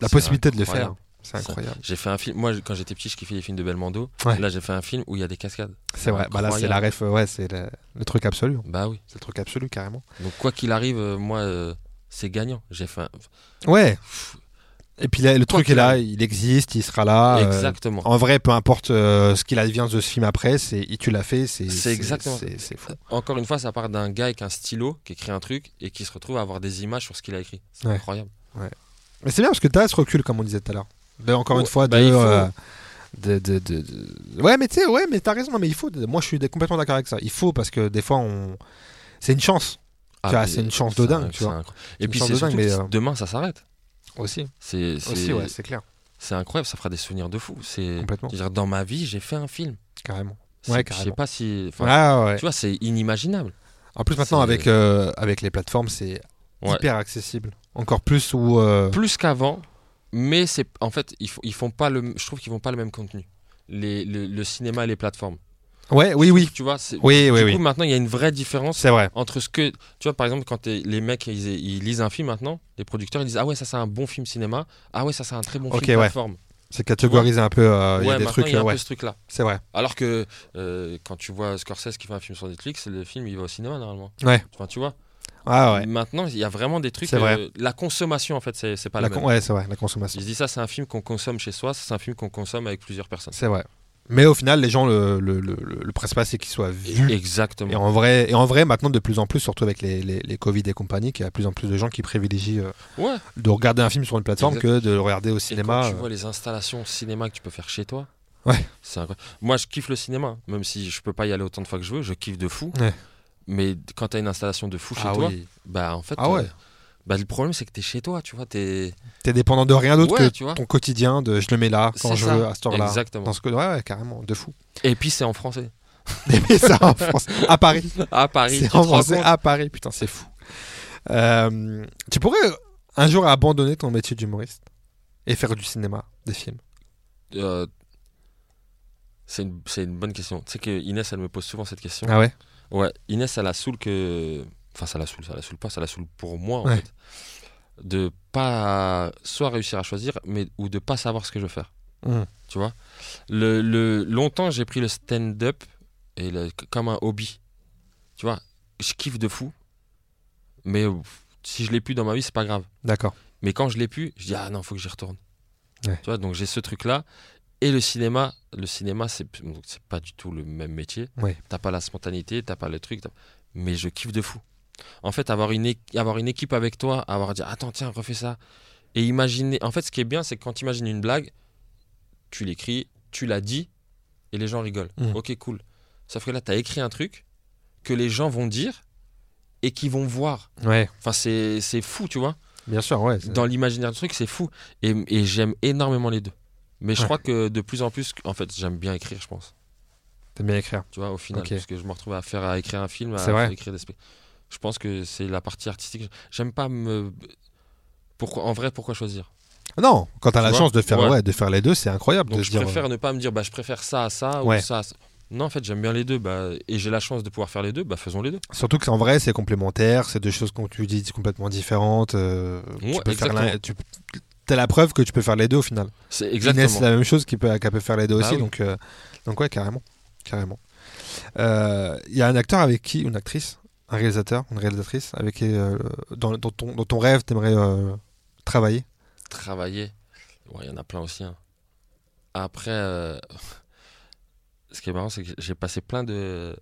S2: la possibilité de le faire. C'est incroyable.
S3: J'ai fait un film. Moi, quand j'étais petit, je kiffais les films de Belmondo.
S2: Ouais.
S3: Là, j'ai fait un film où il y a des cascades.
S2: C'est vrai. Bah là, c'est la ref. Ouais, c'est le, le truc absolu.
S3: Bah oui.
S2: C'est le truc absolu, carrément.
S3: Donc, quoi qu'il arrive, euh, moi, euh, c'est gagnant. J'ai fait un-
S2: Ouais. Et puis là, le
S3: Quoi
S2: truc est là, il existe, il sera là. euh,
S3: Exactement.
S2: en vrai, peu importe euh, ce qu'il advient de ce film après, c'est tu l'as fait, c'est
S3: C'est exactement
S2: c'est fou.
S3: Encore une fois, ça part d'un gars avec un stylo qui écrit un truc et qui se retrouve à avoir des images sur ce qu'il a écrit. C'est
S2: Ouais.
S3: incroyable.
S2: Mais c'est bien parce que t'as ce recul, comme on disait tout à l'heure. De- encore une fois, de,
S3: bah, faut.
S2: euh, de, de, de- ouais, mais tu sais, ouais, mais t'as raison. Mais il faut. Moi, je suis complètement d'accord avec ça. Il faut parce que des fois, on, c'est une chance
S3: Ah,
S2: Tu c'est une chance de dingue, tu vois.
S3: Et puis c'est surtout
S2: mais, euh,
S3: demain ça s'arrête.
S2: Aussi.
S3: C'est
S2: Aussi, ouais, c'est clair,
S3: c'est incroyable, ça fera des souvenirs de fou. C'est
S2: complètement,
S3: dire, dans ma vie, j'ai fait un film.
S2: carrément. Ouais,
S3: je sais
S2: carrément.
S3: pas si
S2: Ah ouais.
S3: tu vois, c'est inimaginable.
S2: En plus, maintenant, avec, euh, avec les plateformes, c'est
S3: Ouais.
S2: hyper accessible. Encore plus où. euh,
S3: Plus qu'avant, mais c'est en fait, ils, font- ils font pas le je trouve qu'ils font pas le même contenu. Les, le, le cinéma et les plateformes.
S2: Ouais, oui, oui.
S3: Tu vois,
S2: Oui, oui,
S3: du
S2: oui.
S3: coup maintenant il y a une vraie différence
S2: C'est vrai.
S3: entre ce que tu vois par exemple quand les mecs ils, ils lisent un film maintenant les producteurs ils disent ah ouais ça c'est un bon film cinéma ah ouais ça c'est un très bon
S2: Ok,
S3: film
S2: ouais.
S3: plateforme
S2: C'est catégorisé un peu. euh, Il y
S3: ouais
S2: a des trucs.
S3: il y a
S2: euh,
S3: un
S2: ouais,
S3: peu ce truc là
S2: c'est vrai.
S3: alors que euh, quand tu vois Scorsese qui fait un film sur Netflix le film il va au cinéma normalement
S2: Ouais.
S3: enfin tu vois
S2: Ah ouais.
S3: maintenant il y a vraiment des trucs
S2: C'est vrai.
S3: euh, la consommation en fait c'est c'est pas
S2: La
S3: la
S2: con-
S3: même
S2: Ouais, c'est vrai, la consommation.
S3: ils se disent ça c'est un film qu'on consomme chez soi c'est un film qu'on consomme avec plusieurs personnes
S2: C'est vrai. Mais au final, les gens, le, le, le, le- principal, c'est qu'il soit vu.
S3: exactement
S2: Et en, vrai, et en vrai, maintenant, de plus en plus, surtout avec les, les, les Covid et compagnie, qu'il y a de plus en plus de gens qui privilégient euh,
S3: ouais
S2: de regarder un film sur une plateforme que de le regarder au
S3: Et
S2: cinéma.
S3: quand tu
S2: euh,
S3: vois les installations cinéma que tu peux faire chez toi,
S2: Ouais.
S3: c'est incroyable. Moi, je kiffe le cinéma, même si je peux pas y aller autant de fois que je veux, je kiffe de fou.
S2: Ouais.
S3: Mais quand tu as une installation de fou chez
S2: ah
S3: toi,
S2: oui.
S3: bah en fait,
S2: Ah ouais.
S3: Bah, le problème c'est que tu es chez toi, tu vois, t'es
S2: T'es dépendant de rien d'autre
S3: Ouais,
S2: que
S3: tu vois.
S2: ton quotidien, de je le mets là, quand je
S3: ça.
S2: veux, à cette heure-là.
S3: Exactement.
S2: Dans ce. Ouais, ouais, carrément, de fou.
S3: Et puis c'est en français. [laughs]
S2: Mais ça en France, à Paris.
S3: À Paris, tu
S2: C'est en français à Paris, putain, c'est fou. Euh, tu pourrais un jour abandonner ton métier d'humoriste et faire du cinéma, des films?
S3: Euh, c'est une, bonne question. Tu sais que Inès, elle me pose souvent cette question.
S2: Ah ouais?
S3: Ouais, Inès, ça la saoule que. Enfin, ça la saoule, ça la saoule pas, ça la saoule pour moi, en
S2: Ouais.
S3: fait. De pas soit réussir à choisir, mais ou de pas savoir ce que je veux faire.
S2: Mhm.
S3: Tu vois? Le, le, Longtemps, j'ai pris le stand-up et le- comme un hobby. Tu vois? Je kiffe de fou, mais si je l'ai plus dans ma vie, c'est pas grave.
S2: D'accord.
S3: Mais quand je l'ai plus, je dis ah non, faut que j'y retourne.
S2: Ouais.
S3: Tu vois, donc j'ai ce truc là et le cinéma, le cinéma c'est c'est pas du tout le même métier.
S2: Ouais.
S3: T'as pas la spontanéité, t'as pas le truc, mais je kiffe de fou. En fait, avoir une avoir une équipe avec toi, avoir dit attends tiens refais ça et imaginer. En fait, ce qui est bien, c'est que quand tu imagines une blague, tu l'écris, tu l'as dit et les gens rigolent.
S2: Mhm.
S3: Ok cool. Sauf que là, t'as écrit un truc que les gens vont dire et qui vont voir.
S2: Ouais,
S3: Enfin, c'est c'est fou, tu vois
S2: bien sûr, ouais.
S3: dans l'imaginaire du truc, c'est fou. Et, et j'aime énormément les deux. Mais je
S2: Ouais.
S3: crois que de plus en plus, en fait, j'aime bien écrire, je pense.
S2: T'aimes bien écrire.
S3: Tu vois, au final, parce que je me retrouve à faire, à écrire un film, à écrire des spectacles. Je pense que c'est la partie artistique. J'aime pas me. Pourquoi, en vrai, pourquoi choisir?
S2: Non, quand t'as la
S3: vois?
S2: chance de faire,
S3: Ouais.
S2: ouais, de faire les deux, c'est incroyable
S3: Donc
S2: de
S3: je
S2: dire.
S3: préfère ne pas me dire bah je préfère ça à ça
S2: Ouais.
S3: ou ça à ça. Non, en fait, j'aime bien les deux bah, et j'ai la chance de pouvoir faire les deux, bah faisons les deux.
S2: Surtout qu'en vrai, c'est complémentaire, c'est deux choses qu'on tu dis complètement différentes. euh,
S3: Ouais,
S2: tu peux faire tu T'as la preuve que tu peux faire les deux au final.
S3: C'est
S2: Inès,
S3: exactement.
S2: c'est la même chose qui peut, qu'elle peut faire les deux
S3: Bah
S2: aussi.
S3: oui.
S2: Donc, euh, donc ouais, carrément. carrément. Euh, Il y a un acteur avec qui, une actrice, un réalisateur, une réalisatrice, avec qui, euh, dans, dans ton, dans ton rêve, t'aimerais euh, travailler?
S3: Travailler? Ouais, il y en a plein aussi. hein. Après, euh, [laughs] ce qui est marrant, c'est que j'ai passé plein de,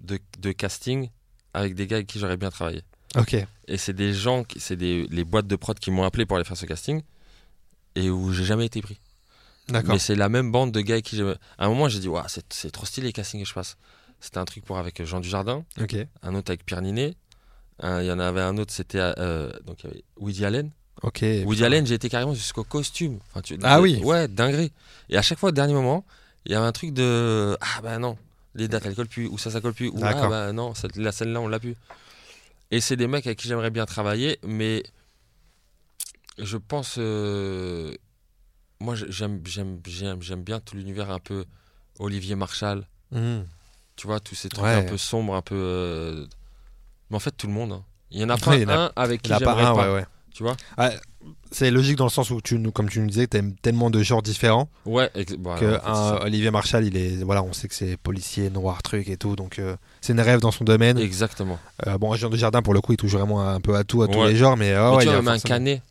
S3: de, de castings avec des gars avec qui j'aurais bien travaillé.
S2: Ok.
S3: Et c'est des gens, c'est des les boîtes de prod qui m'ont appelé pour aller faire ce casting et où j'ai jamais été pris.
S2: D'accord.
S3: Mais c'est la même bande de gars avec qui j'ai. À un moment, j'ai dit, Ouah, c'est c'est trop stylé les castings que je passe. C'était un truc pour avec Jean Dujardin, un autre avec Pierre Ninet. Il y en avait un autre, c'était euh, donc il y avait Woody Allen.
S2: Ok.
S3: Woody Allen, j'ai été carrément jusqu'au costume. Enfin, tu-
S2: Ah oui.
S3: Ouais, dinguerie. Et à chaque fois, au dernier moment, il y avait un truc de ah bah non, les dates elles collent plus, ou ça ça colle plus, ou ah bah non, cette, la scène là on l'a plus. Et c'est des mecs avec qui j'aimerais bien travailler, mais je pense, euh, moi j'aime j'aime j'aime j'aime bien tout l'univers un peu Olivier Marshall,
S2: Mhm.
S3: Tu vois tous ces trucs
S2: Ouais.
S3: un peu sombres, un peu. euh, Mais en fait tout le monde. hein. Il y en a pas
S2: Ouais, en a-
S3: un avec qui
S2: pas
S3: j'aimerais
S2: un,
S3: pas.
S2: ouais, ouais.
S3: Tu vois
S2: Ouais, c'est logique dans le sens où, tu, nous- comme tu nous disais, t'aimes tellement de genres différents
S3: Ouais. bon,
S2: que
S3: en fait,
S2: un. Olivier Marshall, il est, voilà, on sait que c'est policier, noir, truc et tout, donc euh, c'est une rêve dans son domaine.
S3: Exactement.
S2: Euh, bon, Jean de Jardin pour le coup, il touche vraiment un peu à tout, à tous les genres, mais, ah
S3: tu
S2: il y
S3: vois,
S2: a
S3: même un canet.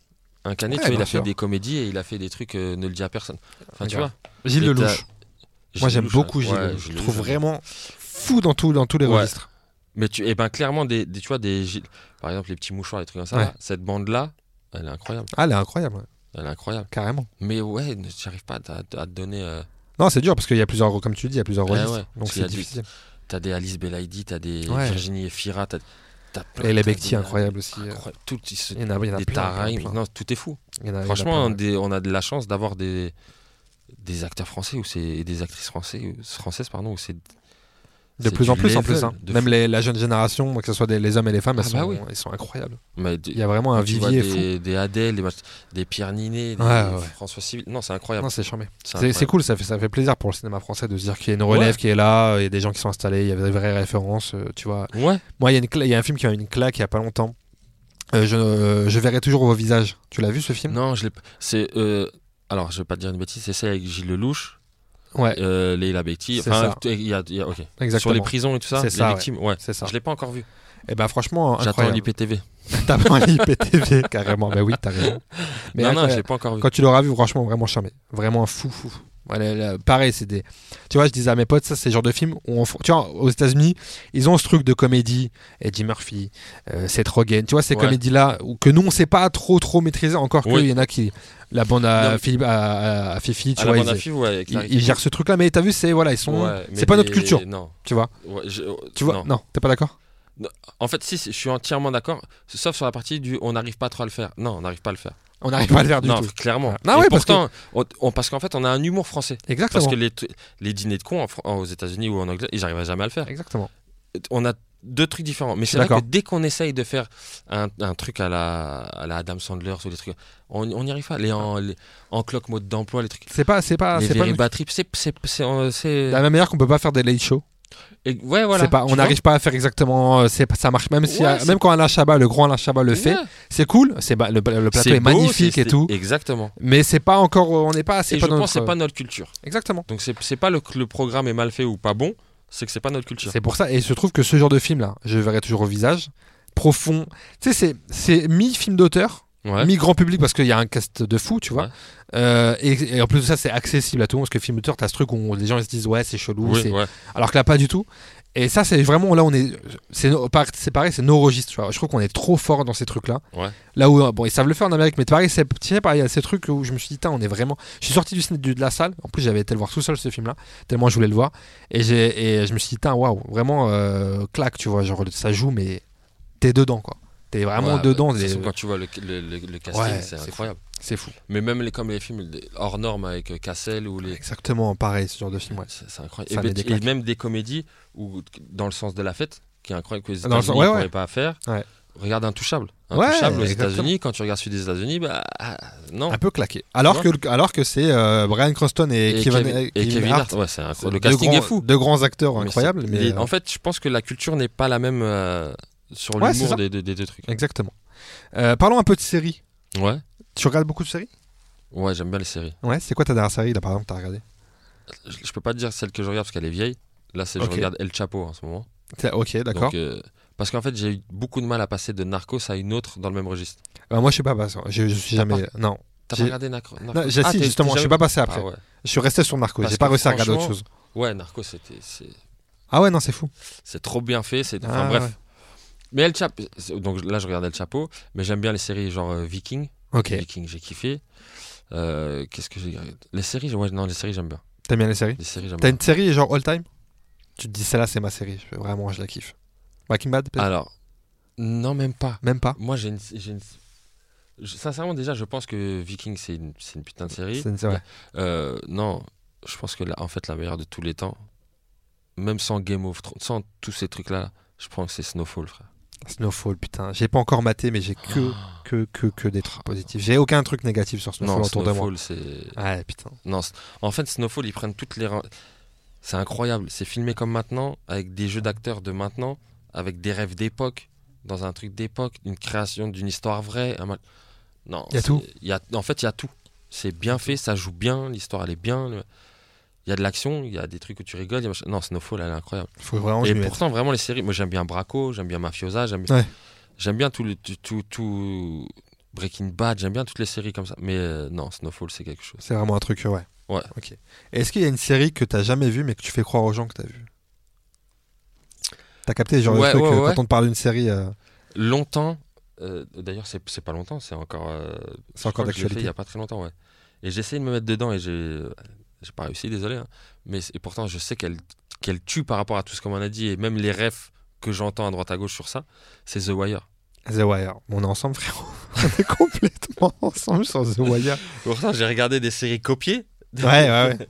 S3: Un canet, tu vois, il a fait
S2: sûr.
S3: des comédies et il a fait des trucs, ne le dis à personne. Enfin, tu vois.
S2: Gilles Lelouch. Moi, j'aime beaucoup. Gilles
S3: Ouais.
S2: Je le trouve vraiment fou dans, tout, dans tous les
S3: Ouais.
S2: registres.
S3: Mais tu, et ben clairement, des, des- tu vois, des Gilles- par exemple, les petits mouchoirs, les trucs comme ça,
S2: Ouais.
S3: là, cette bande-là, elle est incroyable.
S2: Ah, elle est incroyable,
S3: Elle est incroyable.
S2: carrément.
S3: Mais ouais, j'arrive pas à, à te donner. euh,
S2: Non, c'est dur parce qu'il y a plusieurs, comme tu dis, il y a plusieurs
S3: Ouais,
S2: registres. Donc c'est difficile.
S3: T'as des Alice Belaïdi, t'as des. Virginie Efira, t'as.
S2: Et les Becti, incroyable aussi. euh.
S3: incroyable. Tout, ils se-
S2: Il y en a, il y en a
S3: des
S2: plein, plein.
S3: Non, tout est fou.
S2: Il a- il a
S3: Franchement, des- on a de la chance d'avoir des, des acteurs français ou c'est et des actrices français, françaises pardon, où c'est
S2: de plus en plus en plus. hein. Même les- la jeune génération, que ce soit des, les hommes et les femmes,
S3: Ah
S2: elles,
S3: bah
S2: sont,
S3: oui.
S2: elles sont incroyables.
S3: mais
S2: Il y a vraiment un vivier fou.
S3: des, des Adèle, des, des Pierre Ninet, des
S2: Ouais, ouais.
S3: François Civil. Non, c'est incroyable.
S2: C'est charmé.
S3: C'est
S2: cool, ça fait, ça fait plaisir pour le cinéma français de se dire qu'il y a une relève
S3: Ouais.
S2: qui est là, il y a des gens qui sont installés, il y a des vraies références, euh, tu vois.
S3: Ouais.
S2: Moi, il y, a une il y a un film qui mis une claque il y a pas longtemps. Euh, je, euh, je verrai toujours vos visages. Tu l'as vu ce film?
S3: Non, je l'ai. C'est c'est alors je vais pas te dire une bêtise. C'est ça avec Gilles Lelouch,
S2: Ouais,
S3: euh, Leila Bekti.
S2: C'est
S3: Enfin,
S2: ça.
S3: t- il y a, il y a- ok.
S2: exactement.
S3: Sur les prisons et tout ça.
S2: C'est ça,
S3: victimes. Ouais.
S2: C'est ça.
S3: Je l'ai pas encore vu.
S2: Et ben franchement,
S3: J'attends l'IPTV.
S2: T'as pas un IPTV carrément. Mais oui, t'as raison. [laughs] Mais
S3: non, non, je l'ai pas encore vu.
S2: Quand tu l'auras vu, franchement, vraiment charmé. Vraiment fou, fou. Ouais, là, là, pareil, c'est des. Tu vois, je disais à mes potes, ça, c'est le genre de film où, on... tu vois, aux États-Unis, ils ont ce truc de comédie. Eddie Murphy, euh, Seth Rogen, tu vois, ces
S3: Ouais.
S2: comédies-là que nous, on sait pas trop, trop maîtriser. Encore
S3: Oui.
S2: qu'il y en a qui. La bande à, Philippe, à, Fifi, tu
S3: À
S2: vois, ils,
S3: ouais,
S2: ils gèrent ce truc-là. Mais t'as vu, c'est. Voilà, ils sont. C'est pas notre culture,
S3: Non.
S2: tu vois.
S3: Je-
S2: Tu vois,
S3: non.
S2: non, t'es pas d'accord?
S3: En fait, si, je suis entièrement d'accord, sauf sur la partie du on n'arrive pas trop à le faire. Non, on n'arrive pas à le faire.
S2: On n'arrive pas à le faire du
S3: non,
S2: tout.
S3: clairement.
S2: Ah
S3: Et
S2: ouais, parce
S3: pourtant, on- on- parce qu'en fait, on a un humour français.
S2: Exactement.
S3: Parce que les, les dîners de cons en aux États-Unis ou en Angleterre, ils n'arriveraient jamais à le faire.
S2: Exactement.
S3: On a deux trucs différents. Mais c'est vrai que dès qu'on essaye de faire un, un truc à la, à la Adam Sandler ou des trucs, on n'y arrive pas. Les en, les, en cloque mode d'emploi, les trucs.
S2: C'est pas, c'est pas,
S3: les
S2: c'est pas.
S3: C'est.
S2: la même manière qu'on peut pas faire des late shows.
S3: Et- ouais, voilà.
S2: pas, on n'arrive pas à faire exactement. euh, ça marche même si,
S3: Ouais,
S2: euh, même quand Alain Chabat, le grand Alain Chabat le fait,
S3: Ouais.
S2: c'est cool. C'est le, le plateau est,
S3: beau,
S2: magnifique et tout.
S3: Exactement.
S2: Mais c'est pas encore, on n'est pas,
S3: Et
S2: pas
S3: je
S2: dans
S3: pense
S2: notre-
S3: c'est pas notre culture.
S2: Exactement.
S3: Donc c'est pas le, que le programme est mal fait ou pas bon, c'est que c'est pas notre culture.
S2: C'est pour ça. Et il se trouve que ce genre de film là, je verrai toujours au visage profond. Tu sais, c'est, c'est mi film d'auteur,
S3: Ouais.
S2: mi grand public parce qu'il y a un cast de fou, tu vois.
S3: Ouais.
S2: Euh, et, et en plus de ça, c'est accessible à tout le monde parce que film d'auteur, t'as ce truc où les gens ils se disent ouais, c'est chelou,
S3: Oui,
S2: c'est
S3: ouais.
S2: alors que là pas du tout et ça c'est vraiment là on est c'est no- pareil c'est nos registres tu vois. je trouve qu'on est trop fort dans ces trucs là où bon ils savent le faire en Amérique mais pareil c'est pareil, il y a ces trucs où je me suis dit on est vraiment je suis sorti du, de la salle en plus j'avais été le voir tout seul ce film là tellement je voulais le voir et je me suis dit waouh vraiment euh, claque tu vois genre ça joue mais t'es dedans quoi t'es vraiment
S3: Ouais,
S2: dedans
S3: de façon, quand tu vois le, le- le- le casting,
S2: Ouais,
S3: c'est incroyable.
S2: c'est fou
S3: Mais même les, comme les films hors normes avec euh, Cassel ou les.
S2: exactement pareil ce genre de film ouais
S3: C'est incroyable. Et,
S2: des
S3: même des comédies où, dans le sens de la fête, qui est incroyable que les
S2: le
S3: États-Unis ne pourraient pas faire. Regarde Intouchable. Intouchable aux. États-Unis, quand tu regardes celui des États-Unis, bah ah, non.
S2: Un peu claqué. Alors que, alors que c'est euh, Brian Cranston et,
S3: Et
S2: Kevin,
S3: Kevin,
S2: et
S3: et Kevin Hart, ouais, c'est. Le casting
S2: grands-
S3: est fou.
S2: Deux grands acteurs
S3: Mais
S2: incroyables. Mais, euh,
S3: En fait, je pense que la culture n'est pas la même euh, sur
S2: Ouais,
S3: l'humour des, des- des deux trucs.
S2: Exactement. Euh, parlons un peu de séries.
S3: Ouais,
S2: Tu regardes beaucoup de séries?
S3: Ouais, j'aime bien les séries.
S2: Ouais, c'est quoi ta dernière série là par exemple t'as regardé?
S3: Je, je peux pas te dire celle que je regarde parce qu'elle est vieille. Là, c'est je
S2: Ok.
S3: regarde El Chapo en ce moment.
S2: Ok, d'accord.
S3: Euh, parce qu'en fait, j'ai eu beaucoup de mal à passer de Narcos à une autre dans le même registre.
S2: Euh, moi je suis pas passé. Je, je suis jamais. Non.
S3: T'as pas regardé Narco- Narcos
S2: Non, j'ai-
S3: Ah,
S2: si, justement,
S3: t'es
S2: je suis
S3: jamais-
S2: pas passé après.
S3: Ah ouais.
S2: Je suis resté sur Narcos. J'ai pas
S3: que
S2: réussi à regarder autre chose.
S3: Ouais, Narcos, c'était,
S2: Ah ouais, non, c'est fou.
S3: c'est trop bien fait. C'est, enfin
S2: Ah,
S3: bref.
S2: ouais.
S3: Mais El Chapo, donc là, je regarde El Chapo, mais j'aime bien les séries genre euh, Viking.
S2: Ok.
S3: Viking, j'ai kiffé. Euh, qu'est-ce que j'ai Les séries, ouais, non, les séries, j'aime bien.
S2: T'aimes bien les séries?
S3: Les séries, j'aime
S2: T'as
S3: bien.
S2: une série genre all time? Tu te dis celle-là c'est ma série. Vraiment, je la kiffe. Breaking Bad peut-être?
S3: Alors, non, même pas.
S2: Même pas?
S3: Moi, j'ai une, j'ai une- je- sincèrement, déjà, je pense que Viking, c'est une, c'est une putain de série.
S2: C'est c'est vrai.
S3: Euh, non, je pense que la, en fait, la meilleure de tous les temps, même sans Game of Thrones, sans tous ces trucs-là, je pense que c'est Snowfall, frère.
S2: Snowfall, putain. J'ai pas encore maté, mais j'ai que, que, que, que des trucs positifs. J'ai aucun truc négatif sur Snowfall
S3: non,
S2: autour de moi.
S3: Snowfall, c'est.
S2: Ouais, putain.
S3: Non, en fait, Snowfall, ils prennent toutes les. C'est incroyable. C'est filmé comme maintenant, avec des jeux d'acteurs de maintenant, avec des rêves d'époque, dans un truc d'époque, une création d'une histoire vraie. un Non.
S2: Y a
S3: c'est-
S2: tout.
S3: y a- En fait, il y a tout. C'est bien fait, ça joue bien, l'histoire elle est bien. le- Il y a de l'action, il y a des trucs où tu rigoles. y a Non, Snowfall, elle est incroyable.
S2: Faut vraiment
S3: Et pourtant, vraiment, les séries, moi j'aime bien Braco, j'aime bien Mafiosa, j'aime bien,
S2: Ouais.
S3: j'aime bien tout, le, tout, tout, tout- Breaking Bad, j'aime bien toutes les séries comme ça. Mais euh, non, Snowfall, c'est quelque chose.
S2: C'est vraiment un truc, ouais.
S3: Ouais.
S2: Ok. Est-ce qu'il y a une série que t'as jamais vue mais que tu fais croire aux gens que t'as vue? T'as capté genre
S3: Ouais,
S2: le truc
S3: ouais,
S2: euh,
S3: ouais.
S2: quand on te parle d'une série, euh,
S3: Longtemps, euh, d'ailleurs, c'est pas longtemps, c'est encore.
S2: c'est encore d'actualité.
S3: Il y a pas très longtemps, ouais. Et j'ai essayé de me mettre dedans et j'ai j'ai pas réussi, désolé. hein. Mais c'est- et pourtant, je sais qu'elle qu'elle tue par rapport à tout ce qu'on a dit et même les refs que j'entends à droite à gauche sur ça, c'est The Wire.
S2: The Wire. On est ensemble, frérot. [laughs] on est complètement [laughs] ensemble sur The Wire. [laughs]
S3: Pourtant, j'ai regardé des séries copiées.
S2: Ouais, ouais, ouais.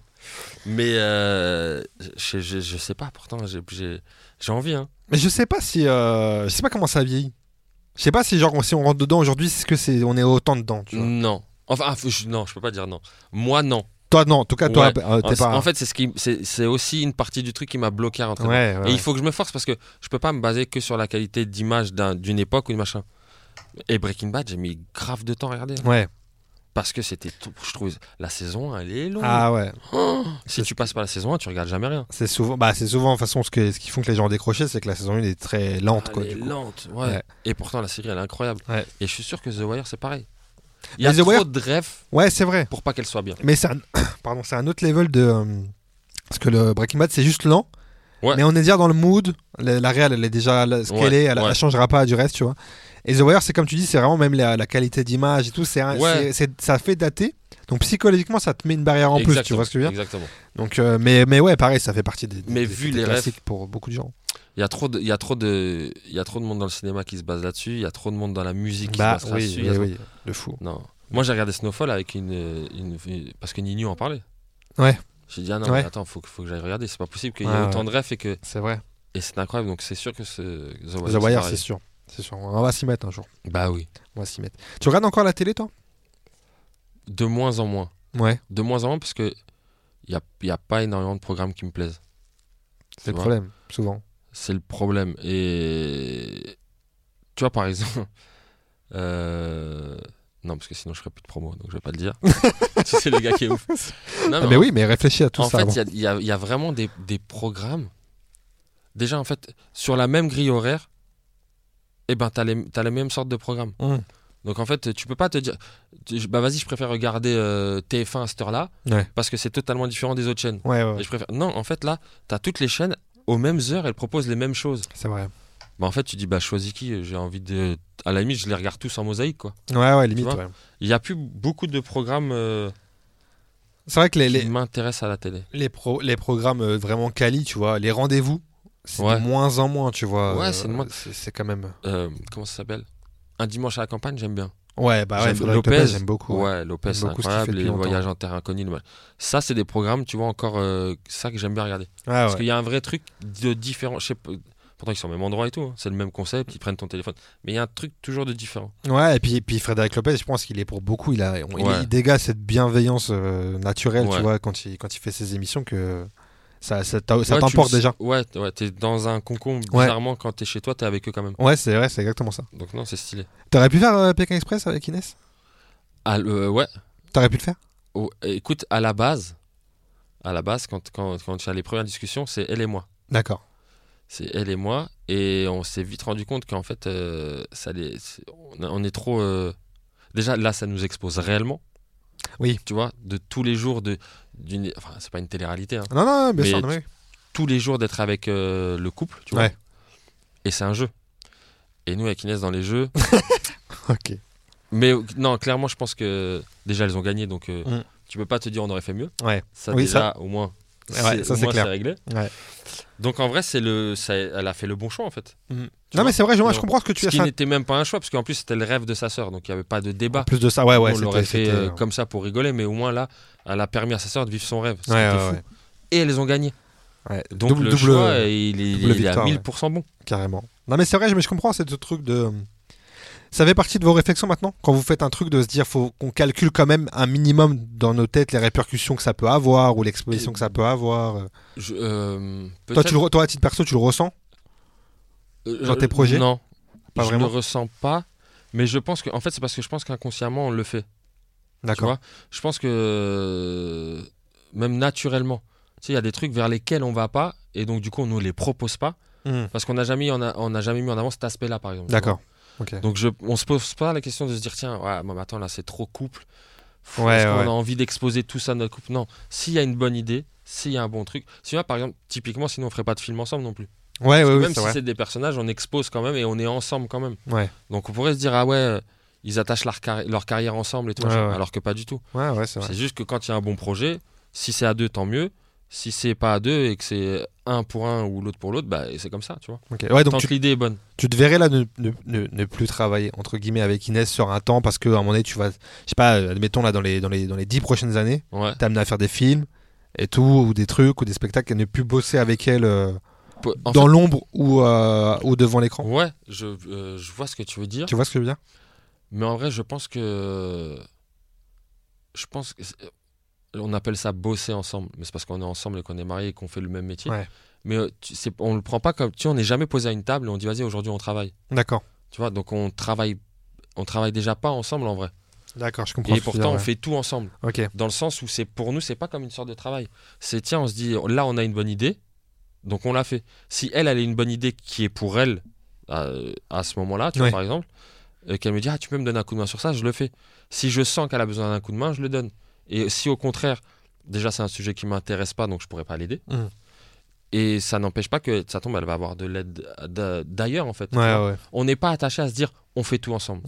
S3: Mais euh, je, je, je sais pas, pourtant j'ai- j'ai j'ai envie. Hein.
S2: Mais je sais pas si, euh, je sais pas comment ça vieillit. Je sais pas si genre si on rentre dedans aujourd'hui, est-ce que c'est, on est autant dedans. Tu vois?
S3: Non. Enfin, ah, je- non, je peux pas dire non. Moi, non.
S2: Toi non, en tout cas toi,
S3: Ouais.
S2: euh, t'es pas.
S3: en fait, c'est ce qui, c'est aussi une partie du truc qui m'a bloqué à rentrer. dedans.
S2: ouais, ouais,
S3: Et il faut que je me force parce que je peux pas me baser que sur la qualité d'image d'un- d'une époque ou d'une machin. Et Breaking Bad, j'ai mis grave de temps à regarder.
S2: ouais.
S3: Parce que c'était tout. Je trouve la saison, elle est longue.
S2: Ah ouais.
S3: Oh, si tu passes pas la saison 1, tu regardes jamais rien.
S2: C'est souvent, bah c'est souvent de toute façon ce, que, ce qui font que les gens ont décroché, c'est que la saison 1 est très lente quoi.
S3: elle est lente, ouais. Et pourtant, la série, elle est incroyable. Et je suis sûr que The Wire, c'est pareil. Il y a
S2: Mais The
S3: trop
S2: Wire-
S3: de rêves
S2: Ouais, c'est vrai.
S3: pour pas qu'elle soit bien.
S2: Mais c'est un, [coughs] pardon, c'est un autre level de. euh, parce que le Breaking Bad c'est juste lent.
S3: Ouais.
S2: Mais on est déjà dans le mood. La, la réelle, elle est déjà ce qu'elle
S3: Ouais,
S2: est, elle,
S3: ouais.
S2: elle changera pas du reste, tu vois. Et The Wire, c'est comme tu dis, c'est vraiment même la, la qualité d'image et tout. C'est, ça fait dater. Donc psychologiquement, ça te met une barrière en plus, tu vois ce que je veux dire.
S3: Exactement.
S2: Donc, euh, mais, mais ouais, pareil, ça fait partie des,
S3: Mais
S2: des-
S3: vu
S2: des
S3: les
S2: classiques pour beaucoup de gens.
S3: Il y a trop de, il y a trop de, il y a trop de monde dans le cinéma qui se base là-dessus. Il y a trop de monde dans la musique qui
S2: Bah
S3: se base
S2: oui,
S3: là-dessus.
S2: oui, de fou.
S3: Non. Moi, j'ai regardé Snowfall avec une, une, parce que Nino en parlait.
S2: Ouais.
S3: J'ai dit ah non,
S2: Ouais.
S3: mais attends, faut, que- faut que j'aille regarder. C'est pas possible qu'il y ait autant de rêves et que,
S2: C'est vrai.
S3: et c'est incroyable. Donc c'est sûr que ce The Wire.
S2: The
S3: c'est
S2: Wire,
S3: pareil.
S2: c'est sûr. C'est sûr. On va s'y mettre un jour.
S3: Bah oui.
S2: On va s'y mettre. Tu regardes encore la télé, toi?
S3: De moins en moins.
S2: Ouais.
S3: De moins en moins parce que il y a, y a pas énormément de programmes qui me plaisent.
S2: C'est le
S3: vois?
S2: problème, souvent.
S3: C'est le problème. Et tu vois, par exemple, [laughs] euh, non, parce que sinon je ferais plus de promo, donc je vais pas le dire. [laughs] tu sais, le gars qui est ouf. Non,
S2: Ah, mais oui, mais réfléchis à tout
S3: en
S2: ça.
S3: fait,
S2: avant.
S3: il y y, a- il y a vraiment des, des programmes. Déjà, en fait, sur la même grille horaire, eh ben, t'as les, t'as les mêmes sortes de programmes.
S2: Hum.
S3: Donc, en fait, tu peux pas te dire, tu- bah vas-y, je préfère regarder euh, TF1 à cette heure-là,
S2: Ouais.
S3: parce que c'est totalement différent des autres chaînes.
S2: Ouais, ouais,
S3: Et je préfère. Non, en fait, là, t'as toutes les chaînes aux mêmes heures, elles proposent les mêmes choses.
S2: c'est vrai.
S3: Bah, en fait, tu dis, bah, choisis qui J'ai envie de. À la limite, je les regarde tous en mosaïque, quoi.
S2: Ouais, ouais, limite. ouais.
S3: Il y a plus beaucoup de programmes euh,
S2: C'est vrai que les,
S3: m'intéressent à la télé.
S2: les, pro- les programmes euh, vraiment quali, tu vois, les rendez-vous, c'est
S3: Ouais.
S2: de moins en moins, tu vois.
S3: Ouais,
S2: euh,
S3: c'est de moins-
S2: C'est c'est quand même.
S3: Euh, comment ça s'appelle? Un dimanche à la campagne, j'aime bien.
S2: Ouais, bah ouais,
S3: Lopez.
S2: Lopez, j'aime beaucoup. ouais.
S3: Ouais, Lopez, c'est
S2: beaucoup ce qu'il fait
S3: incroyable. Les voyages en terre inconnue. le- Ça, c'est des programmes, tu vois, encore euh, ça que j'aime bien regarder.
S2: Ah
S3: Parce
S2: ouais.
S3: qu'il y a un vrai truc de différent. Je sais pas, Pourtant, ils sont au même endroit et tout. hein. C'est le même concept, ils prennent ton téléphone. Mais il y a un truc toujours de différent.
S2: Ouais, et puis, et puis Frédéric Lopez, je pense qu'il est pour beaucoup. Il, a, on- il-
S3: Ouais.
S2: il dégage cette bienveillance euh, naturelle, tu
S3: Ouais.
S2: vois, quand il, quand il fait ses émissions, que ça, ça,
S3: Ouais, tu
S2: t'emporte déjà.
S3: Ouais, ouais t'es dans un concombre.
S2: Ouais.
S3: Bizarrement, quand t'es chez toi, t'es avec eux quand même.
S2: Ouais, c'est vrai, c'est exactement ça.
S3: Donc, non, c'est stylé.
S2: T'aurais pu faire euh, Pékin Express avec Inès?
S3: Ah, le- ouais.
S2: T'aurais pu le faire?
S3: Oh, écoute, à la base, à la base, quand, quand, quand il y a les premières discussions, c'est elle et moi.
S2: D'accord.
S3: C'est elle et moi. Et on s'est vite rendu compte qu'en fait, euh, ça les- on est trop. euh, Déjà, là, ça nous expose réellement.
S2: Oui.
S3: Tu vois, de tous les jours de. D'une- Enfin, c'est pas une télé-réalité, hein.
S2: Non, non, bien
S3: Mais
S2: sûr. non, mais-
S3: tous les jours d'être avec euh, le couple, tu vois.
S2: Ouais.
S3: Et c'est un jeu. Et nous, avec Inès, dans les jeux. [laughs]
S2: Ok.
S3: Mais non, clairement, je pense que déjà, elles ont gagné. Donc, euh,
S2: Mm.
S3: tu peux pas te dire on aurait fait mieux.
S2: Ouais.
S3: Ça,
S2: Oui,
S3: déjà, au moins.
S2: Ouais, ça, c'est clair.
S3: réglé.
S2: Ouais.
S3: Donc, en vrai, c'est le, ça, elle a fait le bon choix, en fait. Tu
S2: Non,
S3: vois
S2: mais c'est vrai, je, moi, je
S3: Non.
S2: comprends ce que tu
S3: Ce
S2: as
S3: qui
S2: ça.
S3: n'était même pas un choix, parce qu'en plus, c'était le rêve de sa sœur. Donc, il n'y avait pas de débat.
S2: En plus de ça, ouais, ouais.
S3: on l'aurait fait euh, comme ça pour rigoler, mais au moins là, elle a permis à sa sœur de vivre son rêve.
S2: Ouais,
S3: fou. Et elles ont gagné. Donc
S2: double,
S3: le
S2: double-
S3: choix, il est, il
S2: double
S3: est
S2: victoire,
S3: à
S2: ouais.
S3: 1000% bon.
S2: Carrément. Non, mais c'est vrai, mais je comprends, c'est ce truc de. Ça fait partie de vos réflexions maintenant? Quand vous faites un truc de se dire, faut qu'on calcule quand même un minimum dans nos têtes les répercussions que ça peut avoir ou l'exposition que ça peut avoir. euh.
S3: Je, euh,
S2: Toi, tu le toi, à titre perso, tu le ressens?
S3: Euh,
S2: dans tes projets?
S3: Non,
S2: Pas
S3: je
S2: vraiment?
S3: le ressens pas. Mais je pense que, en fait, c'est parce que je pense qu'inconsciemment on le fait.
S2: D'accord.
S3: Je pense que euh, même naturellement, tu sais, il y a des trucs vers lesquels on va pas, et donc du coup on nous les propose pas,
S2: Hmm,
S3: parce qu'on n'a jamais, mis en a- on n'a jamais mis en avant cet aspect-là, par exemple.
S2: D'accord.
S3: Donc je, on se pose pas la question de se dire tiens, ouais, mais attends là c'est trop couple. Faut-
S2: Ouais,
S3: Est-ce qu'on
S2: ouais.
S3: a envie d'exposer tout ça à notre couple? Non. S'il y a une bonne idée, s'il y a un bon truc, si par exemple, typiquement, sinon on ferait pas de film ensemble non plus.
S2: Ouais, ouais,
S3: même si c'est des personnages, on expose quand même et on est ensemble quand même.
S2: Ouais.
S3: Donc on pourrait se dire ah ouais, ils attachent leur, carri- leur carrière ensemble et tout,
S2: Ouais,
S3: machin.
S2: ouais.
S3: alors que pas du tout.
S2: Ouais, c'est
S3: juste que quand il y a un bon projet, si c'est à deux, tant mieux. Si c'est pas à deux et que c'est un pour un ou l'autre pour l'autre, bah c'est comme ça, tu vois.
S2: Ouais, donc
S3: Tant
S2: tu,
S3: que l'idée est bonne.
S2: tu te verrais là ne, ne, ne- ne plus travailler entre guillemets avec Inès sur un temps parce que à un moment donné tu vas, je sais pas, euh, admettons là dans les dans les dans les dix prochaines années,
S3: Ouais.
S2: t'es amené à faire des films et tout ou des trucs ou des spectacles et ne plus bosser avec elle euh, dans l'ombre ou euh, ou devant l'écran.
S3: Ouais, je, euh, je vois ce que tu veux dire.
S2: Tu vois ce que je veux dire?
S3: Mais en vrai, je pense que. Je pense que. On appelle ça bosser ensemble. Mais c'est parce qu'on est ensemble et qu'on est mariés et qu'on fait le même métier.
S2: Ouais.
S3: Mais euh, on le prend pas comme. Tu sais, on n'est jamais posé à une table et on dit vas-y, aujourd'hui on travaille.
S2: D'accord.
S3: Tu vois, donc on travaille. On travaille déjà pas ensemble en vrai.
S2: D'accord, je comprends.
S3: Et
S2: ce que tu veux
S3: pourtant, on
S2: dire,
S3: fait tout ensemble.
S2: ouais. Ok.
S3: Dans le sens où c'est pour nous, c'est pas comme une sorte de travail. C'est tiens, on se dit là, on a une bonne idée, donc on l'a fait. Si elle, elle a une bonne idée qui est pour elle à, à ce moment-là, tu
S2: Ouais.
S3: vois, par exemple, et qu'elle me dit ah, tu peux me donner un coup de main sur ça, je le fais. Si je sens qu'elle a besoin d'un coup de main, je le donne. Et si au contraire, déjà c'est un sujet qui m'intéresse pas, donc je pourrais pas l'aider.
S2: Mhm.
S3: Et ça n'empêche pas que ça tombe, elle va avoir de l'aide d'a- d'ailleurs en fait.
S2: Ouais, ouais.
S3: On n'est pas attaché à se dire on fait tout ensemble.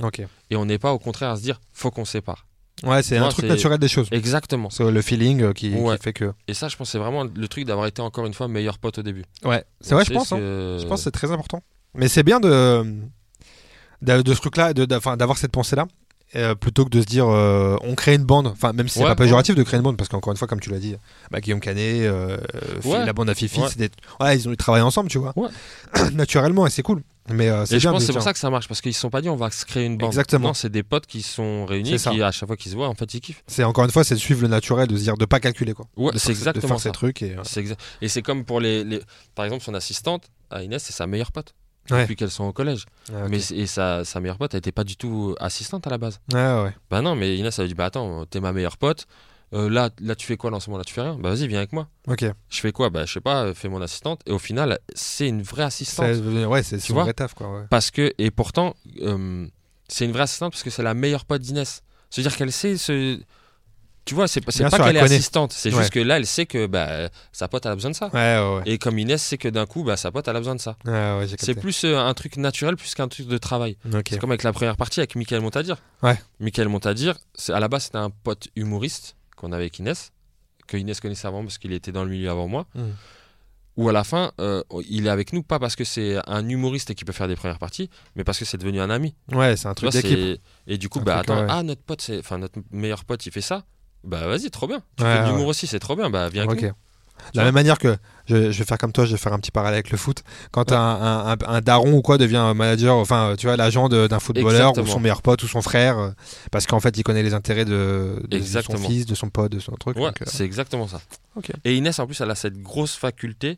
S3: Et on n'est pas au contraire à se dire faut qu'on sépare.
S2: Ouais, c'est un truc naturel des choses.
S3: Exactement.
S2: C'est le feeling euh, qui, fait que.
S3: Et ça, je pense, c'est vraiment le truc d'avoir été encore une fois meilleur pote au début.
S2: Ouais. C'est vrai, je
S3: Tu sais,
S2: pense. hein. Je pense que c'est très important. Mais c'est bien de, de, de ce truc-là, d'avoir cette pensée-là, euh, plutôt que de se dire euh, on crée une bande. Enfin, même si c'est
S3: Ouais,
S2: pas péjoratif de créer une bande, parce qu'encore une fois, comme tu l'as dit, bah, Guillaume Canet, euh,
S3: Ouais.
S2: la bande à Fifi, c'est des- ils ont travaillé ensemble, tu vois. [clears throat] Naturellement, et c'est cool. Mais c'est
S3: Et je pense c'est pour ça que ça marche, parce qu'ils se sont pas dit on va se créer une bande.
S2: Exactement.
S3: C'est des potes qui sont réunis,
S2: C'est
S3: qui à chaque fois qu'ils se voient, en fait, ils kiffent.
S2: C'est encore une fois, c'est de suivre le naturel, de se dire de pas calculer quoi.
S3: C'est
S2: faire- de
S3: exactement
S2: faire
S3: ça.
S2: ces trucs et.
S3: C'est exa- Et c'est comme pour les, les- Par exemple, son assistante, à Inès, c'est sa meilleure pote.
S2: Ouais.
S3: Depuis qu'elles sont au collège.
S2: ok.
S3: Mais, et sa, sa meilleure pote, elle était pas du tout assistante à la base.
S2: Ouais, ouais.
S3: Bah non, mais Inès, elle a dit Bah attends, t'es ma meilleure pote. Euh, là, là, tu fais quoi en ce moment Là, tu fais rien? Bah vas-y, viens avec moi.
S2: Ok.
S3: Je fais quoi? Bah je sais pas, euh, fais mon assistante. Et au final, c'est une vraie assistante.
S2: C'est- Ouais, c'est son vrai taf quoi. ouais.
S3: Parce que, et pourtant, euh, c'est une vraie assistante parce que c'est la meilleure pote d'Inès. C'est-à-dire qu'elle sait ce. Tu vois, c'est pas, qu'elle
S2: elle
S3: est assistante, c'est
S2: Ouais.
S3: juste que là, elle sait que bah, sa pote elle a besoin de ça.
S2: Ouais, ouais, ouais.
S3: Et comme Inès sait que d'un coup, bah, sa pote elle a besoin de ça. C'est plus euh, un truc naturel plus qu'un truc de travail. C'est comme avec la première partie avec Michael Montadir.
S2: Ouais.
S3: Michael Montadir, à la base, c'était un pote humoriste qu'on avait avec Inès, que Inès connaissait avant parce qu'il était dans le milieu avant moi.
S2: Mm.
S3: Ou à la fin, euh, il est avec nous, pas parce que c'est un humoriste et qui peut faire des premières parties, mais parce que c'est devenu un ami.
S2: Ouais, c'est un truc d'équipe.
S3: Et du coup,
S2: Un
S3: bah attends, ah notre pote, enfin notre meilleur pote, il fait ça. Bah vas-y, trop bien. Tu
S2: Ouais,
S3: fais de
S2: ouais.
S3: l'humour aussi, c'est trop bien. Bah viens avec
S2: Ok.
S3: nous.
S2: De la même manière que je, je vais faire comme toi, je vais faire un petit parallèle avec le foot. Quand un, un, un- un daron ou quoi devient manager, enfin, tu vois, l'agent d'un footballeur ou son meilleur pote ou son frère, euh, parce qu'en fait, il connaît les intérêts de, de- de son fils, de son pote, de son truc.
S3: Ouais,
S2: euh,
S3: c'est exactement ça.
S2: Ok.
S3: Et Inès, en plus, elle a cette grosse faculté,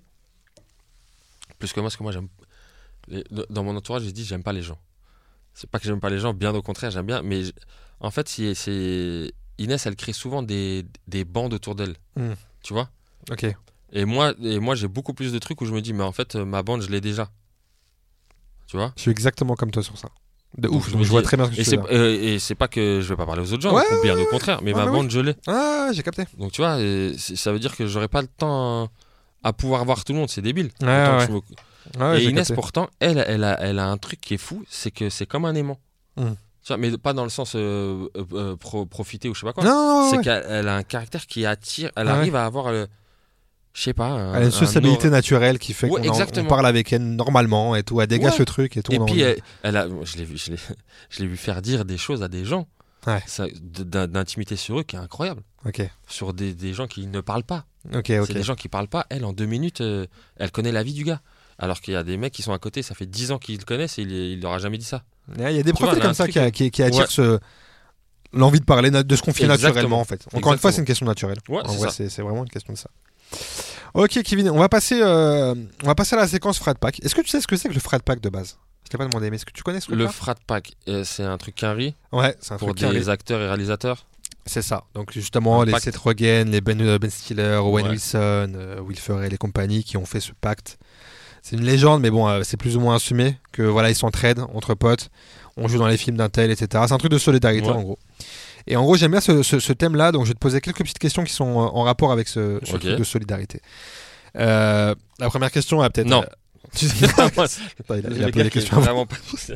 S3: plus que moi, parce que moi, j'aime. Dans mon entourage, j'ai dit, j'aime pas les gens. C'est pas que j'aime pas les gens, bien au contraire, j'aime bien. Mais en fait, c'est. Inès, elle crée souvent des, des bandes autour d'elle.
S2: Hmm.
S3: Tu vois?
S2: Ok.
S3: Et moi, et moi j'ai beaucoup plus de trucs où je me dis, mais en fait, ma bande, je l'ai déjà. Tu vois?
S2: Je suis exactement comme toi sur ça. De ouf,
S3: je
S2: vois
S3: dis-
S2: très bien ce que
S3: Et
S2: tu veux
S3: euh, et c'est pas que je vais pas parler aux autres gens,
S2: Ouais,
S3: bien au contraire, mais
S2: Ouais,
S3: ma
S2: mais
S3: bande, je l'ai.
S2: Ah, j'ai capté.
S3: Donc tu vois, ça veut dire que j'aurais pas le temps à, pouvoir voir tout le monde, c'est débile. Me-
S2: Ah
S3: et Inès,
S2: capté.
S3: pourtant, elle, elle a, elle a un truc qui est fou, c'est que c'est comme un aimant.
S2: Hmm.
S3: Mais pas dans le sens euh, euh, euh, pro- profiter ou je sais pas quoi.
S2: Non,
S3: c'est
S2: ouais.
S3: qu'elle elle a un caractère qui attire, elle
S2: Ah ouais.
S3: arrive à avoir, le, je sais pas,
S2: Elle a une
S3: un
S2: sociabilité naturelle qui fait
S3: Ouais,
S2: qu'on en- parle avec elle normalement et tout. Elle dégage ce truc et tout.
S3: Et puis, elle, elle a, je l'ai vu, je l'ai, [laughs] je l'ai vu faire dire des choses à des gens, d'intimité sur eux qui est incroyable. Sur des, des gens qui ne parlent pas. C'est des gens qui parlent pas. Elle, en deux minutes, euh, elle connaît la vie du gars. Alors qu'il y a des mecs qui sont à côté, ça fait 10 ans qu'ils le connaissent et il, il leur a jamais dit ça.
S2: Il y a des
S3: vois,
S2: profils comme ça qui, a- qui, qui attirent
S3: Ouais.
S2: ce l'envie de parler, de se confier
S3: Exactement.
S2: naturellement en fait. Encore une fois, c'est une question naturelle.
S3: Ouais,
S2: en
S3: c'est
S2: vrai, vraiment une question de ça. Ok, Kevin, on va passer, euh, on va passer à la séquence frat pack. Est-ce que tu sais ce que c'est que le frat pack de base? Je t'ai pas demandé, mais est-ce que tu connais ce truc
S3: Le frat pack, euh, c'est un truc qu'un
S2: Ouais, c'est un
S3: pour
S2: truc
S3: des acteurs et réalisateurs.
S2: C'est ça. Donc justement,
S3: Un
S2: les
S3: pacte.
S2: Seth Rogen, les Ben, euh, ben Stiller, Owen
S3: Ouais.
S2: Wilson, euh, Will Ferrell et compagnie qui ont fait ce pacte. C'est une légende, mais bon, euh, c'est plus ou moins assumé que voilà, ils s'entraident entre potes. On joue dans les films d'un tel, etc. C'est un truc de solidarité
S3: Ouais.
S2: en gros. Et en gros, j'aime bien ce, ce- ce thème-là, donc je vais te poser quelques petites questions qui sont euh, en rapport avec ce, truc de solidarité. Euh, la première question est peut-être.
S3: Non.
S2: Tu [laughs] sais-
S3: Moi, [laughs]
S2: Attends, il a, il a
S3: les
S2: appelé
S3: gars
S2: les
S3: qui-
S2: questions avant.
S3: vraiment pas- [laughs]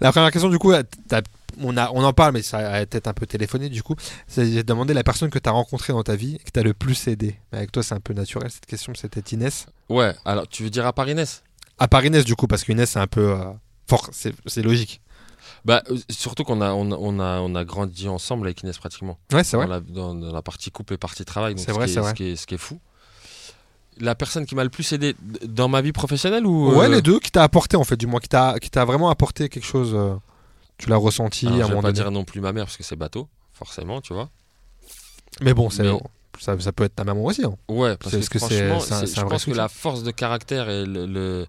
S2: La première question, du coup, t'as- on, a, on en parle, mais ça a peut-être un peu téléphoné, du coup. J'ai demandé la personne que tu as rencontrée dans ta vie et que tu as le plus aidé. Avec toi, c'est un peu naturel, cette question, c'était Inès.
S3: Ouais, alors tu veux dire à part Inès?
S2: À part Inès, du coup, parce qu'Inès, c'est un peu euh, fort, c'est logique.
S3: Bah, euh, surtout qu'on a, on, a- on a, on a grandi ensemble avec Inès pratiquement.
S2: Ouais, c'est vrai.
S3: Dans la, dans, dans la partie couple et partie travail. donc
S2: C'est
S3: ce
S2: vrai,
S3: qui est-
S2: c'est vrai.
S3: Ce qui, est, ce qui est fou. La personne qui m'a le plus aidé dans ma vie professionnelle ou
S2: Ouais,
S3: euh,
S2: les deux, qui t'a apporté, en fait, du moins, qui t'a qui t'a vraiment apporté quelque chose. euh, tu l'as ressenti
S3: alors,
S2: à un
S3: Je vais
S2: moment
S3: pas
S2: donné.
S3: dire non plus ma mère parce que c'est bateau, forcément, tu vois.
S2: Mais bon, c'est
S3: Mais-
S2: ça, ça peut être ta maman aussi. hein.
S3: Ouais, parce que,
S2: que c'est-
S3: franchement,
S2: c'est un-
S3: je pense que la force de caractère et le, le,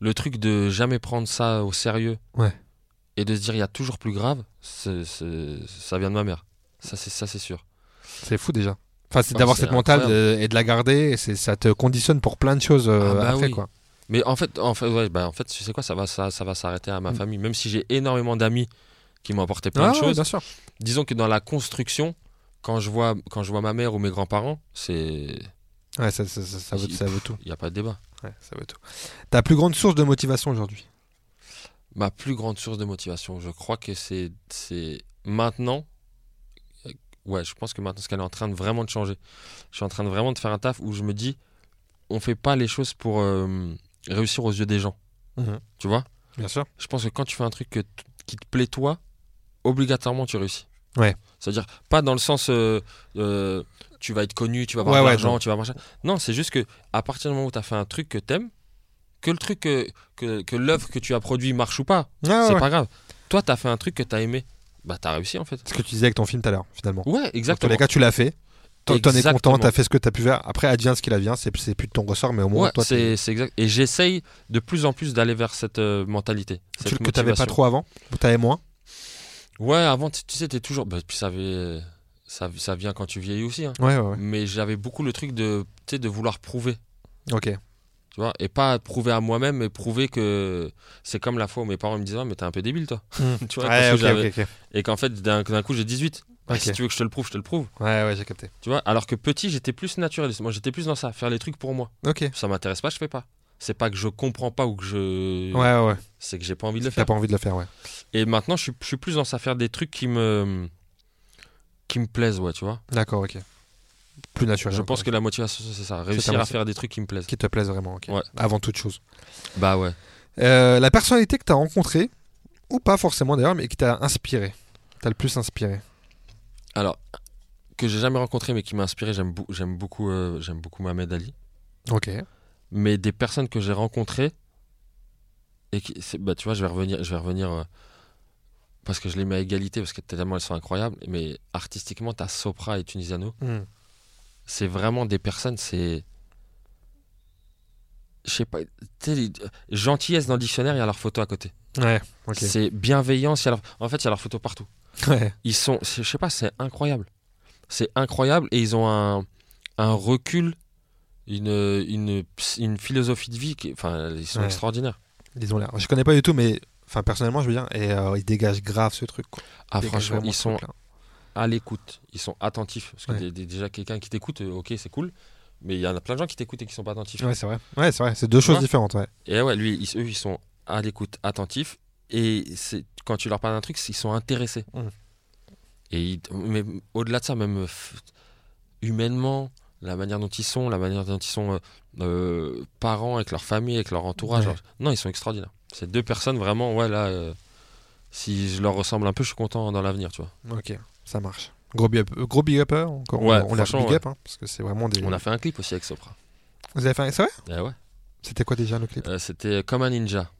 S3: le truc de jamais prendre ça au sérieux
S2: Ouais.
S3: et de se dire il y a toujours plus grave, ça vient de ma mère. Ça, c'est ça, c'est sûr.
S2: C'est fou déjà. Enfin, c'est d'avoir cette mentale de- et de la garder, et ça te conditionne pour plein de choses euh,
S3: Ah bah
S2: après,
S3: oui.
S2: quoi.
S3: Mais en fait, en fait, ouais, bah, en fait, tu sais quoi, ça va, ça, ça va s'arrêter à ma
S2: Mm.
S3: famille. Même si j'ai énormément d'amis qui m'ont apporté plein
S2: Ah,
S3: de
S2: ouais,
S3: choses.
S2: bien sûr.
S3: Disons que dans la construction, quand je vois, quand je vois ma mère ou mes grands-parents, c'est,
S2: Ouais, ça, ça, veut, ça veut tout.
S3: il y a pas de débat.
S2: Ouais, ça veut tout. Ta plus grande source de motivation aujourd'hui?
S3: Ma plus grande source de motivation, je crois que c'est maintenant. Ouais, je pense que maintenant, ce qu'elle est en train de vraiment de changer. Je suis en train de vraiment de faire un taf où je me dis, on fait pas les choses pour euh, réussir aux yeux des gens.
S2: Mhm.
S3: Tu vois?
S2: Bien sûr.
S3: je pense que quand tu fais un truc que qui te plaît toi, obligatoirement tu réussis.
S2: Ouais.
S3: C'est-à-dire pas dans le sens euh, euh, tu vas être connu, tu vas avoir
S2: Ouais,
S3: de l'argent, tu vas machin. Non, c'est juste que à partir du moment où tu as fait un truc que t'aimes, que le truc que, que, que l'œuvre que tu as produit marche ou pas,
S2: ouais,
S3: c'est pas grave. Toi, tu as fait un truc que tu as aimé, bah tu as réussi en fait.
S2: Ce que tu disais avec ton film tout à l'heure, finalement.
S3: Ouais,
S2: Dans tous
S3: exactement.
S2: les cas, tu l'as fait. T'en es
S3: Exactement.
S2: content, t'as fait ce que t'as pu faire. Après, advient ce qu'il advient, c'est c'est plus de ton ressort, mais au moins,
S3: Ouais,
S2: toi,
S3: c'est exact. Et j'essaye de plus en plus d'aller vers cette euh, mentalité.
S2: tu,
S3: Cette
S2: que t'avais pas trop avant, ou t'avais moins?
S3: Ouais, avant, tu tu sais, t'es toujours. Bah, puis ça, avait- ça, ça vient quand tu vieillis aussi. hein.
S2: Ouais, ouais, ouais.
S3: mais j'avais beaucoup le truc de, tu de vouloir prouver,
S2: Ok.
S3: Tu vois, et pas prouver à moi-même, mais prouver que c'est comme la fois où mes parents me disaient, Ah, mais t'es un peu débile, toi. [laughs] Tu vois,
S2: ouais,
S3: que. Et qu'en fait, d'un coup, j'ai 18. Bah. Si tu veux que je te le prouve, je te le prouve.
S2: Ouais, ouais, j'ai capté.
S3: Tu vois, alors que petit, j'étais plus naturaliste. Moi, j'étais plus dans ça, faire les trucs pour moi.
S2: Ok.
S3: Ça m'intéresse pas, je fais pas. C'est pas que je comprends pas ou que je.
S2: Ouais, ouais.
S3: C'est que j'ai pas envie de le
S2: T'as
S3: faire.
S2: pas envie de le faire, ouais.
S3: Et maintenant, je suis, je suis plus dans ça, faire des trucs qui me. qui me plaisent, ouais, tu vois.
S2: D'accord, ok. Plus naturel.
S3: Je pense que la motivation, c'est ça. Réussir à faire des trucs qui me plaisent.
S2: Qui te plaise vraiment, ok.
S3: Ouais.
S2: Avant toute chose.
S3: Bah ouais.
S2: Euh, la personnalité que t'as rencontrée, ou pas forcément d'ailleurs, mais qui t'a inspiré. T'as le plus inspiré.
S3: Alors, que j'ai jamais rencontré mais qui m'a inspiré, j'aime beaucoup, euh, j'aime beaucoup Mohamed Ali.
S2: Ok.
S3: Mais des personnes que j'ai rencontrées et qui, bah, tu vois, je vais revenir, je vais revenir euh, parce que je les mets à égalité parce que tellement elles sont incroyables. Mais artistiquement, t'as Sopra et Tunisiano.
S2: Hmm.
S3: C'est vraiment des personnes, c'est. Je sais pas. Gentillesse dans le dictionnaire, il y a leur photo à côté.
S2: Ouais. Ok.
S3: C'est bienveillance, il y a leur- en fait, il y a leur photo partout.
S2: Ouais.
S3: Ils sont, je sais pas, c'est incroyable. C'est incroyable et ils ont un, un recul, une, une, une philosophie de vie qui, enfin, ils sont
S2: Ouais.
S3: extraordinaires.
S2: Ils ont l'air. Je connais pas du tout, mais enfin personnellement, je veux dire, et euh, ils dégagent grave ce truc. Quoi.
S3: Ah, franchement, ils sont. À l'écoute, ils sont attentifs. Parce que
S2: Ouais.
S3: déjà, quelqu'un qui t'écoute, euh, ok, c'est cool. Mais il y en a plein de gens qui t'écoutent et qui sont pas attentifs.
S2: Ouais, c'est vrai. Ouais, c'est vrai. C'est deux choses différentes. Ouais.
S3: Et ouais, lui, ils- eux, ils sont à l'écoute, attentifs. Et c'est quand tu leur parles d'un truc, ils sont intéressés.
S2: Mm.
S3: Et ils- mais au-delà de ça, même euh, humainement, la manière dont ils sont, la manière dont ils sont euh, euh, parents avec leur famille, avec leur entourage.
S2: Ouais.
S3: non, ils sont extraordinaires. C'est deux personnes vraiment, ouais, là, euh, si je leur ressemble un peu, je suis content dans l'avenir, tu vois.
S2: Ok, ça marche. Gros big up, gros big upper, encore.
S3: Ouais,
S2: on, on l'a big up, hein, parce que c'est vraiment des.
S3: On a fait un clip aussi avec Sopra.
S2: Vous avez fait un. C'est vrai?
S3: Eh ouais.
S2: C'était quoi déjà le clip?
S3: Euh, C'était comme un ninja.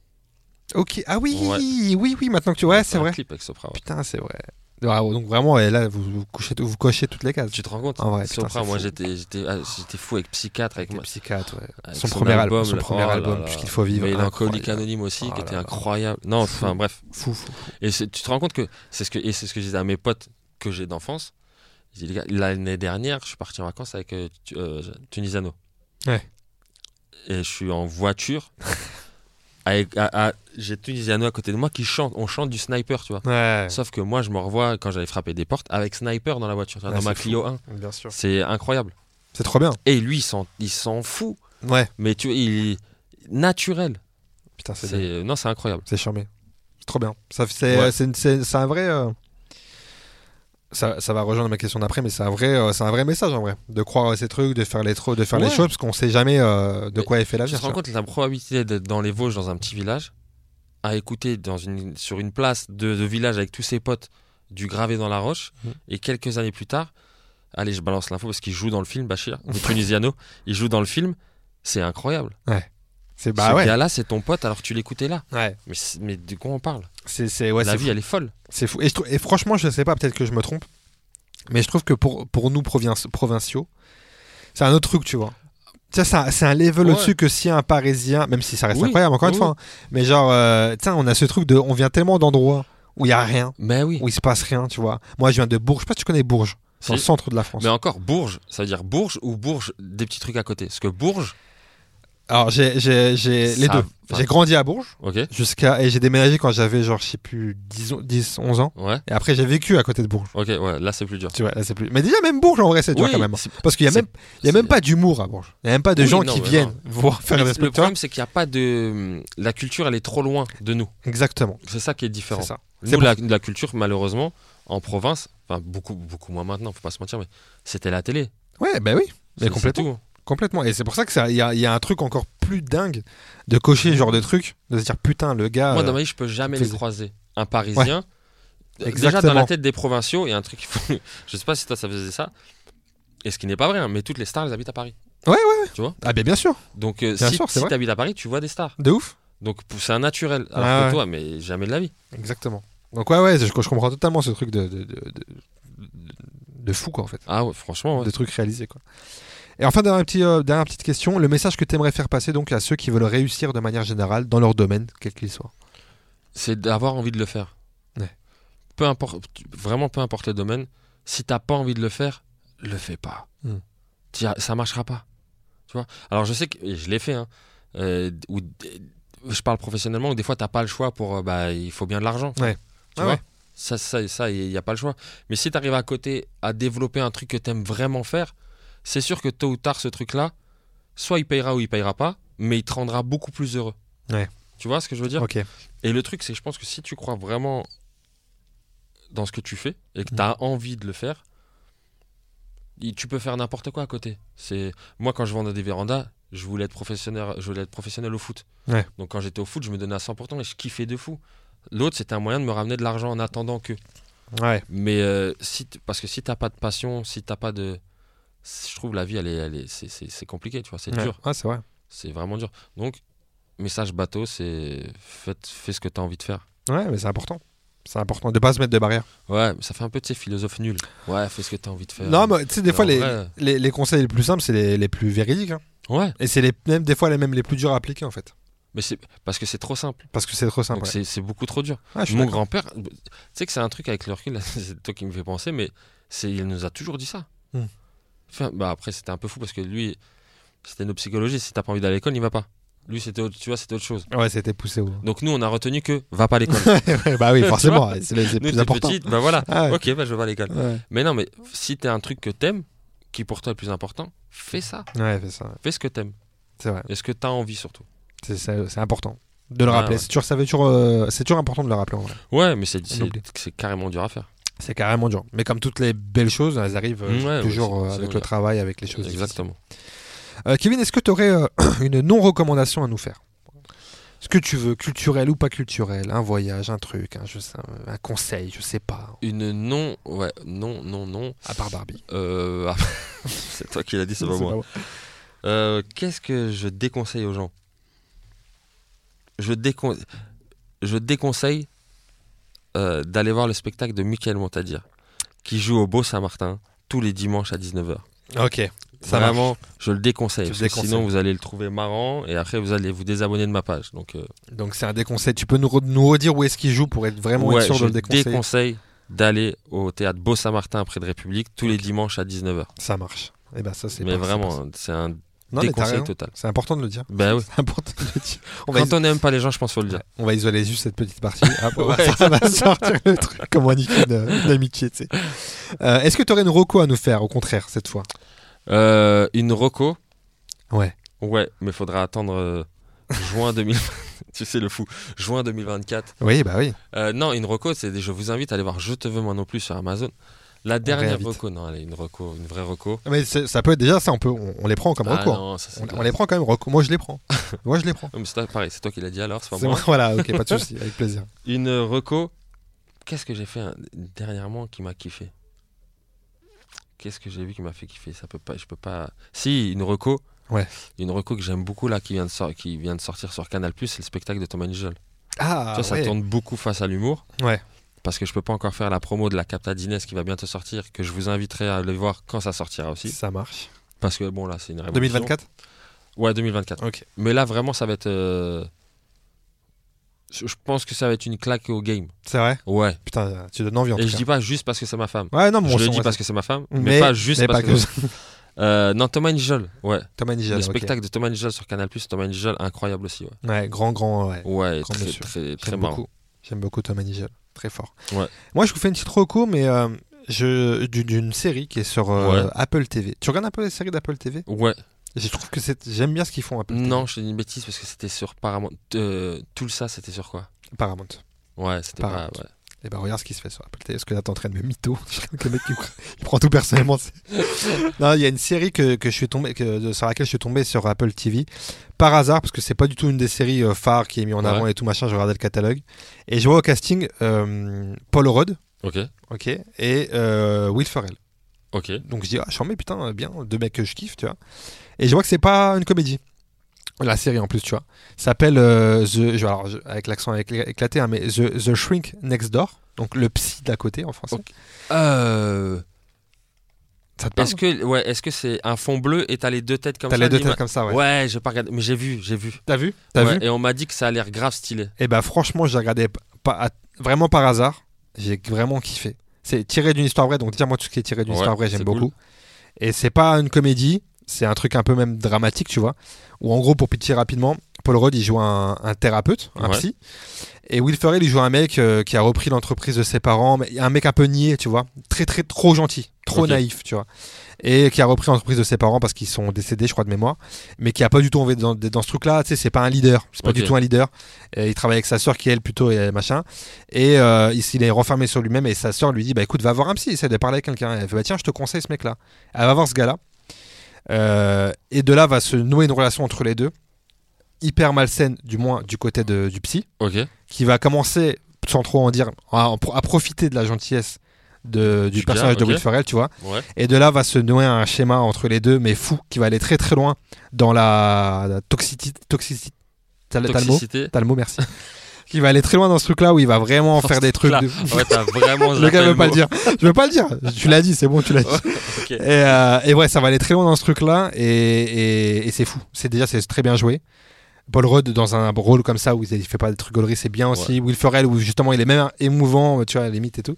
S2: Ok, ah oui,
S3: Ouais.
S2: oui, oui, maintenant que tu. Ouais, c'est
S3: Un
S2: vrai.
S3: clip avec Sopra. ouais.
S2: Putain, c'est vrai. Donc vraiment, et là, vous, vous, couchez, vous cochez toutes les cases.
S3: Tu te rends compte?
S2: En vrai,
S3: Sopra, moi
S2: fou.
S3: j'étais j'étais ah, j'étais fou avec Psychiatre, avec,
S2: Avec psychiatre, ouais.
S3: avec
S2: Son premier album, son premier
S3: Oh
S2: album. Puisqu'il faut vivre.
S3: Mélancolique
S2: incroyable.
S3: Anonyme aussi,
S2: Oh
S3: qui
S2: là
S3: était incroyable. Non, enfin bref.
S2: Fou, fou, fou.
S3: Et tu te rends compte que c'est ce que et c'est ce que je disais à mes potes que j'ai d'enfance. L'année dernière, je suis parti en vacances avec euh, euh, Tunisiano.
S2: Ouais.
S3: Et je suis en voiture. [laughs] avec, j'ai Tunisiano à côté de moi qui chante. On chante du sniper, tu vois.
S2: Ouais,
S3: Sauf que moi, je me revois quand j'allais frapper des portes avec sniper dans la voiture, tu vois,
S2: Ouais,
S3: dans ma Clio 1.
S2: bien sûr.
S3: C'est incroyable.
S2: C'est trop bien.
S3: Et lui, il s'en, il s'en fout.
S2: Ouais,
S3: Mais tu il est naturel.
S2: putain, c'est
S3: non, c'est incroyable.
S2: C'est charmé. C'est trop bien. Ça, c'est,
S3: Ouais.
S2: c'est, une- c'est- c'est un vrai. euh, Ça, ça va rejoindre ma question d'après, mais c'est un vrai, euh, c'est un vrai message en vrai, de croire à ces trucs, de faire les trop, de faire les
S3: Ouais.
S2: choses, parce qu'on sait jamais euh, de
S3: Mais
S2: quoi est fait
S3: Tu
S2: l'avenir.
S3: te rends
S2: tu
S3: compte la probabilité d'être dans les Vosges, dans un petit village, à écouter dans une, sur une place de, de village avec tous ses potes du gravé dans la roche,
S2: Mm.
S3: et quelques années plus tard, allez, je balance l'info parce qu'il joue dans le film, Bachir, le [laughs] Tunisiano, il joue dans le film, c'est incroyable.
S2: C'est bah
S3: Ce
S2: ouais.
S3: gars-là, c'est ton pote alors tu l'écoutais là.
S2: Ouais.
S3: Mais, mais de quoi on parle?
S2: C'est, c'est, ouais,
S3: La vie,
S2: fou.
S3: elle est folle.
S2: C'est fou. Et, je trou- et franchement, je sais pas, peut-être que je me trompe, mais je trouve que pour, pour nous provinci- provinciaux, c'est un autre truc, tu vois. Sais, c'est un, level
S3: Ouais.
S2: au-dessus que si un Parisien, même si ça reste
S3: Oui,
S2: incroyable, encore une fois, hein, mais genre, euh, sais, on a ce truc de, on vient tellement d'endroits où il y a rien,
S3: Mais oui.
S2: où il se passe rien, tu vois. Moi, je viens de Bourges, je sais pas si tu connais Bourges, c'est le centre de la France.
S3: Mais encore, Bourges, ça veut dire Bourges ou Bourges, des petits trucs à côté. Parce que Bourges,
S2: Alors, j'ai, j'ai, j'ai les
S3: Ça-
S2: deux. J'ai grandi à Bourges,
S3: ok,
S2: jusqu'à, et j'ai déménagé quand j'avais, genre, je sais plus, 10, on- 10, 11 ans.
S3: ouais,
S2: Et après, j'ai vécu à côté de Bourges.
S3: ok, ouais, là c'est plus dur.
S2: Tu vois, là, c'est plus. Mais déjà, même Bourges, en vrai, c'est dur
S3: Oui,
S2: quand même.
S3: c'est-
S2: Parce qu'il y a
S3: c'est-
S2: même, il y a même pas d'humour à Bourges. Il y a même pas de
S3: Oui,
S2: gens
S3: non,
S2: qui
S3: mais
S2: viennent voir faire des
S3: le
S2: spectacles.
S3: problème, c'est qu'il n'y a pas de. La culture, elle est trop loin de nous.
S2: Exactement.
S3: C'est ça qui est
S2: C'est
S3: différent.
S2: ça.
S3: Nous,
S2: C'est pour-
S3: la, la culture, malheureusement, en province, enfin beaucoup, beaucoup moins maintenant, faut pas se mentir, mais c'était la télé.
S2: Ouais, bah oui. Mais
S3: C'est-
S2: complètement.
S3: c'est tout.
S2: Complètement. Et c'est pour ça qu'il y, y a un truc encore plus dingue de cocher ce genre de truc, de se dire putain, le gars.
S3: Moi,
S2: euh,
S3: dans ma vie, je peux jamais les croiser. Un Parisien. euh, Déjà, dans la tête des provinciaux, il y a un truc [laughs] je sais pas si toi, ça faisait ça. Et ce qui n'est pas vrai, hein, mais toutes les stars, elles habitent à Paris.
S2: Ah, ben bien sûr.
S3: Donc, euh,
S2: Bien
S3: si, si tu habites à Paris, tu vois des stars.
S2: De ouf.
S3: Donc, c'est un naturel. Alors
S2: Ah
S3: que
S2: ouais.
S3: toi, mais jamais de la vie.
S2: Exactement. Donc, ouais, ouais, je, je comprends totalement ce truc de, de, de, de- de fou, quoi, en fait.
S3: Ah ouais, franchement, ouais.
S2: De trucs réalisés, quoi. Et enfin, dernière, petit, euh, dernière petite question. Le message que tu aimerais faire passer donc à ceux qui veulent réussir de manière générale dans leur domaine, quel qu'il soit?
S3: c'est d'avoir envie de le faire.
S2: Ouais.
S3: Peu importe, vraiment peu importe le domaine, si t'as pas envie de le faire, le fais pas.
S2: Hmm.
S3: T'y a- Ça marchera pas. Tu vois? Alors je sais que je l'ai fait. Hein, euh, où, je parle professionnellement où des fois t'as pas le choix pour, euh, bah, il faut bien de l'argent.
S2: Ouais.
S3: Tu
S2: Ouais,
S3: vois?
S2: ouais.
S3: Ça, ça, ça, il n'y a pas le choix. Mais si tu arrives à côté à développer un truc que tu aimes vraiment faire, c'est sûr que tôt ou tard, ce truc-là, soit il payera ou il payera pas, mais il te rendra beaucoup plus heureux.
S2: Ouais.
S3: Tu vois ce que je veux dire? Et le truc, c'est que je pense que si tu crois vraiment dans ce que tu fais et que
S2: Mm.
S3: tu as envie de le faire, tu peux faire n'importe quoi à côté. C'est Moi, quand je vendais des vérandas, je voulais être professionnel, je voulais être professionnel au foot.
S2: Ouais.
S3: Donc quand j'étais au foot, je me donnais à 100% et je kiffais de fou. L'autre, c'était un moyen de me ramener de l'argent en attendant que.
S2: Ouais.
S3: Mais euh, si t- parce que si t'as pas de passion, si t'as pas de. Je trouve la vie, elle est, elle est, c'est, c'est- c'est compliqué, tu vois, c'est
S2: Ouais.
S3: dur.
S2: Ouais, c'est vrai.
S3: C'est vraiment dur. Donc, message bateau, c'est faites- fais ce que t'as envie de faire.
S2: Ouais, mais c'est important. C'est important de pas se mettre de barrières.
S3: Ouais, mais ça fait un peu, tu sais, philosophe nul. Ouais, fais ce que t'as envie de faire.
S2: Non, mais tu sais, des
S3: Mais
S2: fois, les,
S3: vrai-
S2: les, les conseils les plus simples, c'est les, les plus véridiques. hein.
S3: Ouais,
S2: Et c'est les, même des fois les même les plus durs à appliquer, en fait.
S3: mais c'est parce que c'est trop simple.
S2: Parce que c'est trop simple.
S3: Donc,
S2: ouais.
S3: c'est, c'est beaucoup trop dur.
S2: Suis
S3: Mon grand-père, tu sais que c'est un truc avec le recul, [laughs] c'est toi qui me fais penser, mais c'est, il nous a toujours dit ça.
S2: Hmm.
S3: Enfin, bah après, c'était un peu fou parce que lui, c'était nos psychologistes. Si t'as pas envie d'aller à l'école, n'y va pas. Lui, c'était autre, tu vois, c'était autre chose.
S2: Ouais, c'était poussé au.
S3: Donc nous, on a retenu que va pas à l'école. [laughs]
S2: Bah oui, [laughs] forcément, c'est le plus important.
S3: petite, bah voilà.
S2: Ah ouais.
S3: Ok, bah je vais à l'école.
S2: Ouais.
S3: Mais non, mais si t'es un truc que t'aimes, qui pour toi est le plus important, fais ça.
S2: Ouais, fais ça.
S3: Fais ce que t'aimes.
S2: C'est vrai.
S3: Et ce que t'as envie surtout.
S2: C'est- important de le
S3: Ah,
S2: rappeler. C'est toujours, ça veut toujours, euh, c'est toujours important de le rappeler en vrai.
S3: Ouais, mais c'est carrément dur à faire.
S2: C'est carrément dur. Mais comme toutes les belles choses, elles arrivent euh,
S3: ouais,
S2: toujours
S3: ouais,
S2: euh, avec le travail, avec les choses.
S3: Exactement.
S2: Euh, Kevin, est-ce que tu aurais [clears throat] une non-recommandation à nous faire? Ce que tu veux, culturel ou pas culturel, un voyage, un truc, un, je sais, un conseil, je sais pas.
S3: Une non, ouais, non, non, non.
S2: À part Barbie.
S3: Euh, ah, [laughs] c'est toi qui l'as dit, c'est pas [laughs] moi. Qu'est-ce que je déconseille aux gens? Je, décon- je déconseille euh, d'aller voir le spectacle de Michael Montadir, qui joue au Beau Saint-Martin tous les dimanches à 19h.
S2: Ok. Ça marche.
S3: Vraiment, je le déconseille. Parce sinon, vous allez le trouver marrant et après, vous allez vous désabonner de ma page. Donc, euh,
S2: Donc c'est un déconseil. Tu peux nous, nous redire où est-ce qu'il joue pour être vraiment
S3: ouais,
S2: sûr
S3: je
S2: de le déconseiller?
S3: déconseille d'aller au théâtre Beau Saint-Martin près de République tous les dimanches à 19h.
S2: Ça marche. Et ben ça c'est
S3: Mais
S2: pas-
S3: vraiment, c'est un
S2: Non
S3: déconseil total.
S2: C'est important de le dire.
S3: Ben oui.
S2: Important de le dire. On va,
S3: Quand on n'aime pas les gens, je pense qu'il faut le dire.
S2: on va isoler juste cette petite partie. [laughs] Va-
S3: Ouais. [laughs]
S2: ça va sortir le truc comme on nique une, une amitié. tu sais. Euh, Est-ce que tu aurais une reco à nous faire au contraire cette fois?
S3: Euh, une Rocco
S2: Ouais.
S3: Ouais, mais faudra attendre euh, juin 2000. [laughs] tu sais le fou. Juin 2024.
S2: Oui bah oui.
S3: Non, une Rocco, c'est je vous invite à aller voir Je te veux moi non plus sur Amazon. La dernière. Rocco, non, allez, une Rocco, une vraie Rocco.
S2: Mais ça peut être déjà ça. On peut on, on les prend comme
S3: Ah non, ça, c'est
S2: on, les prend quand même reco. Moi je les prends. [laughs] Moi je les prends.
S3: Mais c'est toi- pareil, c'est toi qui l'as dit alors, c'est pas moi.
S2: voilà. Ok pas de [laughs] souci. Avec plaisir.
S3: Une Reco, qu'est-ce que j'ai fait hein, dernièrement qui m'a kiffé? Qu'est-ce que j'ai vu qui m'a fait kiffer? Ça peut pas, je peux pas. Si une Reco,
S2: Ouais.
S3: une Reco que j'aime beaucoup là qui vient de, sor- qui vient de sortir sur Canal+, c'est le spectacle de Thomas Nigel.
S2: Ah
S3: tu vois, ça tourne beaucoup face à l'humour.
S2: Ouais.
S3: Parce que je peux pas encore faire la promo de la Capta d'Inès qui va bientôt sortir, que je vous inviterai à le voir quand ça sortira aussi.
S2: Ça marche.
S3: Parce que bon là, c'est une révolution.
S2: 2024.
S3: Ouais, 2024.
S2: Ok.
S3: Mais là vraiment, ça va être. euh, Je pense que ça va être une claque au game.
S2: C'est vrai?
S3: Ouais.
S2: Putain tu donnes envie en
S3: Et
S2: tout
S3: je
S2: cas.
S3: dis pas juste parce que c'est ma femme.
S2: Ouais non mais
S3: je le dis parce que c'est ma femme, mais,
S2: Mais-
S3: pas juste
S2: mais
S3: parce
S2: pas
S3: que.
S2: que- [laughs]
S3: Euh, non, Thomas Nigel, ouais.
S2: Thomas Nigel.
S3: le spectacle de Thomas Nigel sur Canal+, Thomas Nigel, incroyable aussi, ouais.
S2: Ouais grand grand ouais.
S3: Ouais,
S2: Grand
S3: très, très, très marrant.
S2: beaucoup. J'aime beaucoup Thomas Nigel. Très fort.
S3: Ouais.
S2: Moi, je vous fais une petite reco, mais euh, je, d'une, série qui est sur euh,
S3: Ouais.
S2: Apple TV. Tu regardes un peu les séries d'Apple TV
S3: Ouais.
S2: Je trouve que j'aime bien ce qu'ils font Apple
S3: Non, je te dis une bêtise parce que c'était sur Paramount. Euh, tout ça, c'était sur quoi?
S2: TV. Paramount.
S3: Ouais, c'était pas.
S2: Paramount.
S3: Ouais.
S2: Et ben regarde ce qui se fait sur Apple TV. Est-ce que là t'es en train de me mytho [laughs] le mec il, pr- il prend tout personnellement. [laughs] non, il y a une série que, que je suis tombé, que, sur laquelle je suis tombé sur Apple TV par hasard parce que c'est pas du tout une des séries euh, phares qui est mis en
S3: Ouais.
S2: avant et tout machin. Je regardais le catalogue et je vois au casting euh, Paul Rudd,
S3: Ok,
S2: ok, et euh, Will Ferrell.
S3: ok.
S2: Donc je dis, ah, j'en mets putain, bien, deux mecs que je kiffe, tu vois. Et je vois que c'est pas une comédie. La série en plus, tu vois. S'appelle euh, The, je- alors, je- avec l'accent écl- éclaté, hein, mais The, The Shrink Next Door. Donc le psy d'à côté en français.
S3: Ok. Euh,
S2: Ça te parle
S3: est-ce que ouais, est-ce que c'est un fond bleu et t'as les deux têtes comme
S2: T'as
S3: ça
S2: les deux têtes comme ça, ouais.
S3: Ouais, j'ai pas regardé, mais j'ai vu, j'ai vu.
S2: T'as vu? T'as
S3: Ouais,
S2: vu?
S3: Et on m'a dit que ça a l'air grave stylé.
S2: Et bah franchement, j'ai regardé pas, à- vraiment par hasard. J'ai vraiment kiffé. C'est tiré d'une histoire vraie, donc dire moi tout ce qui est tiré d'une
S3: Ouais,
S2: histoire vraie, j'aime beaucoup. Et c'est pas une comédie, c'est un truc un peu même dramatique, tu vois. Où en gros, pour pitcher rapidement, Paul Rudd il joue un, un thérapeute, un
S3: Ouais.
S2: psy. Et Will Ferrell il joue un mec euh, qui a repris l'entreprise de ses parents, mais un mec un peu niais, tu vois. Très très trop gentil, trop naïf, tu vois. Et qui a repris l'entreprise de ses parents parce qu'ils sont décédés, je crois, de mémoire. Mais qui a pas du tout envie dans, dans ce truc-là, tu sais, c'est pas un leader. C'est pas du tout un leader. Et il travaille avec sa sœur qui elle plutôt est machin. Et euh, il, il est renfermé sur lui-même et sa sœur lui dit bah écoute va voir un psy, essaie de parler avec quelqu'un. Elle fait bah tiens je te conseille ce mec-là. Elle va voir ce gars-là. Euh, et de là va se nouer une relation entre les deux, hyper malsaine du moins du côté de- du psy, qui va commencer sans trop en dire à, à profiter de la gentillesse de- du personnage de. Will Ferrell, tu vois.
S3: Ouais.
S2: Et de là va se nouer un schéma entre les deux, mais fou, qui va aller très très loin dans la, la toxicité. Toxicité. T'as le mot, merci. [laughs] qui va aller très loin dans ce truc-là où il va vraiment faire des trucs. de-
S3: Ouais, t'as vraiment
S2: Le gars veut pas le dire. Je veux pas le dire. Tu l'as dit, c'est bon, tu l'as dit. [laughs] Et, euh, et ouais, ça va aller très loin dans ce truc-là, et, et- et c'est fou. C'est déjà c'est très bien joué. Paul Rudd dans un rôle comme ça où il fait pas des trucs gauleries, c'est bien aussi. Will Ferrell où justement il est même émouvant, tu vois, à la limite et tout.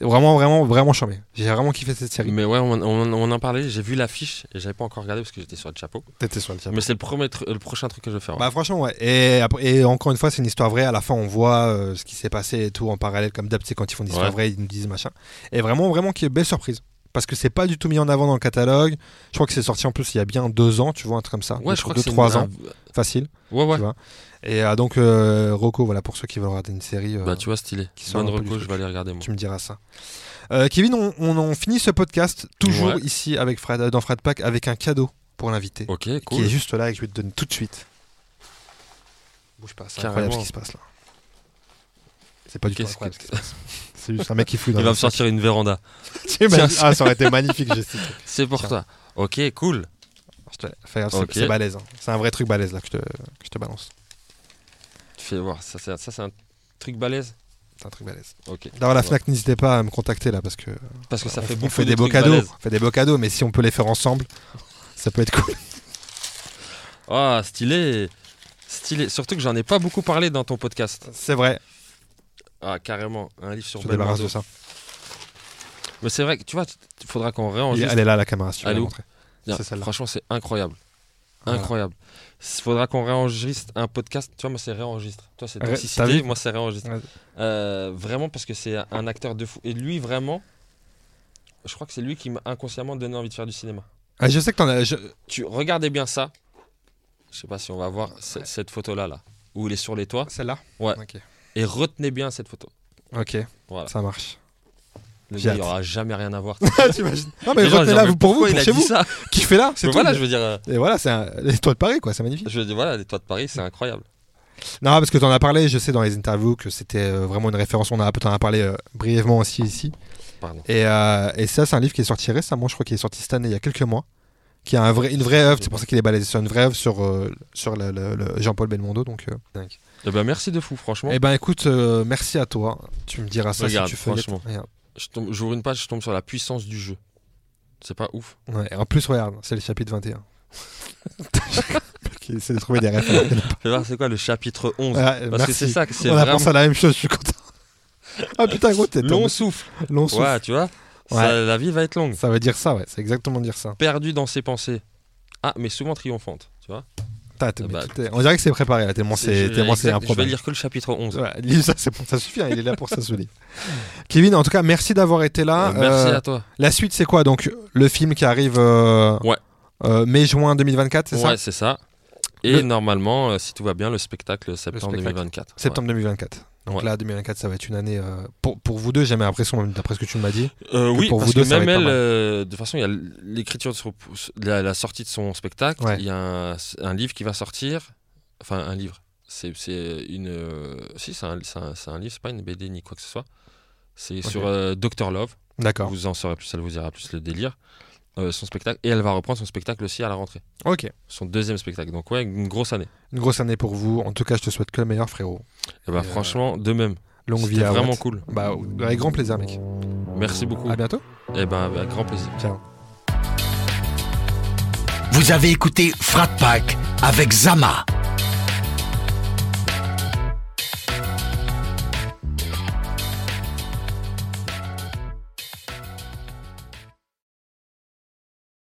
S2: Vraiment, vraiment, vraiment charmé. J'ai vraiment kiffé cette série.
S3: Mais ouais, on, on- on en parlait. J'ai vu l'affiche et j'avais pas encore regardé parce que j'étais sur le chapeau.
S2: T'étais sur le chat.
S3: Mais c'est le, premier le prochain truc que je vais faire. ouais.
S2: Bah franchement ouais. Et, et encore une fois c'est une histoire vraie. À la fin on voit euh, ce qui s'est passé et tout en parallèle comme d'hab. C'est quand ils font des histoires
S3: Ouais.
S2: vraies ils nous disent machin. Et vraiment vraiment qui est belle surprise. Parce que c'est pas du tout mis en avant dans le catalogue. Je crois que c'est sorti en plus il y a bien deux ans, tu vois un truc comme ça.
S3: ouais, je crois
S2: deux
S3: que c'est
S2: trois ans facile.
S3: Ouais, ouais.
S2: Tu vois. Et euh, donc euh, Rocco voilà pour ceux qui veulent regarder une série. euh,
S3: Bah, tu vois, stylé.
S2: qui
S3: Bonne reco, je vais aller regarder moi.
S2: tu me diras ça. Kevin, on, finit ce podcast toujours
S3: Ouais.
S2: ici avec Fred, dans Fred Pack avec un cadeau pour l'invité
S3: Ok,
S2: qui
S3: cool.
S2: est juste là et que je vais te donner tout de suite. Bouge pas, c'est incroyable ce qui se passe là. C'est pas du tout incroyable
S3: que-
S2: ce qui se passe. [laughs] C'est juste un mec qui fouille dans
S3: Il va me sortir une véranda. [laughs] Tiens,
S2: ah, ça aurait été magnifique. [laughs]
S3: C'est pour
S2: Tiens.
S3: toi. Ok, cool.
S2: C'est balèze. hein. C'est un vrai truc balèze là que je te, que je te balance.
S3: Tu fais voir. Ça, c'est un truc balèze.
S2: C'est un truc balèze.
S3: Ok.
S2: D'ailleurs, la. Fnac, n'hésitez pas à me contacter là parce que
S3: Parce que ça
S2: on,
S3: fait
S2: on
S3: beaucoup
S2: fait
S3: de
S2: des beaux cadeaux. On fait des beaux cadeaux, mais si on peut les faire ensemble, ça peut être cool. [laughs]
S3: Ah, stylé. Stylé. Surtout que j'en ai pas beaucoup parlé dans ton podcast.
S2: C'est vrai.
S3: Ah, carrément. Un livre
S2: Je
S3: sur
S2: te débarrasse de ça.
S3: Mais c'est vrai que tu vois, il faudra qu'on réenregistre.
S2: Elle est là la caméra si tu veux
S3: Elle est où. Franchement, c'est incroyable. Incroyable. Il faudra qu'on réenregistre un podcast. Tu vois, moi, c'est réenregistre. Toi, c'est toxicité. Moi, c'est réenregistre. Euh, vraiment, parce que c'est un acteur de fou. Et lui, vraiment, je crois que c'est lui qui m'a inconsciemment donné envie de faire du cinéma.
S2: Ah, je sais que t'en as. je-
S3: Tu regardez bien ça. Je sais pas si on va voir ce- cette photo-là, là, où il est sur les toits.
S2: Celle-là?
S3: Ouais. Et retenez bien cette photo.
S2: Ok,
S3: Voilà.
S2: ça marche.
S3: Le gars, il
S2: hâte.
S3: aura jamais rien à voir. [laughs]
S2: T'imagines Non, mais
S3: disent,
S2: vous pour vous, pour
S3: a
S2: chez vous.
S3: ça
S2: Kiffez-la, [laughs] c'est
S3: Mais
S2: tout.
S3: Voilà, je veux dire. euh,
S2: Et voilà, c'est un... les toits de Paris, quoi, c'est magnifique.
S3: Je veux dire, voilà, les toits de Paris, c'est incroyable.
S2: Non, parce que t'en as parlé, je sais dans les interviews que c'était euh, vraiment une référence. On a t'en as parlé euh, brièvement aussi ici.
S3: Pardon.
S2: Et, euh, et ça, c'est un livre qui est sorti récemment, je crois qu'il est sorti cette année, il y a quelques mois, qui a un vrai, une vraie œuvre. C'est pour ça qu'il est balayé sur une vraie œuvre sur, euh, sur le, le- le Jean-Paul Belmondo. Donc.
S3: Eh ben, merci de fou, franchement.
S2: Eh ben, écoute, merci à toi. Tu me diras ça
S3: Regarde,
S2: si tu feuillettes.
S3: franchement.
S2: Regarde.
S3: J'ouvre une page, je tombe sur la puissance du jeu. C'est pas ouf.
S2: Ouais, en plus, regarde, c'est le chapitre 21. qui essaie de trouver des références. [laughs]
S3: C'est quoi le chapitre 11
S2: Ouais,
S3: Parce que
S2: merci.
S3: c'est ça, que c'est
S2: On a pensé à la même chose, je suis content. ah putain, gros, t'es
S3: long
S2: long,
S3: souffle.
S2: long souffle.
S3: Ouais, tu vois
S2: Ouais.
S3: ça- La vie va être longue.
S2: Ça veut dire ça, ouais, c'est exactement dire ça.
S3: Perdu dans ses pensées. Ah, mais souvent triomphante, Ah bah,
S2: tout est- On dirait que c'est préparé, tellement c'est c'est
S3: exact, Je vais lire que le chapitre 11.
S2: Ouais, [laughs] ça, ça suffit, hein, il est là pour ça, livre. [laughs] Kevin, en tout cas, merci d'avoir été là.
S3: Euh, Merci
S2: Euh,
S3: à toi.
S2: La suite, c'est quoi Donc, le film qui arrive euh,
S3: Ouais.
S2: mai-juin 2024, c'est
S3: Ouais,
S2: ça
S3: c'est ça. Et
S2: Le-
S3: normalement, si tout va bien, le spectacle septembre
S2: spectacle.
S3: 2024.
S2: Septembre 2024. Donc
S3: Ouais.
S2: là, 2024, ça va être une année. euh, pour, pour vous deux, j'ai l'impression, même d'après ce que tu m'as dit.
S3: Euh, oui,
S2: pour
S3: parce
S2: vous deux,
S3: que
S2: ça va
S3: même
S2: être
S3: elle, euh, de toute façon, il y a l'écriture de son- la, la sortie de son spectacle.
S2: Ouais.
S3: Il y a un, un livre qui va sortir. Enfin, un livre. C'est une. si, c'est un, un- un livre, c'est pas une BD ni quoi que ce soit. C'est sur Dr. Love.
S2: D'accord.
S3: Vous en saurez plus, ça vous dira plus le délire. Euh, son spectacle. Et elle va reprendre son spectacle aussi à la rentrée.
S2: Ok.
S3: Son deuxième spectacle. Donc, ouais, une grosse année.
S2: Une grosse année pour vous. En tout cas, je te souhaite que le meilleur, frérot.
S3: Et bah,
S2: Et, euh,
S3: franchement, de même.
S2: Longue vie à
S3: vraiment
S2: Watt.
S3: cool.
S2: Bah, avec grand plaisir, mec.
S3: Merci beaucoup.
S2: À bientôt.
S3: Et ben, avec grand plaisir.
S2: Ciao.
S1: Vous avez écouté Frat Pack avec Zama,